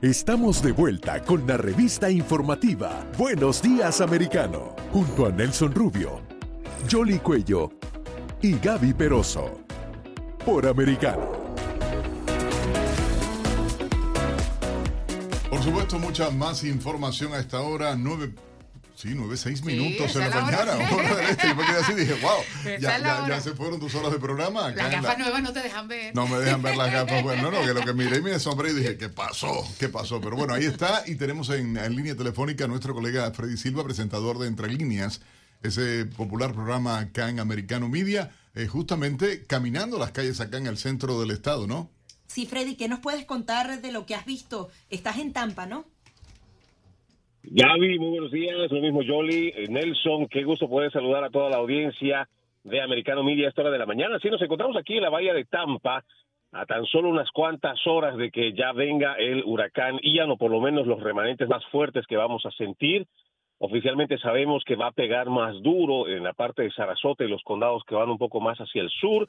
Estamos de vuelta con la revista informativa Buenos Días Americano, junto a Nelson Rubio, Jolly Cuello y Gaby Peroso, por Americano. Por supuesto, mucha más información a esta hora, nueve Sí, nueve, seis minutos en la, mañana, hora del [laughs] este. Yo me quedé así y dije, wow, ya, ya, se fueron tus horas de programa. las gafas nuevas no te dejan ver. No me dejan ver las gafas. [laughs] Bueno, no, no, que lo que miré y me asombré y dije, ¿qué pasó? ¿Qué pasó? Pero bueno, ahí está y tenemos en, en línea telefónica a nuestro colega Freddy Silva, presentador de Entre Líneas, ese popular programa acá en Americano Media, eh, justamente caminando las calles acá en el centro del estado, ¿no? Sí, Freddy, ¿qué nos puedes contar de lo que has visto? Estás en Tampa, ¿no? Gaby, muy buenos días. Lo mismo, Jolly. Eh, Nelson, qué gusto poder saludar a toda la audiencia de Americano Media a esta hora de la mañana. Sí, nos encontramos aquí en la bahía de Tampa, a tan solo unas cuantas horas de que ya venga el huracán Ian, o por lo menos los remanentes más fuertes que vamos a sentir. Oficialmente sabemos que va a pegar más duro en la parte de Sarasota y los condados que van un poco más hacia el sur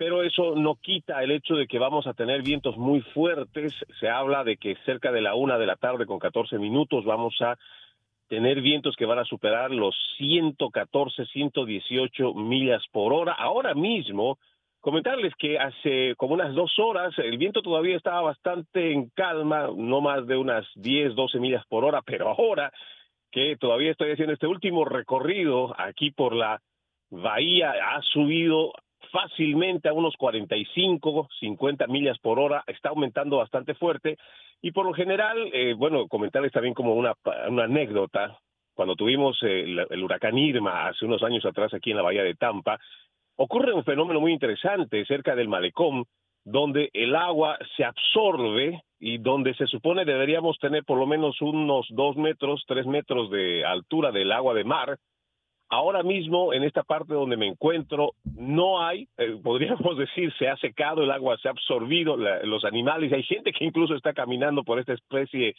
pero eso no quita el hecho de que vamos a tener vientos muy fuertes. Se habla de que cerca de la una de la tarde con 14 minutos vamos a tener vientos que van a superar los 114, 118 millas por hora. Ahora mismo, comentarles que hace como unas dos horas el viento todavía estaba bastante en calma, no más de unas 10, 12 millas por hora, pero ahora que todavía estoy haciendo este último recorrido aquí por la bahía. Ha subido fácilmente a unos 45, 50 millas por hora, está aumentando bastante fuerte. Y por lo general, eh, bueno, comentarles también como una, una anécdota, cuando tuvimos el, el, huracán Irma hace unos años atrás aquí en la bahía de Tampa, ocurre un fenómeno muy interesante cerca del malecón, donde el agua se absorbe y donde se supone deberíamos tener por lo menos unos dos metros, tres metros de altura del agua de mar, Ahora mismo, en esta parte donde me encuentro, no hay, eh, podríamos [laughs] decir, se ha secado el agua, se ha absorbido los animales. Hay gente que incluso está caminando por esta especie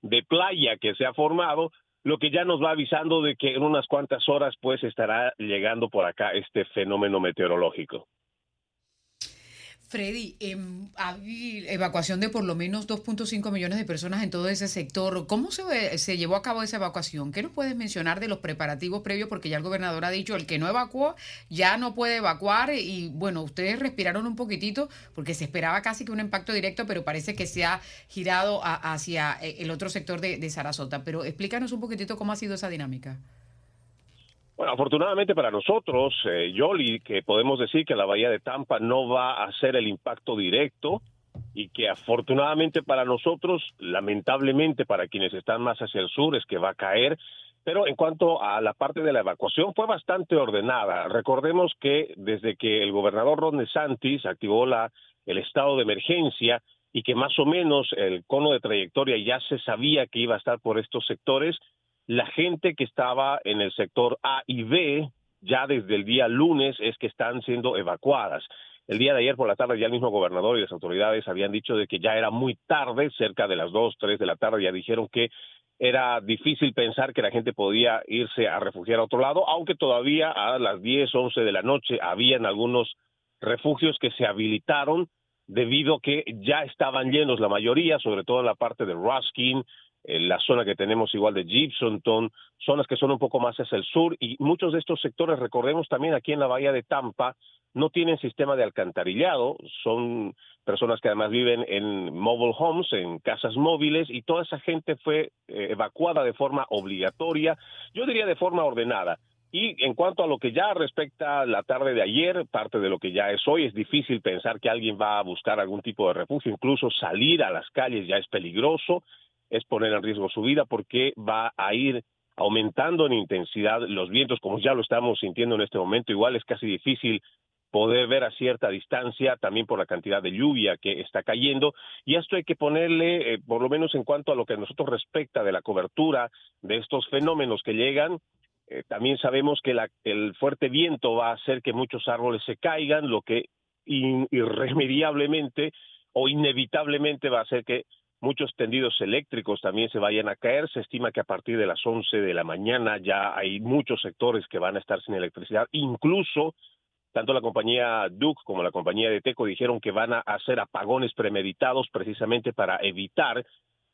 de playa que se ha formado, lo que ya nos va avisando de que en unas cuantas horas pues estará llegando por acá este fenómeno meteorológico. Freddy, em, hay evacuación de por lo menos 2.5 millones de personas en todo ese sector. ¿Cómo se, se llevó a cabo esa evacuación? ¿Qué nos puedes mencionar de los preparativos previos? Porque ya el gobernador ha dicho, el que no evacuó ya no puede evacuar y bueno, ustedes respiraron un poquitito porque se esperaba casi que un impacto directo, pero parece que se ha girado hacia eh, el otro sector de, de Sarasota. Pero explícanos un poquitito cómo ha sido esa dinámica. Bueno, afortunadamente para nosotros, eh, Yoli, que podemos decir que la bahía de Tampa no va a ser el impacto directo y que afortunadamente para nosotros, lamentablemente para quienes están más hacia el sur, es que va a caer. Pero en cuanto a la parte de la evacuación, fue bastante ordenada. Recordemos que desde que el gobernador Ron DeSantis activó la, el estado de emergencia y que más o menos el cono de trayectoria ya se sabía que iba a estar por estos sectores, la gente que estaba en el sector A y B, ya desde el día lunes, es que están siendo evacuadas. El día de ayer por la tarde ya el mismo gobernador y las autoridades habían dicho de que ya era muy tarde, cerca de las 2, 3 de la tarde, ya dijeron que era difícil pensar que la gente podía irse a refugiar a otro lado, aunque todavía a las 10, 11 de la noche habían algunos refugios que se habilitaron debido a que ya estaban llenos la mayoría, sobre todo en la parte de Ruskin, la zona que tenemos igual de Gibsonton, zonas que son un poco más hacia el sur y muchos de estos sectores, recordemos también aquí en la bahía de Tampa, no tienen sistema de alcantarillado, son personas que además viven en mobile homes, en casas móviles y toda esa gente fue eh, evacuada de forma obligatoria, yo diría de forma ordenada. Y en cuanto a lo que ya respecta la tarde de ayer, parte de lo que ya es hoy, es difícil pensar que alguien va a buscar algún tipo de refugio, incluso salir a las calles ya es peligroso es poner en riesgo su vida porque va a ir aumentando en intensidad los vientos, como ya lo estamos sintiendo en este momento. Igual es casi difícil poder ver a cierta distancia, también por la cantidad de lluvia que está cayendo. Y esto hay que ponerle, eh, por lo menos en cuanto a lo que a nosotros respecta de la cobertura de estos fenómenos que llegan, eh, también sabemos que el fuerte viento va a hacer que muchos árboles se caigan, lo que irremediablemente o inevitablemente va a hacer que muchos tendidos eléctricos también se vayan a caer. Se estima que a partir de las 11 de la mañana ya hay muchos sectores que van a estar sin electricidad. Incluso tanto la compañía Duke como la compañía de Teco dijeron que van a hacer apagones premeditados precisamente para evitar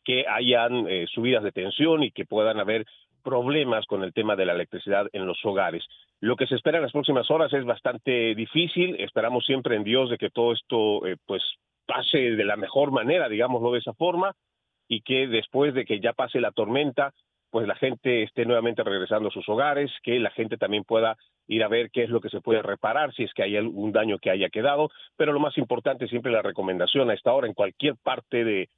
que hayan eh, subidas de tensión y que puedan haber problemas con el tema de la electricidad en los hogares. Lo que se espera en las próximas horas es bastante difícil. Esperamos siempre en Dios de que todo esto eh, pues pase de la mejor manera, digámoslo de esa forma, y que después de que ya pase la tormenta, pues la gente esté nuevamente regresando a sus hogares, que la gente también pueda ir a ver qué es lo que se puede reparar, si es que hay algún daño que haya quedado, pero lo más importante siempre la recomendación a esta hora en cualquier parte de,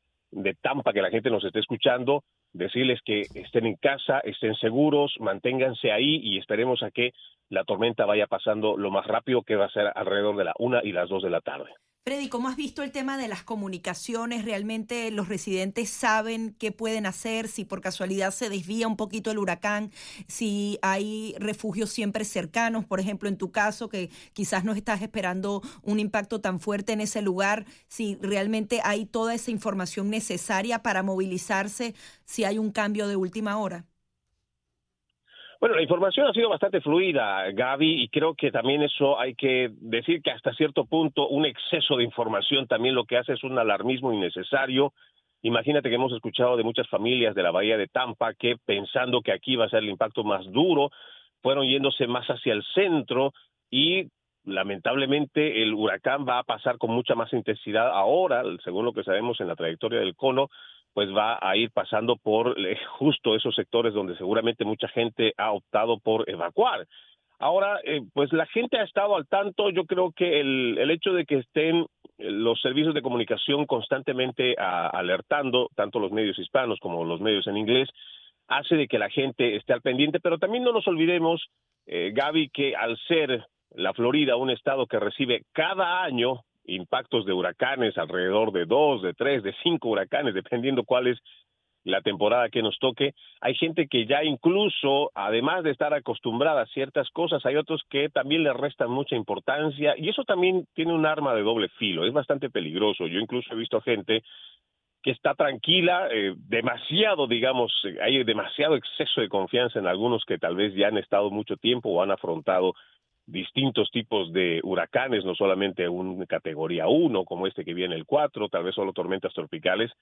Tampa que la gente nos esté escuchando, decirles que estén en casa, estén seguros, manténganse ahí y esperemos a que la tormenta vaya pasando lo más rápido que va a ser alrededor de la una y las dos de la tarde. Freddy, ¿cómo has visto el tema de las comunicaciones? ¿Realmente los residentes saben qué pueden hacer? Si por casualidad se desvía un poquito el huracán, si hay refugios siempre cercanos, por ejemplo, en tu caso, que quizás no estás esperando un impacto tan fuerte en ese lugar, si realmente hay toda esa información necesaria para movilizarse si hay un cambio de última hora. Bueno, la información ha sido bastante fluida, Gaby, y creo que también eso hay que decir que hasta cierto punto un exceso de información también lo que hace es un alarmismo innecesario. Imagínate que hemos escuchado de muchas familias de la bahía de Tampa que pensando que aquí va a ser el impacto más duro, fueron yéndose más hacia el centro y lamentablemente el huracán va a pasar con mucha más intensidad ahora, según lo que sabemos en la trayectoria del cono, pues va a ir pasando por eh, justo esos sectores donde seguramente mucha gente ha optado por evacuar. Ahora, eh, pues la gente ha estado al tanto, yo creo que el, el hecho de que estén los servicios de comunicación constantemente alertando, tanto los medios hispanos como los medios en inglés, hace de que la gente esté al pendiente, pero también no nos olvidemos, eh, Gaby, que al ser la Florida un estado que recibe cada año impactos de huracanes, alrededor de dos, de tres, de cinco huracanes, dependiendo cuál es la temporada que nos toque. Hay gente que ya incluso, además de estar acostumbrada a ciertas cosas, hay otros que también le restan mucha importancia y eso también tiene un arma de doble filo, es bastante peligroso. Yo incluso he visto gente que está tranquila, eh, demasiado, digamos, hay demasiado exceso de confianza en algunos que tal vez ya han estado mucho tiempo o han afrontado distintos tipos de huracanes, no solamente un categoría 1 como este que viene el 4, tal vez solo tormentas tropicales,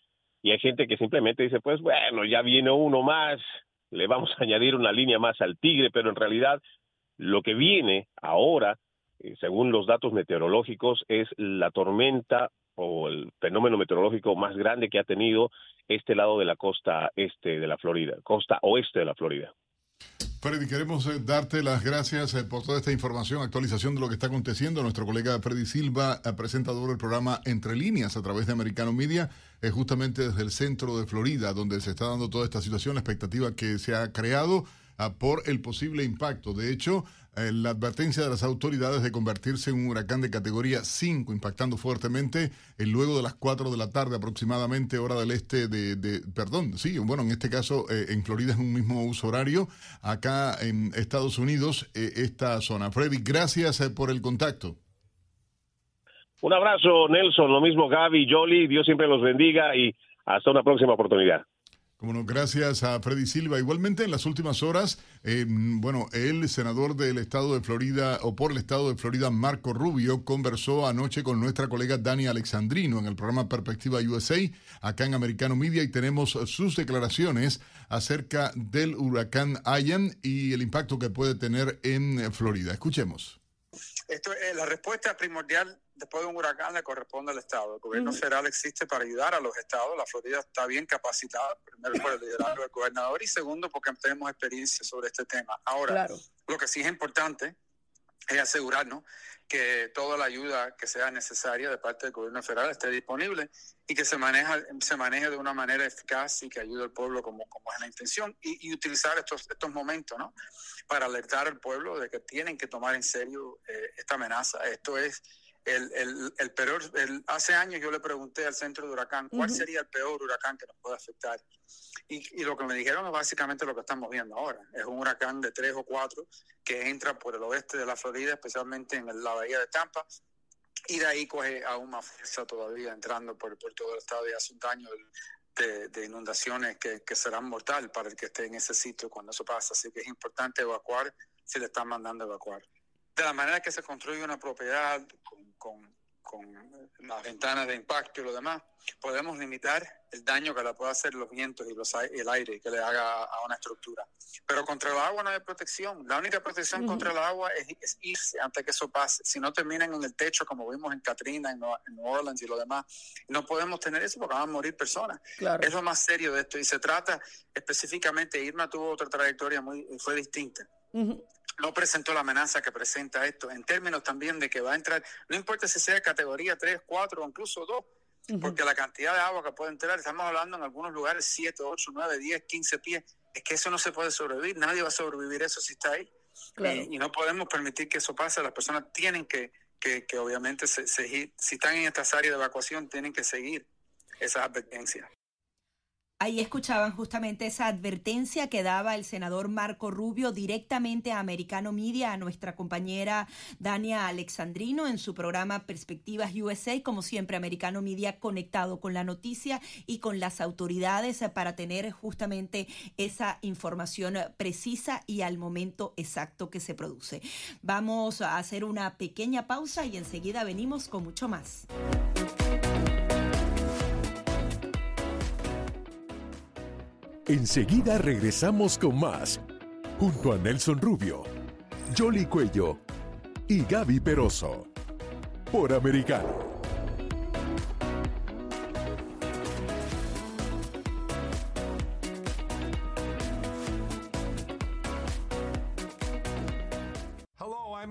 y hay gente que simplemente dice, pues bueno, ya viene uno más, le vamos a añadir una línea más al tigre, pero en realidad lo que viene ahora, eh, según los datos meteorológicos, es la tormenta o el fenómeno meteorológico más grande que ha tenido este lado de la costa este de la Florida, costa oeste de la Florida. Freddy, queremos eh, darte las gracias eh, por toda esta información, actualización de lo que está aconteciendo. Nuestro colega Freddy Silva, eh, presentador del programa Entre Líneas a través de Americano Media, es justamente desde el centro de Florida, donde se está dando toda esta situación, la expectativa que se ha creado por el posible impacto. De hecho, eh, la advertencia de las autoridades de convertirse en un huracán de categoría 5, impactando fuertemente eh, luego de las 4 de la tarde aproximadamente, hora del este de, perdón, sí, bueno, en este caso eh, en Florida es un mismo uso horario, acá en Estados Unidos, esta zona. Freddy, gracias por el contacto. Un abrazo, Nelson, lo mismo Gaby, Jolly, Dios siempre los bendiga y hasta una próxima oportunidad. Bueno, gracias a Freddy Silva. Igualmente, en las últimas horas, eh, bueno, el senador del estado de Florida, o por el estado de Florida, Marco Rubio, conversó anoche con nuestra colega Dani Alexandrino en el programa Perspectiva USA, acá en Americano Media, y tenemos sus declaraciones acerca del huracán Ian y el impacto que puede tener en Florida. Escuchemos. La respuesta primordial después de un huracán le corresponde al Estado. El gobierno federal existe para ayudar a los estados. La Florida está bien capacitada, primero por el liderazgo del gobernador y segundo porque tenemos experiencia sobre este tema. Ahora, lo que sí es importante es asegurarnos que toda la ayuda que sea necesaria de parte del gobierno federal esté disponible y que se maneja se maneje de una manera eficaz y que ayude al pueblo como, como es la intención y, utilizar estos estos momentos no para alertar al pueblo de que tienen que tomar en serio eh, esta amenaza esto es el, el, el peor, el, hace años yo le pregunté al centro de huracán cuál sería el peor huracán que nos puede afectar. Y, y, lo que me dijeron es básicamente lo que estamos viendo ahora. Es un huracán de tres o cuatro que entra por el oeste de la Florida, especialmente en la bahía de Tampa, y de ahí coge aún más fuerza todavía entrando por, por todo el estado y hace un daño de, de inundaciones que, que serán mortal para el que esté en ese sitio cuando eso pasa. Así que es importante evacuar si le están mandando a evacuar de la manera que se construye una propiedad con, las ventanas de impacto y lo demás, podemos limitar el daño que le puede hacer los vientos y los, el aire que le haga a una estructura. Pero contra el agua no hay protección. La única protección contra el agua es, irse antes que eso pase. Si no terminan en el techo, como vimos en Katrina, en, New Orleans y lo demás, no podemos tener eso porque van a morir personas. Es lo más serio de esto. Y se trata específicamente, Irma tuvo otra trayectoria muy, fue distinta no presentó la amenaza que presenta esto, en términos también de que va a entrar, no importa si sea categoría 3, 4 o incluso 2, porque la cantidad de agua que puede entrar, estamos hablando en algunos lugares 7, 8, 9, 10, 15 pies, es que eso no se puede sobrevivir, nadie va a sobrevivir eso si está ahí. Y, no podemos permitir que eso pase, las personas tienen que, que, que obviamente, se, si están en estas áreas de evacuación, tienen que seguir esas advertencias. Ahí escuchaban justamente esa advertencia que daba el senador Marco Rubio directamente a Americano Media, a nuestra compañera Dania Alexandrino en su programa Perspectivas USA. Como siempre, Americano Media conectado con la noticia y con las autoridades para tener justamente esa información precisa y al momento exacto que se produce. Vamos a hacer una pequeña pausa y enseguida venimos con mucho más. Enseguida regresamos con más, junto a Nelson Rubio, Jolly Cuello y Gaby Peroso, por Americano.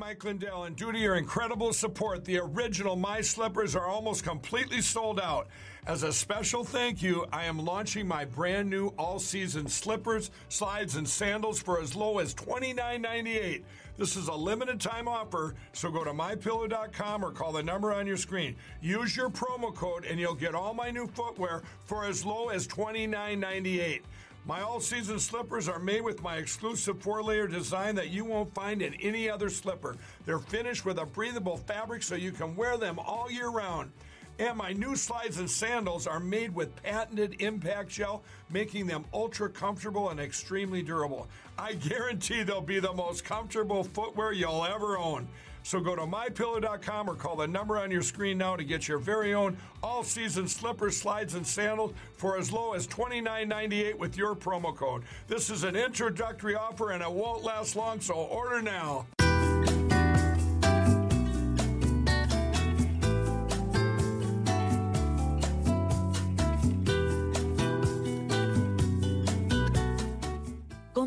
Mike Lindell, and due to your incredible support, the original My Slippers are almost completely sold out. As a special thank you, I am launching my brand new all season slippers, slides, and sandals for as low as $29.98. This is a limited time offer, so go to mypillow.com or call the number on your screen. Use your promo code and you'll get all my new footwear for as low as $29.98. My all season slippers are made with my exclusive four layer design that you won't find in any other slipper. They're finished with a breathable fabric so you can wear them all year round. And my new slides and sandals are made with patented impact gel, making them ultra comfortable and extremely durable. I guarantee they'll be the most comfortable footwear you'll ever own. So go to mypillow.com or call the number on your screen now to get your very own all-season slippers, slides, and sandals for as low as $29.98 with your promo code. This is an introductory offer and it won't last long, so order now.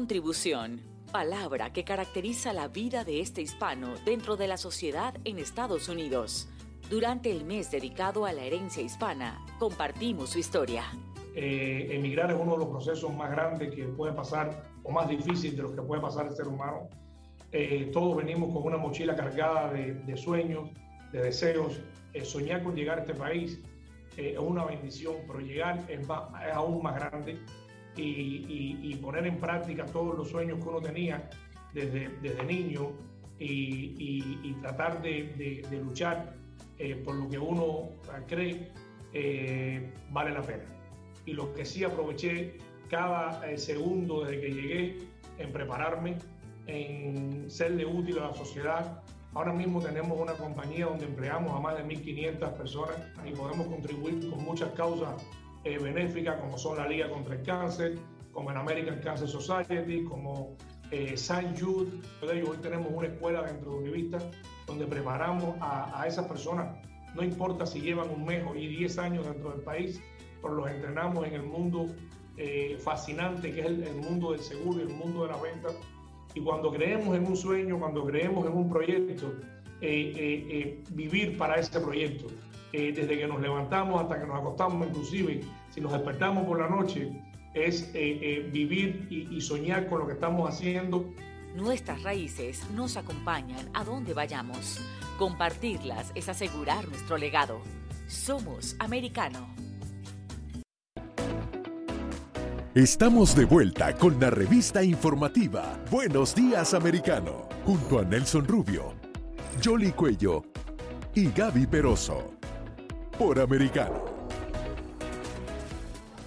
Contribución, palabra que caracteriza la vida de este hispano dentro de la sociedad en Estados Unidos. Durante el mes dedicado a la herencia hispana, compartimos su historia. Eh, emigrar es uno de los procesos más grandes que puede pasar, o más difícil de los que puede pasar el ser humano. Eh, todos venimos con una mochila cargada de, sueños, de deseos. Eh, soñar con llegar a este país es una bendición, pero llegar es aún más grande y, poner en práctica todos los sueños que uno tenía desde, desde niño y, tratar de, luchar eh, por lo que uno cree eh, vale la pena. Y lo que sí aproveché cada eh, segundo desde que llegué en prepararme, en serle útil a la sociedad. Ahora mismo tenemos una compañía donde empleamos a más de 1.500 personas y podemos contribuir con muchas causas eh, benéficas como son la Liga contra el Cáncer, como el American Cancer Society, como eh, San Jude. Hoy tenemos una escuela dentro de Univista donde preparamos a, esas personas, no importa si llevan un mes y 10 años dentro del país, pero los entrenamos en el mundo eh, fascinante que es el, mundo del seguro y el mundo de la venta. Y cuando creemos en un sueño, cuando creemos en un proyecto, eh, vivir para ese proyecto, desde que nos levantamos hasta que nos acostamos, inclusive si nos despertamos por la noche, es eh, eh, vivir y, soñar con lo que estamos haciendo. Nuestras raíces nos acompañan a donde vayamos. Compartirlas es asegurar nuestro legado. Somos americano. Estamos de vuelta con la revista informativa Buenos Días Americano, junto a Nelson Rubio, Jolly Cuello y Gaby Peroso, por Americano.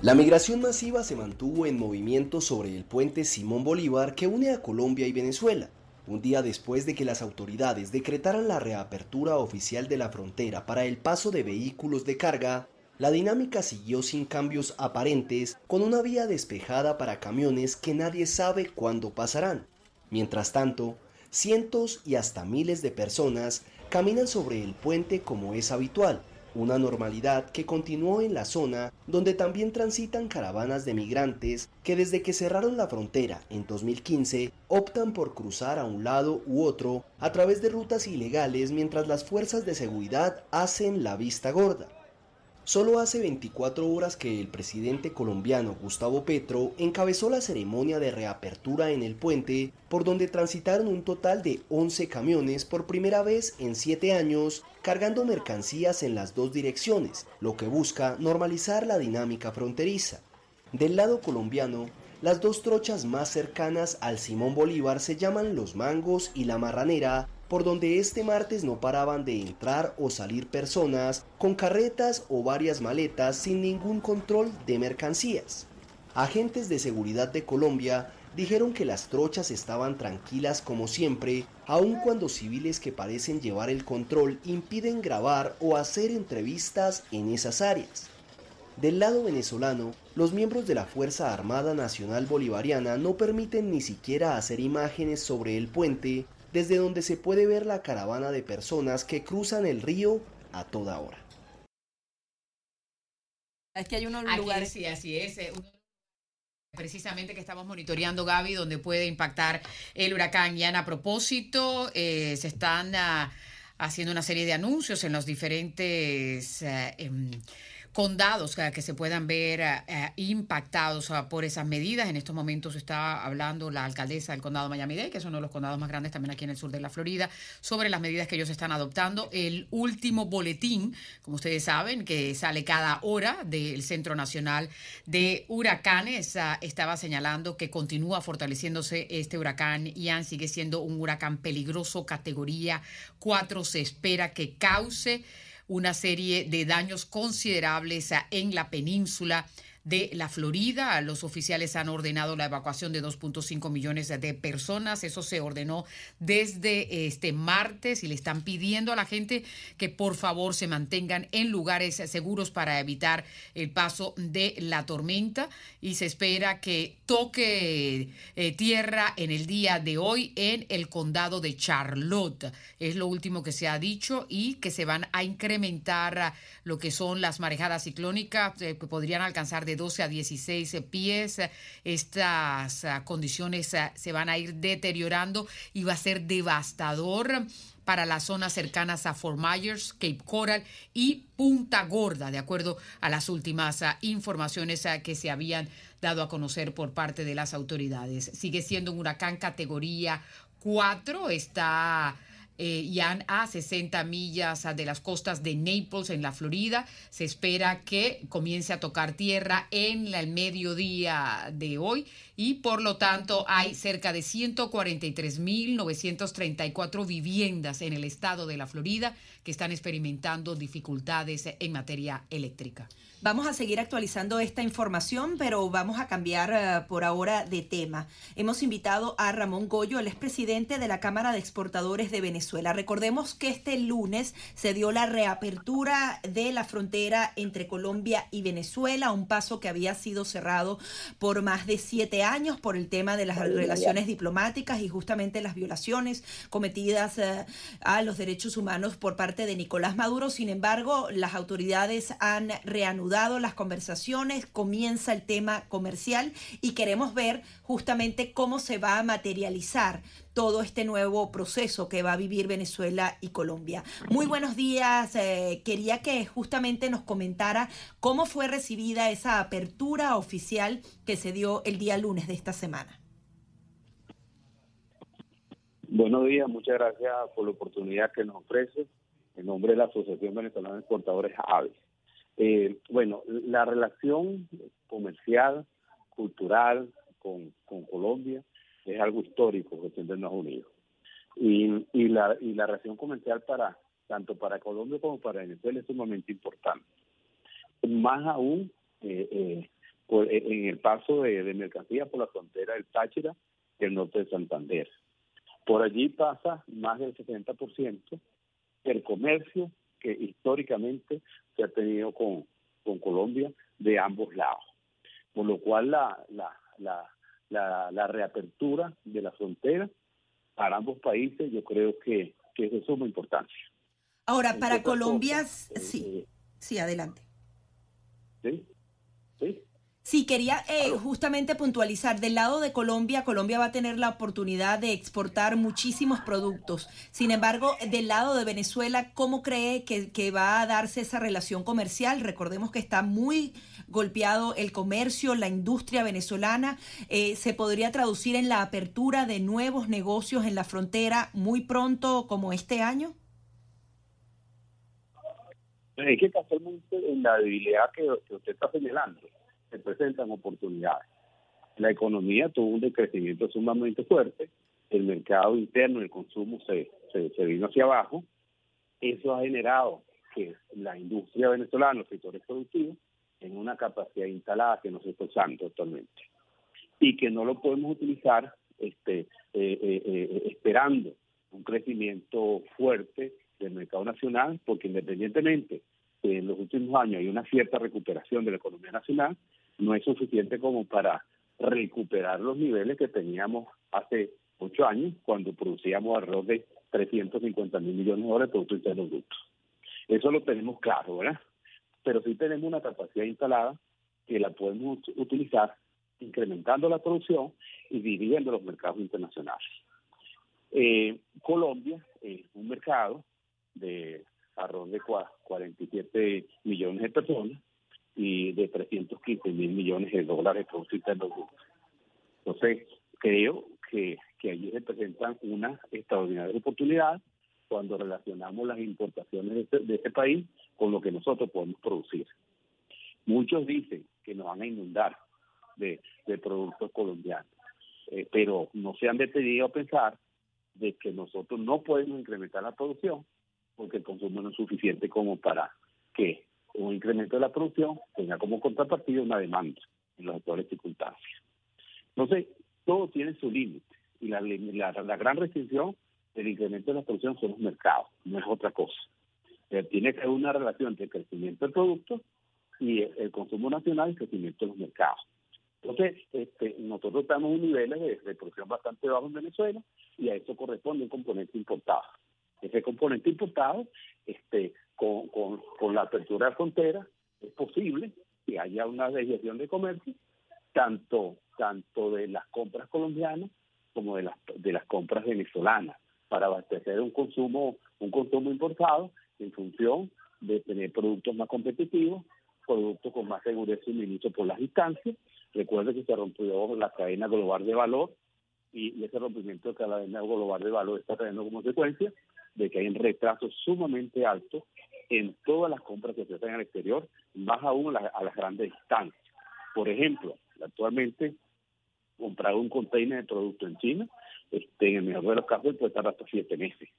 La migración masiva se mantuvo en movimiento sobre el puente Simón Bolívar que une a Colombia y Venezuela, un día después de que las autoridades decretaran la reapertura oficial de la frontera para el paso de vehículos de carga, la dinámica siguió sin cambios aparentes, con una vía despejada para camiones que nadie sabe cuándo pasarán. Mientras tanto, cientos y hasta miles de personas caminan sobre el puente como es habitual, una normalidad que continuó en la zona donde también transitan caravanas de migrantes que desde que cerraron la frontera en 2015 optan por cruzar a un lado u otro a través de rutas ilegales mientras las fuerzas de seguridad hacen la vista gorda. Solo hace 24 horas que el presidente colombiano Gustavo Petro encabezó la ceremonia de reapertura en el puente, por donde transitaron un total de 11 camiones por primera vez en 7 años, cargando mercancías en las dos direcciones, lo que busca normalizar la dinámica fronteriza. Del lado colombiano, las dos trochas más cercanas al Simón Bolívar se llaman Los Mangos y La Marranera, por donde este martes no paraban de entrar o salir personas con carretas o varias maletas sin ningún control de mercancías. Agentes de seguridad de Colombia dijeron que las trochas estaban tranquilas como siempre, aun cuando civiles que parecen llevar el control impiden grabar o hacer entrevistas en esas áreas. Del lado venezolano, los miembros de la Fuerza Armada Nacional Bolivariana no permiten ni siquiera hacer imágenes sobre el puente desde donde se puede ver la caravana de personas que cruzan el río a toda hora. Es que hay unos lugares. Sí, así es. Eh, precisamente que estamos monitoreando, Gaby, donde puede impactar el huracán Ian. A propósito, eh, se están ah, haciendo una serie de anuncios en los diferentes... Eh, em, condados que se puedan ver eh, eh, impactados por esas medidas. En estos momentos está hablando la alcaldesa del condado Miami-Dade, que es uno de los condados más grandes también aquí en el sur de la Florida, sobre las medidas que ellos están adoptando. El último boletín, como ustedes saben, que sale cada hora del Centro Nacional de Huracanes, ah, estaba señalando que continúa fortaleciéndose este huracán. Ian sigue siendo un huracán peligroso, categoría 4. Se espera que cause una serie de daños considerables en la península de la Florida. Los oficiales han ordenado la evacuación de 2.5 millones de personas. Eso se ordenó desde este martes y le están pidiendo a la gente que por favor se mantengan en lugares seguros para evitar el paso de la tormenta y se espera que toque eh, tierra en el día de hoy en el condado de Charlotte. Es lo último que se ha dicho y que se van a incrementar lo que son las marejadas ciclónicas eh, que podrían alcanzar de 12 a 16 pies. Estas ah, condiciones ah, se van a ir deteriorando y va a ser devastador para las zonas cercanas a Fort Myers, Cape Coral y Punta Gorda, de acuerdo a las últimas ah, informaciones que se habían dado a conocer por parte de las autoridades. Sigue siendo un huracán categoría 4, está eh, ya a 60 millas de las costas de Naples, en la Florida. Se espera que comience a tocar tierra en el mediodía de hoy y por lo tanto hay cerca de 143.934 viviendas en el estado de la Florida que están experimentando dificultades en materia eléctrica. Vamos a seguir actualizando esta información, pero vamos a cambiar eh, por ahora de tema. Hemos invitado a Ramón Goyo, el expresidente de la Cámara de Exportadores de Venezuela. Recordemos que este lunes se dio la reapertura de la frontera entre Colombia y Venezuela, un paso que había sido cerrado por más de siete años por el tema de las relaciones diplomáticas y justamente las violaciones cometidas eh, a los derechos humanos por parte de Nicolás Maduro. Sin embargo, las autoridades han reanudado las conversaciones, comienza el tema comercial y queremos ver justamente cómo se va a materializar todo este nuevo proceso que va a vivir Venezuela y Colombia. Muy buenos días. Eh, quería que justamente nos comentara cómo fue recibida esa apertura oficial que se dio el día lunes de esta semana. Buenos días, muchas gracias por la oportunidad que nos ofrece en nombre de la Asociación Venezolana de Exportadores AVES. Eh, bueno, la relación comercial, cultural con, Colombia es algo histórico que tendremos unidos. Y, y, la, y la relación comercial para tanto para Colombia como para Venezuela es sumamente importante. Más aún eh, eh, en el paso de, mercancías por la frontera del Táchira y el norte de Santander. Por allí pasa más del 70% del comercio que históricamente se ha tenido con, Colombia de ambos lados. Por lo cual la, la, reapertura de la frontera para ambos países yo creo que, que es de suma importancia. Ahora, para Colombia, sí, eh, sí, adelante. Sí, sí. Sí, quería eh, justamente puntualizar, del lado de Colombia, Colombia va a tener la oportunidad de exportar muchísimos productos. Sin embargo, del lado de Venezuela, ¿cómo cree que, va a darse esa relación comercial? Recordemos que está muy golpeado el comercio, la industria venezolana. Eh, ¿Se podría traducir en la apertura de nuevos negocios en la frontera muy pronto como este año? Hay que casualmente en la debilidad que usted está señalando se presentan oportunidades. La economía tuvo un decrecimiento sumamente fuerte, el mercado interno, el consumo se, se, vino hacia abajo, eso ha generado que la industria venezolana, los sectores productivos, en una capacidad instalada que no se está usando actualmente y que no lo podemos utilizar este, eh, eh, eh, esperando un crecimiento fuerte del mercado nacional, porque independientemente de en los últimos años hay una cierta recuperación de la economía nacional, no es suficiente como para recuperar los niveles que teníamos hace ocho años cuando producíamos alrededor de 350 mil millones de dólares de Producto Interno Bruto. Eso lo tenemos claro, ¿verdad? Pero sí tenemos una capacidad instalada que la podemos utilizar incrementando la producción y dividiendo los mercados internacionales. Eh, Colombia es un mercado de alrededor de 47 millones de personas y de 315 mil millones de dólares de Producto Interno Entonces, creo que, que allí representan una extraordinaria oportunidad cuando relacionamos las importaciones de este, de este país con lo que nosotros podemos producir. Muchos dicen que nos van a inundar de, productos colombianos, eh, pero no se han detenido a pensar de que nosotros no podemos incrementar la producción porque el consumo no es suficiente como para que un incremento de la producción tenga como contrapartida una demanda en las actuales circunstancias. Entonces, todo tiene su límite y la, gran restricción del incremento de la producción son los mercados, no es otra cosa. tiene que haber una relación entre el crecimiento del producto y el, consumo nacional y el crecimiento de los mercados. Entonces, este, nosotros estamos en niveles de, de producción bastante bajos en Venezuela y a eso corresponde un componente importado. Ese componente importado, este, con, con, la apertura de fronteras, es posible que haya una desviación de comercio, tanto, tanto de las compras colombianas como de las, de las compras venezolanas, para abastecer un consumo, un consumo importado en función de tener productos más competitivos, productos con más seguridad de suministro por las distancias. Recuerde que se rompió la cadena global de valor y, ese rompimiento de cadena global de valor está trayendo como consecuencia de que hay un retraso sumamente alto en todas las compras que se hacen al exterior, más aún a, las grandes distancias. Por ejemplo, actualmente comprar un container de producto en China, este, en el mejor de los casos puede estar hasta siete meses.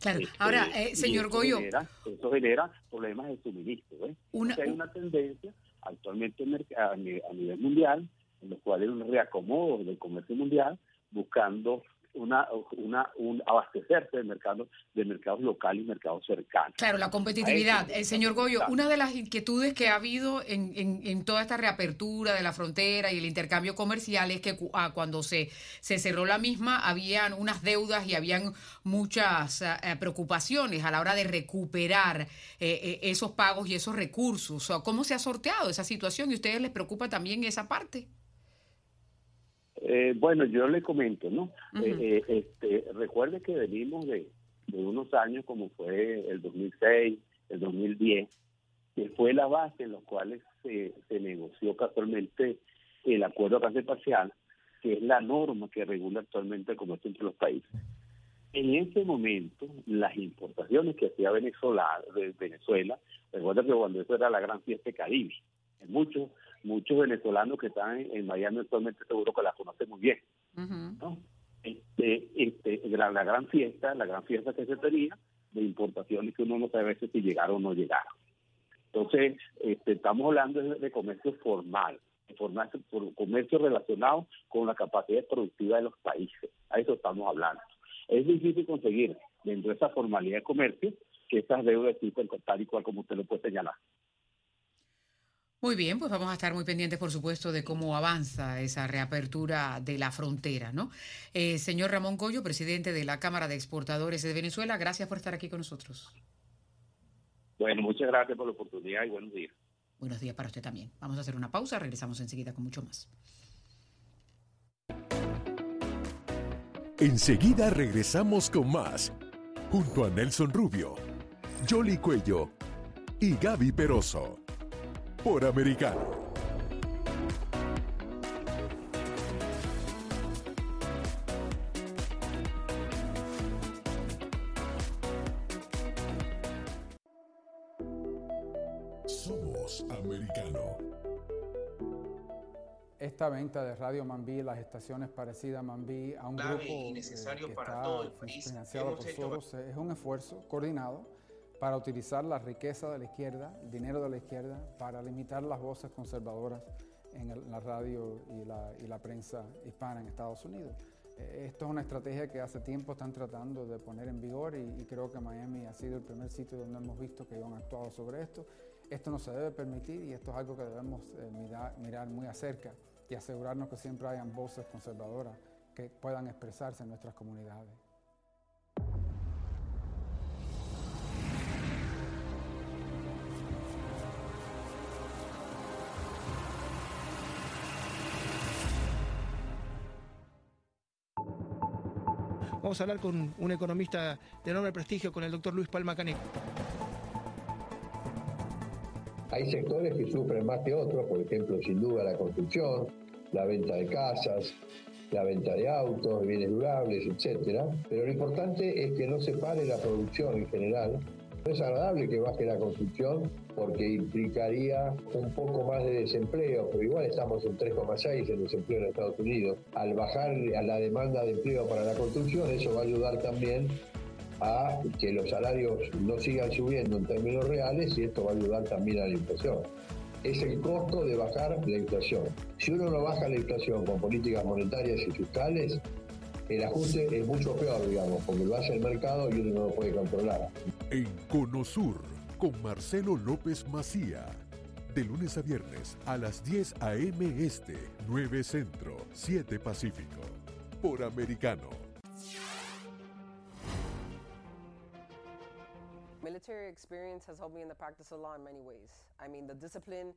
Claro, este, ahora, eh, señor Goyo. eso genera problemas de suministro. ¿eh? hay una tendencia actualmente a nivel mundial en los cuales hay un reacomodo del comercio mundial buscando una, una, un abastecerse de mercados, de mercados locales y mercados cercanos. Claro, la competitividad. El señor Goyo, una de las inquietudes que ha habido en, en, toda esta reapertura de la frontera y el intercambio comercial es que ah, cuando se, se cerró la misma habían unas deudas y habían muchas ah, eh, preocupaciones a la hora de recuperar eh, eh, esos pagos y esos recursos. ¿Cómo se ha sorteado esa situación y a ustedes les preocupa también esa parte? Eh, bueno, yo le comento, ¿no? Eh, eh, este, recuerde que venimos de, unos años como fue el 2006, el 2010, que fue la base en los cuales se, negoció casualmente el acuerdo de parcial, que es la norma que regula actualmente el comercio entre los países. En ese momento, las importaciones que hacía Venezuela, de Venezuela, recuerda que cuando eso era la gran fiesta de Caribe, muchos muchos venezolanos que están en, Miami actualmente seguro que la conocen muy bien. este, este, la, gran fiesta, la gran fiesta que se tenía de importaciones que uno no sabe a veces si llegaron o no llegaron. Entonces, este, estamos hablando de, comercio formal, formal, comercio relacionado con la capacidad productiva de los países. A eso estamos hablando. Es difícil conseguir dentro de esa formalidad de comercio que esas deudas existen tal y cual como usted lo puede señalar. Muy bien, pues vamos a estar muy pendientes, por supuesto, de cómo avanza esa reapertura de la frontera, ¿no? Eh, señor Ramón Goyo, presidente de la Cámara de Exportadores de Venezuela, gracias por estar aquí con nosotros. Bueno, muchas gracias por la oportunidad y buenos días. Buenos días para usted también. Vamos a hacer una pausa, regresamos enseguida con mucho más. Enseguida regresamos con más, junto a Nelson Rubio, Jolly Cuello y Gaby Peroso por Americano. Somos Americano. Esta venta de Radio Mambí, las estaciones parecidas a Mambí, a un grupo eh, que está financiado por Soros, es un esfuerzo coordinado para utilizar la riqueza de la izquierda, el dinero de la izquierda, para limitar las voces conservadoras en la radio y la, prensa hispana en Estados Unidos. Eh, esto es una estrategia que hace tiempo están tratando de poner en vigor y, creo que Miami ha sido el primer sitio donde hemos visto que han actuado sobre esto. Esto no se debe permitir y esto es algo que debemos eh, mirar, mirar muy acerca y asegurarnos que siempre hayan voces conservadoras que puedan expresarse en nuestras comunidades. Vamos a hablar con un economista de enorme prestigio, con el doctor Luis Palma Caneco. Hay sectores que sufren más que otros, por ejemplo, sin duda la construcción, la venta de casas, la venta de autos, bienes durables, etcétera. Pero lo importante es que no se pare la producción en general. Es agradable que baje la construcción porque implicaría un poco más de desempleo, pero igual estamos en 3,6 en desempleo en Estados Unidos. Al bajar a la demanda de empleo para la construcción, eso va a ayudar también a que los salarios no sigan subiendo en términos reales y esto va a ayudar también a la inflación es el costo de bajar la inflación. Si uno no baja la inflación con políticas monetarias y fiscales, el ajuste es mucho peor, digamos, porque lo hace el mercado y uno no lo puede controlar. En Conosur, con Marcelo López Macía. De lunes a viernes a las 10 a.m. Este, 9 Centro, 7 Pacífico. Por Americano. Military experience has helped me in the practice of law in many ways. I mean, the discipline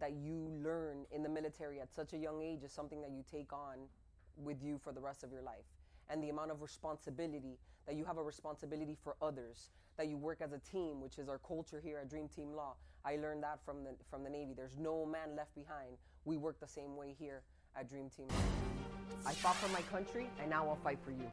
that you learn in the military at such a young age is something that you take on with you for the rest of your life. And the amount of responsibility that you have a responsibility for others, that you work as a team, which is our culture here at Dream Team Law. I learned that from the from the Navy. There's no man left behind. We work the same way here at Dream Team Law. I fought for my country, and now I'll fight for you.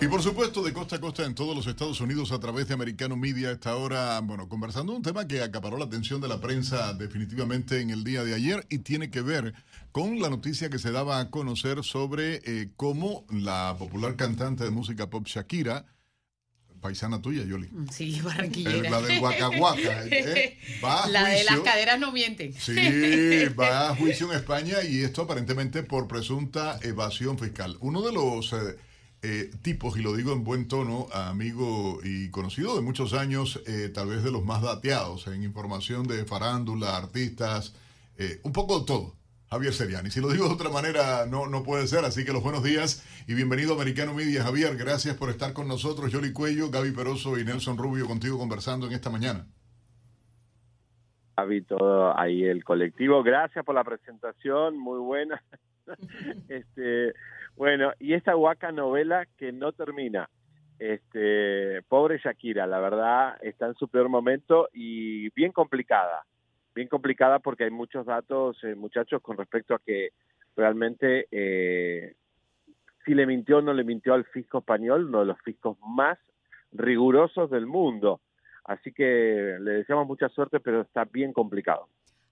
Y por supuesto, de costa a costa en todos los Estados Unidos a través de Americano Media, esta hora, bueno, conversando un tema que acaparó la atención de la prensa definitivamente en el día de ayer y tiene que ver con la noticia que se daba a conocer sobre eh, cómo la popular cantante de música pop Shakira, paisana tuya, Yoli. Sí, [laughs] barranquillera. Eh, la del Huacahuaca. Eh, [laughs] la de las caderas no mienten. Sí, [laughs] va a juicio en España y esto aparentemente por presunta evasión fiscal. Uno de los eh, tipos, y lo digo en buen tono, amigo y conocido de muchos años, eh, tal vez de los más dateados en información de farándula, artistas, eh, un poco de todo. Javier Seriani. Si lo digo de otra manera, no, no puede ser. Así que los buenos días y bienvenido a Americano Media. Javier, gracias por estar con nosotros. Yoli Cuello, Gaby Peroso y Nelson Rubio contigo conversando en esta mañana. Gaby, todo ahí el colectivo. Gracias por la presentación, muy buena. [laughs] este, bueno, y esta guaca novela que no termina. Este, pobre Shakira, la verdad, está en su peor momento y bien complicada. Bien complicada porque hay muchos datos, eh, muchachos, con respecto a que realmente eh, si le mintió o no le mintió al fisco español, uno de los fiscos más rigurosos del mundo. Así que le deseamos mucha suerte, pero está bien complicado.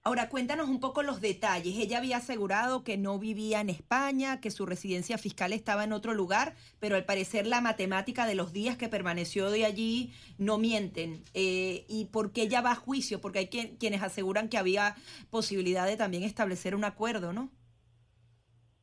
Ahora, cuéntanos un poco los detalles. Ella había asegurado que no vivía en España, que su residencia fiscal estaba en otro lugar, pero al parecer la matemática de los días que permaneció de allí no mienten. Eh, ¿Y por qué ella va a juicio? Porque hay quienes aseguran que había posibilidad de también establecer un acuerdo, ¿no?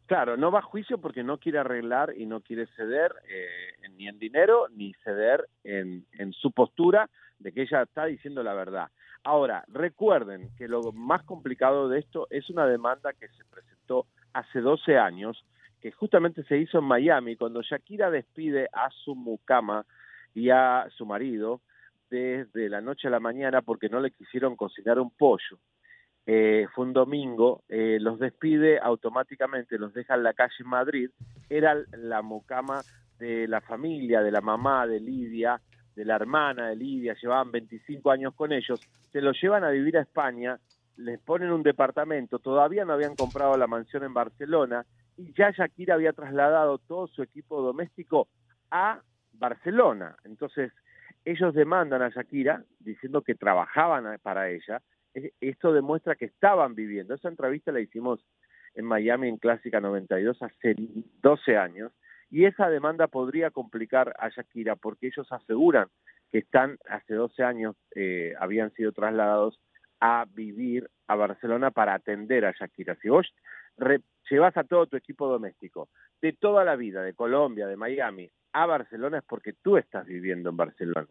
Claro, no va a juicio porque no quiere arreglar y no quiere ceder eh, ni en dinero ni ceder en su postura de que ella está diciendo la verdad. Ahora, recuerden que lo más complicado de esto es una demanda que se presentó hace 12 años, que justamente se hizo en Miami, cuando Shakira despide a su mucama y a su marido desde la noche a la mañana porque no le quisieron cocinar un pollo. Eh, fue un domingo, eh, los despide automáticamente, los deja en la calle en Madrid, era la mucama de la familia, de la mamá de Lidia, de la hermana de Lidia, llevaban 25 años con ellos, se los llevan a vivir a España, les ponen un departamento, todavía no habían comprado la mansión en Barcelona y ya Shakira había trasladado todo su equipo doméstico a Barcelona. Entonces, ellos demandan a Shakira diciendo que trabajaban para ella. Esto demuestra que estaban viviendo. Esa entrevista la hicimos en Miami en Clásica 92 hace 12 años y esa demanda podría complicar a Shakira porque ellos aseguran que están hace 12 años eh, habían sido trasladados a vivir a Barcelona para atender a Shakira. Si vos llevas a todo tu equipo doméstico de toda la vida, de Colombia, de Miami, a Barcelona es porque tú estás viviendo en Barcelona.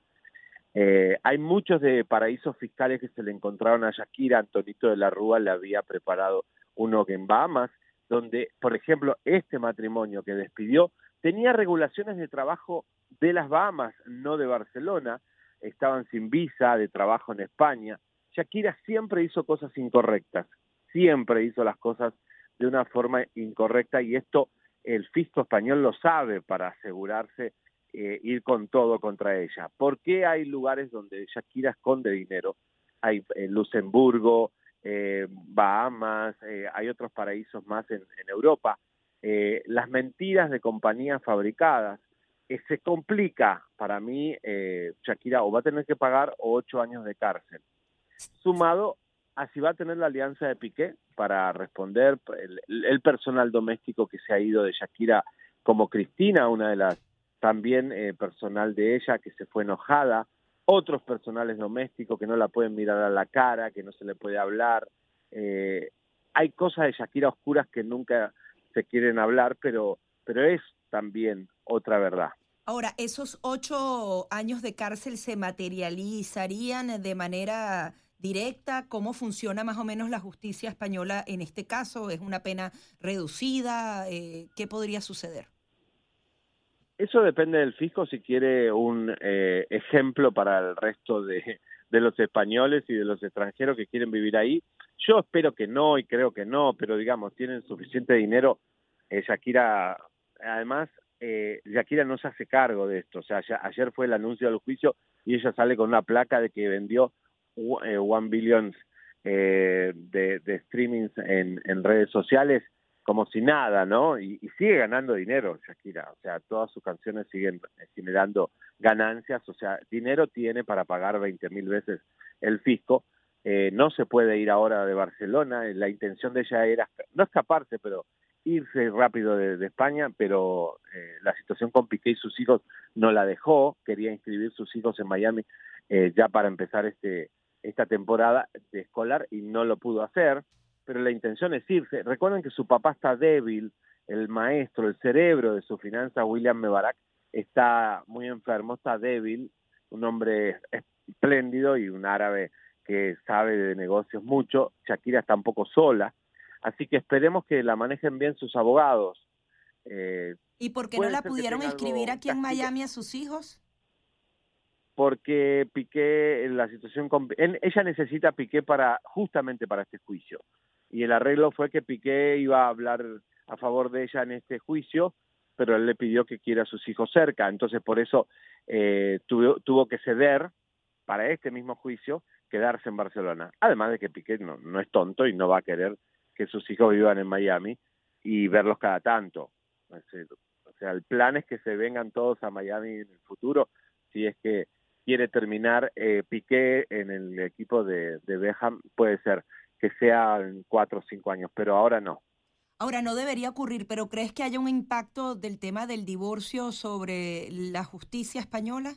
Eh, hay muchos de paraísos fiscales que se le encontraron a Shakira, Antonito de la Rúa le había preparado uno en Bahamas, donde, por ejemplo, este matrimonio que despidió tenía regulaciones de trabajo de las Bahamas, no de Barcelona, estaban sin visa de trabajo en España. Shakira siempre hizo cosas incorrectas, siempre hizo las cosas de una forma incorrecta y esto el fisco español lo sabe para asegurarse eh, ir con todo contra ella. ¿Por qué hay lugares donde Shakira esconde dinero? Hay eh, Luxemburgo, eh, Bahamas, hay otros paraísos más en, Europa. Las mentiras de compañías fabricadas, se complica para mí, Shakira o va a tener que pagar ocho años de cárcel, sumado así va a tener la alianza de Piqué para responder el, personal doméstico que se ha ido de Shakira como Cristina, una de las también eh, personal de ella que se fue enojada, otros personales domésticos que no la pueden mirar a la cara, que no se le puede hablar. Eh, hay cosas de Shakira oscuras que nunca se quieren hablar, pero, pero es también otra verdad. Ahora, ¿esos ocho años de cárcel se materializarían de manera directa? ¿Cómo funciona más o menos la justicia española en este caso? ¿Es una pena reducida? Eh, ¿Qué podría suceder? Eso depende del fisco si quiere un eh, ejemplo para el resto de, los españoles y de los extranjeros que quieren vivir ahí. Yo espero que no y creo que no, pero digamos, tienen suficiente dinero. Eh, Shakira, además, eh, Shakira no se hace cargo de esto. O sea, ayer fue el anuncio del juicio y ella sale con una placa de que vendió eh, one billion eh, de, de, streamings en, redes sociales como si nada, ¿no? Y, sigue ganando dinero Shakira, o sea, todas sus canciones siguen generando ganancias, o sea, dinero tiene para pagar 20 mil veces el fisco. Eh, no se puede ir ahora de Barcelona, la intención de ella era no escaparse, pero irse rápido de, España, pero la situación con Piqué y sus hijos no la dejó, quería inscribir sus hijos en Miami ya para empezar este esta temporada escolar y no lo pudo hacer, pero la intención es irse. Recuerden que su papá está débil, el maestro, el cerebro de su finanza, William Mebarak, está muy enfermo, está débil, un hombre espléndido y un árabe que sabe de negocios mucho. Shakira está un poco sola, así que esperemos que la manejen bien sus abogados. Eh, ¿Y por qué no la pudieron inscribir aquí en Miami a sus hijos? porque Piqué en la situación con, ella necesita Piqué para justamente para este juicio y el arreglo fue que Piqué iba a hablar a favor de ella en este juicio pero él le pidió que quiera a sus hijos cerca entonces por eso eh, tuvo, tuvo que ceder para este mismo juicio quedarse en Barcelona además de que Piqué no, no es tonto y no va a querer que sus hijos vivan en Miami y verlos cada tanto o sea el plan es que se vengan todos a Miami en el futuro si es que quiere terminar eh, Piqué en el equipo de, de Beckham, puede ser que sea en cuatro o cinco años, pero ahora no. Ahora no debería ocurrir, pero ¿crees que haya un impacto del tema del divorcio sobre la justicia española?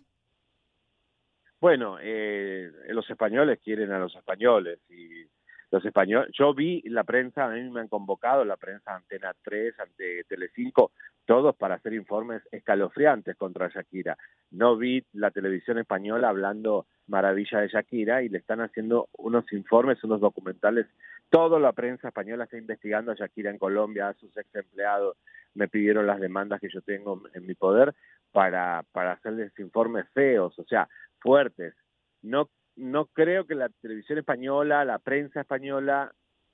Bueno, eh, los españoles quieren a los españoles y los españoles, yo vi la prensa, a mí me han convocado la prensa Antena 3, ante Telecinco, todos para hacer informes escalofriantes contra Shakira. No vi la televisión española hablando maravilla de Shakira y le están haciendo unos informes, unos documentales. Toda la prensa española está investigando a Shakira en Colombia, a sus ex empleados. Me pidieron las demandas que yo tengo en mi poder para, para hacerles informes feos, o sea, fuertes. No no creo que la televisión española, la prensa española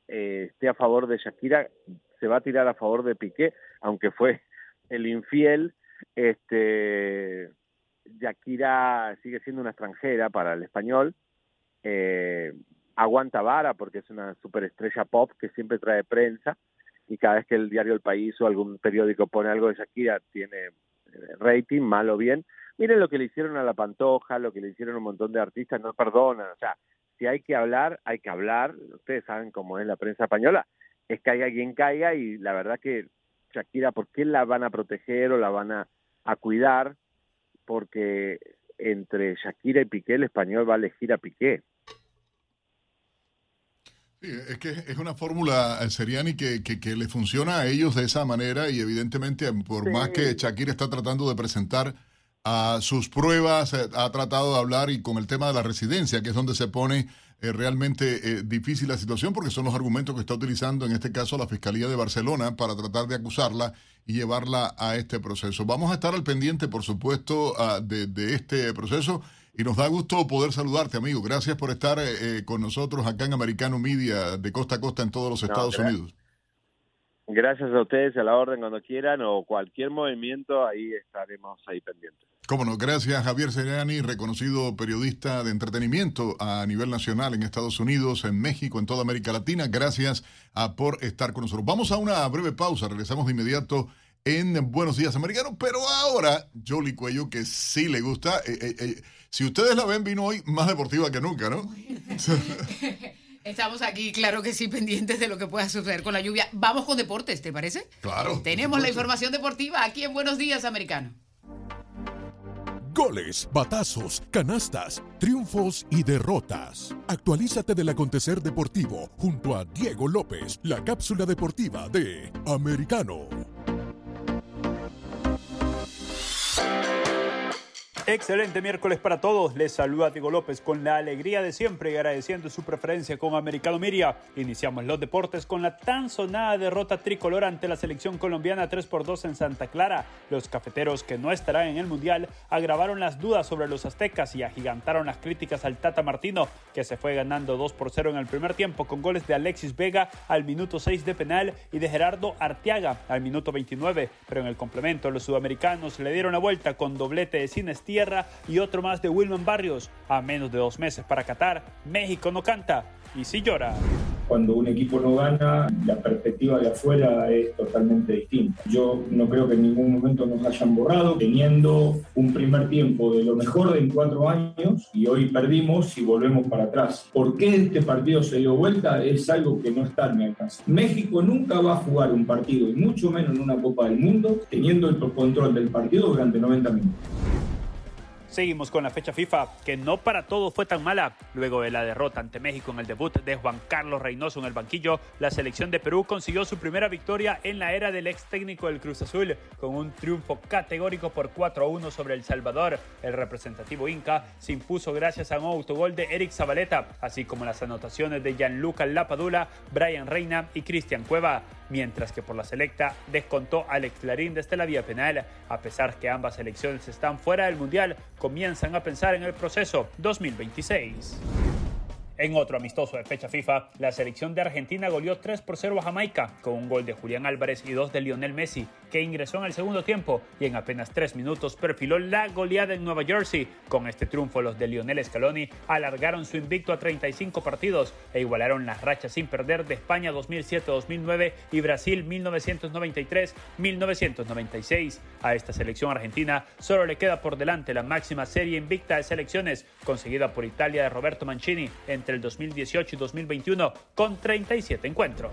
eh, esté a favor de Shakira, se va a tirar a favor de Piqué, aunque fue el infiel. Este, Shakira sigue siendo una extranjera para el español. Eh, aguanta vara porque es una superestrella pop que siempre trae prensa. y cada vez que el diario El País o algún periódico pone algo de Shakira tiene rating, mal o bien. Miren lo que le hicieron a La Pantoja, lo que le hicieron a un montón de artistas, no perdonan. O sea, si hay que hablar, hay que hablar. Ustedes saben cómo es la prensa española. Es haya quien caiga y la verdad que Shakira, ¿por qué la van a proteger o la van a, a cuidar? Porque entre Shakira y Piqué, el español va a elegir a Piqué. Es que es una fórmula, eh, Seriani, que, que, que, le funciona a ellos de esa manera y evidentemente por más que Shakira está tratando de presentar a sus pruebas, eh, ha tratado de hablar y con el tema de la residencia, que es donde se pone eh, realmente difícil la situación porque son los argumentos que está utilizando en este caso la Fiscalía de Barcelona para tratar de acusarla y llevarla a este proceso. Vamos a estar al pendiente, por supuesto, ah, de, de este proceso y nos da gusto poder saludarte, amigo. Gracias por estar eh, eh, con nosotros acá en Americano Media, de costa a costa en todos los Estados Unidos. Gracias a ustedes, a la orden cuando quieran o cualquier movimiento, ahí estaremos ahí pendientes. Cómo no, gracias Javier Seriani, reconocido periodista de entretenimiento a nivel nacional en Estados Unidos, en México, en toda América Latina. Gracias ah, por estar con nosotros. Vamos a una breve pausa, regresamos de inmediato en Buenos Días Americanos, pero ahora Jolie Cuello, que sí le gusta, eh, eh, eh, si ustedes la ven, vino hoy más deportiva que nunca, ¿no? [laughs] Estamos aquí, claro que sí, pendientes de lo que pueda suceder con la lluvia. Vamos con deportes, ¿te parece? Claro. Tenemos la información deportiva aquí en Buenos Días Americano. Goles, batazos, canastas, triunfos y derrotas. Actualízate del acontecer deportivo junto a Diego López, la cápsula deportiva de Americano. Excelente miércoles para todos. Les saluda Diego López con la alegría de siempre y agradeciendo su preferencia con Americano Miria. Iniciamos los deportes con la tan sonada derrota tricolor ante la selección colombiana 3 por 2 en Santa Clara. Los cafeteros que no estarán en el Mundial agravaron las dudas sobre los aztecas y agigantaron las críticas al Tata Martino, que se fue ganando 2 por 0 en el primer tiempo con goles de Alexis Vega al minuto 6 de penal y de Gerardo Arteaga al minuto 29. Pero en el complemento los sudamericanos le dieron la vuelta con doblete de Cines Tierra y otro más de Wilman Barrios. A menos de dos meses para Qatar, México no canta y sí llora. Cuando un equipo no gana, la perspectiva de afuera es totalmente distinta. Yo no creo que en ningún momento nos hayan borrado, teniendo un primer tiempo de lo mejor de cuatro años y hoy perdimos y volvemos para atrás. ¿Por qué este partido se dio vuelta? Es algo que no está en mi alcance. México nunca va a jugar un partido, y mucho menos en una Copa del Mundo, teniendo el control del partido durante 90 minutos. Seguimos con la fecha FIFA, que no para todo fue tan mala. Luego de la derrota ante México en el debut de Juan Carlos Reynoso en el banquillo, la selección de Perú consiguió su primera victoria en la era del ex técnico del Cruz Azul, con un triunfo categórico por 4 a 1 sobre El Salvador. El representativo Inca se impuso gracias a un autogol de Eric Zabaleta, así como las anotaciones de Gianluca Lapadula, Brian Reina y Cristian Cueva mientras que por la selecta descontó Alex Larín desde la vía penal. A pesar que ambas selecciones están fuera del Mundial, comienzan a pensar en el proceso 2026. En otro amistoso de fecha FIFA, la selección de Argentina goleó 3 por 0 a Jamaica con un gol de Julián Álvarez y dos de Lionel Messi, que ingresó en el segundo tiempo y en apenas tres minutos perfiló la goleada en Nueva Jersey. Con este triunfo, los de Lionel Scaloni alargaron su invicto a 35 partidos e igualaron las rachas sin perder de España 2007-2009 y Brasil 1993-1996. A esta selección argentina solo le queda por delante la máxima serie invicta de selecciones conseguida por Italia de Roberto Mancini entre el 2018 y 2021 con 37 encuentros.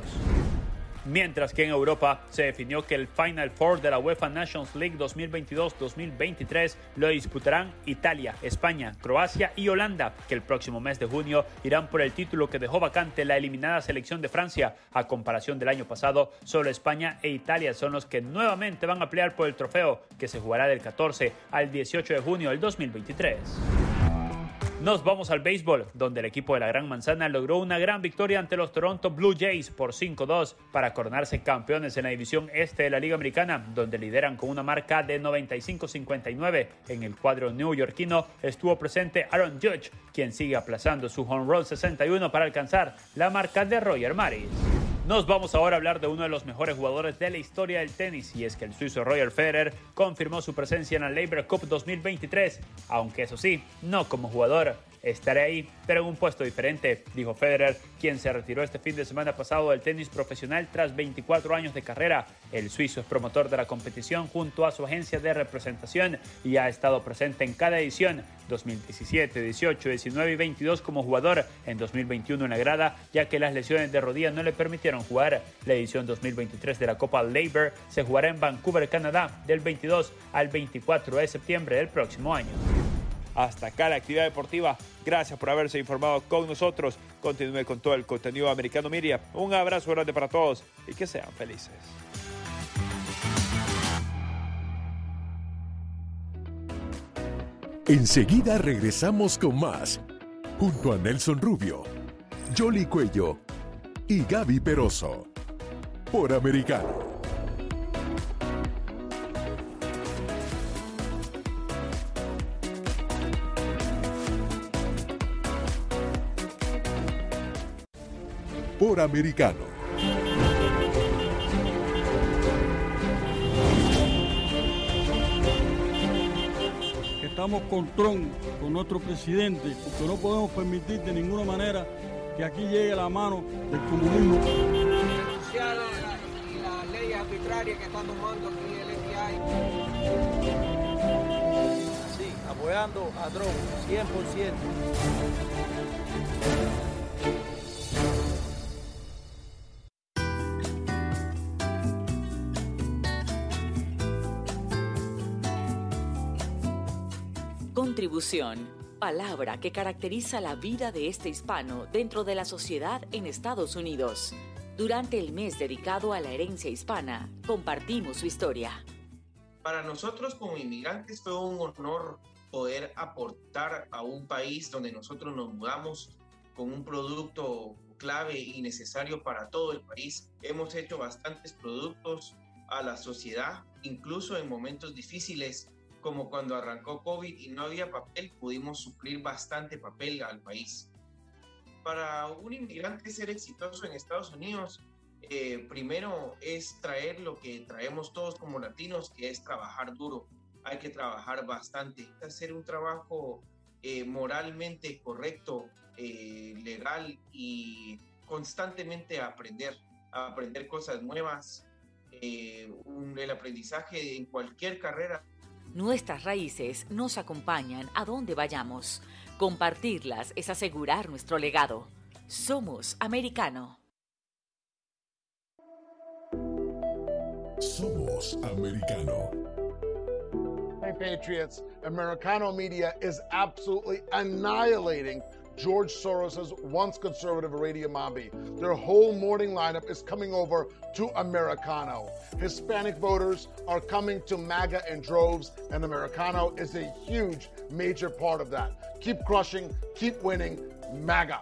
Mientras que en Europa se definió que el Final Four de la UEFA Nations League 2022-2023 lo disputarán Italia, España, Croacia y Holanda, que el próximo mes de junio irán por el título que dejó vacante la eliminada selección de Francia. A comparación del año pasado, solo España e Italia son los que nuevamente van a pelear por el trofeo, que se jugará del 14 al 18 de junio del 2023. Nos vamos al béisbol, donde el equipo de la Gran Manzana logró una gran victoria ante los Toronto Blue Jays por 5-2 para coronarse campeones en la división este de la Liga Americana, donde lideran con una marca de 95-59. En el cuadro neoyorquino estuvo presente Aaron Judge, quien sigue aplazando su home run 61 para alcanzar la marca de Roger Maris. Nos vamos ahora a hablar de uno de los mejores jugadores de la historia del tenis y es que el suizo Roger Federer confirmó su presencia en la Labor Cup 2023, aunque eso sí, no como jugador. Estaré ahí, pero en un puesto diferente, dijo Federer, quien se retiró este fin de semana pasado del tenis profesional tras 24 años de carrera. El suizo es promotor de la competición junto a su agencia de representación y ha estado presente en cada edición 2017, 18, 19 y 22 como jugador, en 2021 en la grada, ya que las lesiones de rodilla no le permitieron jugar. La edición 2023 de la Copa Labor se jugará en Vancouver, Canadá, del 22 al 24 de septiembre del próximo año. Hasta acá la actividad deportiva. Gracias por haberse informado con nosotros. Continúe con todo el contenido americano Miria. Un abrazo grande para todos y que sean felices. Enseguida regresamos con más, junto a Nelson Rubio, Jolly Cuello y Gaby Peroso, por Americano. Por americano. Estamos con Trump, con nuestro presidente, porque no podemos permitir de ninguna manera que aquí llegue la mano del comunismo. Denunciar la, ley arbitraria que está tomando aquí el FBI. Sí, apoyando a Trump, 100%. Palabra que caracteriza la vida de este hispano dentro de la sociedad en Estados Unidos. Durante el mes dedicado a la herencia hispana, compartimos su historia. Para nosotros como inmigrantes fue un honor poder aportar a un país donde nosotros nos mudamos con un producto clave y necesario para todo el país. Hemos hecho bastantes productos a la sociedad, incluso en momentos difíciles como cuando arrancó COVID y no había papel, pudimos suplir bastante papel al país. Para un inmigrante ser exitoso en Estados Unidos, eh, primero es traer lo que traemos todos como latinos, que es trabajar duro. Hay que trabajar bastante, hacer un trabajo eh, moralmente correcto, eh, legal y constantemente aprender, aprender cosas nuevas. el aprendizaje en cualquier carrera Nuestras raíces nos acompañan a donde vayamos. Compartirlas es asegurar nuestro legado. Somos americano. Somos americano. Hey Patriots, Americano media is absolutely annihilating George Soros' once conservative Radio Mambi. Their whole morning lineup is coming over to Americano. Hispanic voters are coming to MAGA in droves, and Americano is a huge, major part of that. Keep crushing, keep winning, MAGA.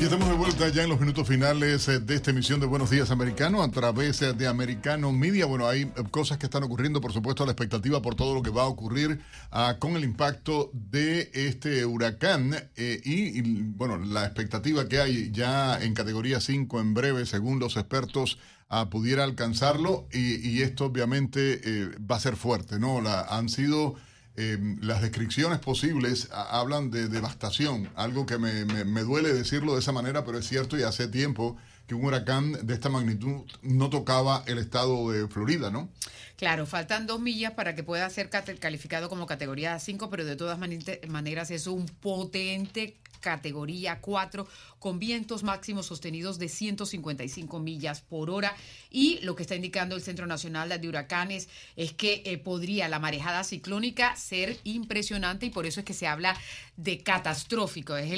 Y estamos de vuelta ya en los minutos finales eh, de esta emisión de Buenos Días Americano a través eh, de Americano Media. Bueno, hay eh, cosas que están ocurriendo, por supuesto, la expectativa por todo lo que va a ocurrir ah, con el impacto de este huracán y, bueno, la expectativa que hay ya en categoría 5 en breve, según los expertos, ah, pudiera alcanzarlo y, esto obviamente va a ser fuerte, ¿no? La, han sido em, las descripciones posibles hablan de devastación, algo que me, me, duele decirlo de esa manera, pero es cierto y hace tiempo que un huracán de esta magnitud no tocaba el estado de Florida, ¿no? Claro, faltan dos millas para que pueda ser calificado como categoría 5, pero de todas maneras es un potente categoría 4 con vientos máximos sostenidos de 155 millas por hora. Y lo que está indicando el Centro Nacional de Huracanes es que eh, podría la marejada ciclónica ser impresionante y por eso es que se habla de catastrófico. Es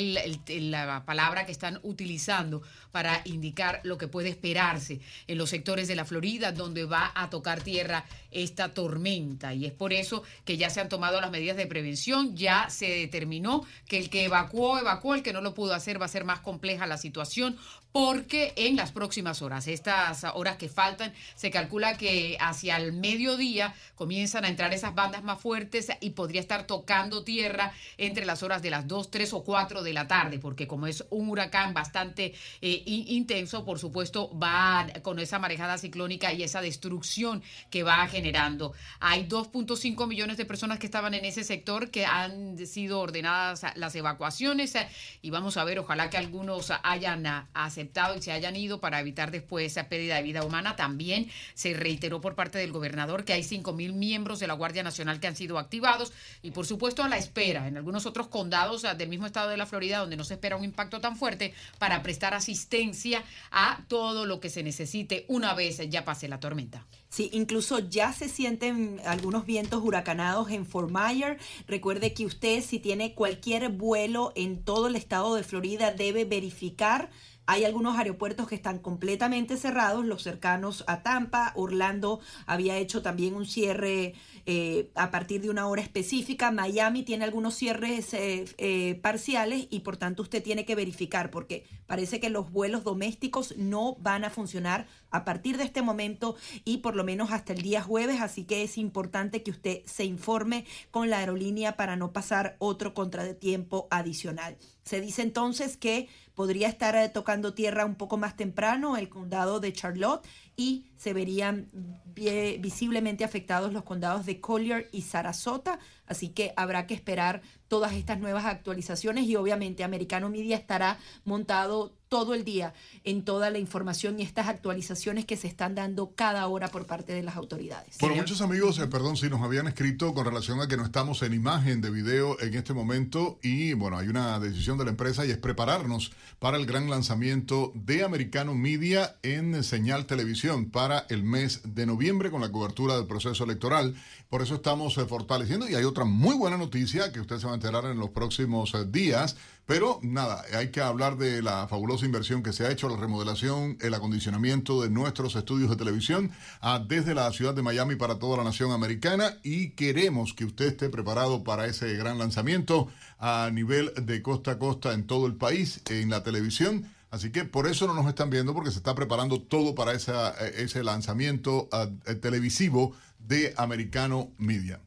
la palabra que están utilizando para indicar lo que puede esperarse en los sectores de la Florida donde va a tocar tierra esta tormenta. Y es por eso que ya se han tomado las medidas de prevención. Ya se determinó que el que evacuó, evacuó, el que no lo pudo hacer va a ser más compleja la situación porque en las próximas horas, estas horas que faltan, se calcula que hacia el mediodía comienzan a entrar esas bandas más fuertes y podría estar tocando tierra entre las horas de las 2, 3 o 4 de la tarde, porque como es un huracán bastante eh, intenso, por supuesto, va con esa marejada ciclónica y esa destrucción que va generando. Hay 2.5 millones de personas que estaban en ese sector que han sido ordenadas las evacuaciones y vamos a ver, ojalá que algunos hayan aceptado y se hayan ido para evitar después esa pérdida de vida humana. También se reiteró por parte del gobernador que hay 5.000 miembros de la Guardia Nacional que han sido activados y por supuesto a la espera en algunos otros condados del mismo estado de la Florida donde no se espera un impacto tan fuerte para prestar asistencia a todo lo que se necesite una vez ya pase la tormenta. Sí, incluso ya se sienten algunos vientos huracanados en Fort Myers. Recuerde que usted si tiene cualquier vuelo en todo el estado de Florida debe verificar hay algunos aeropuertos que están completamente cerrados, los cercanos a Tampa. Orlando había hecho también un cierre eh, a partir de una hora específica. Miami tiene algunos cierres eh, eh, parciales y por tanto usted tiene que verificar porque parece que los vuelos domésticos no van a funcionar a partir de este momento y por lo menos hasta el día jueves. Así que es importante que usted se informe con la aerolínea para no pasar otro contratiempo adicional. Se dice entonces que podría estar eh, tocando tierra un poco más temprano el condado de Charlotte y se verían visiblemente afectados los condados de Collier y Sarasota, así que habrá que esperar todas estas nuevas actualizaciones y obviamente Americano Media estará montado todo el día en toda la información y estas actualizaciones que se están dando cada hora por parte de las autoridades. Bueno, muchos amigos, eh, perdón, si nos habían escrito con relación a que no estamos en imagen de video en este momento y bueno, hay una decisión de la empresa y es prepararnos para el gran lanzamiento de Americano Media en señal televisión para el mes de noviembre con la cobertura del proceso electoral. Por eso estamos eh, fortaleciendo y hay otra muy buena noticia que usted se va a enterar en los próximos eh, días pero nada, hay que hablar de la fabulosa inversión que se ha hecho, la remodelación, el acondicionamiento de nuestros estudios de televisión ah, desde la ciudad de Miami para toda la nación americana y queremos que usted esté preparado para ese gran lanzamiento a nivel de costa a costa en todo el país, en la televisión. Así que por eso no nos están viendo, porque se está preparando todo para esa, ese lanzamiento ah, televisivo de Americano Media.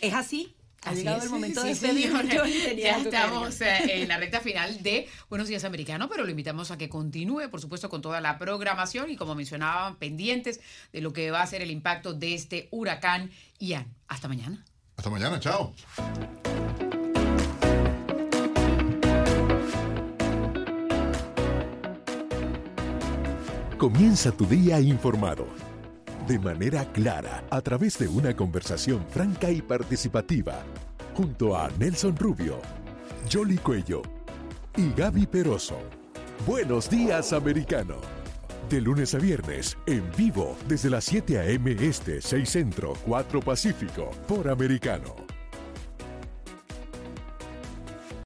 ¿Es así? Ha llegado el momento de Ya estamos eh, en la recta final de Buenos Días Americano, pero lo invitamos a que continúe, por supuesto, con toda la programación y, como mencionaban, pendientes de lo que va a ser el impacto de este huracán Ian. Hasta mañana. Hasta mañana, chao. Comienza tu día informado de manera clara a través de una conversación franca y participativa junto a Nelson Rubio, Jolly Cuello y Gaby Peroso. Buenos días, americano. De lunes a viernes, en vivo, desde las 7 a.m. Este, 6 Centro, 4 Pacífico, por Americano.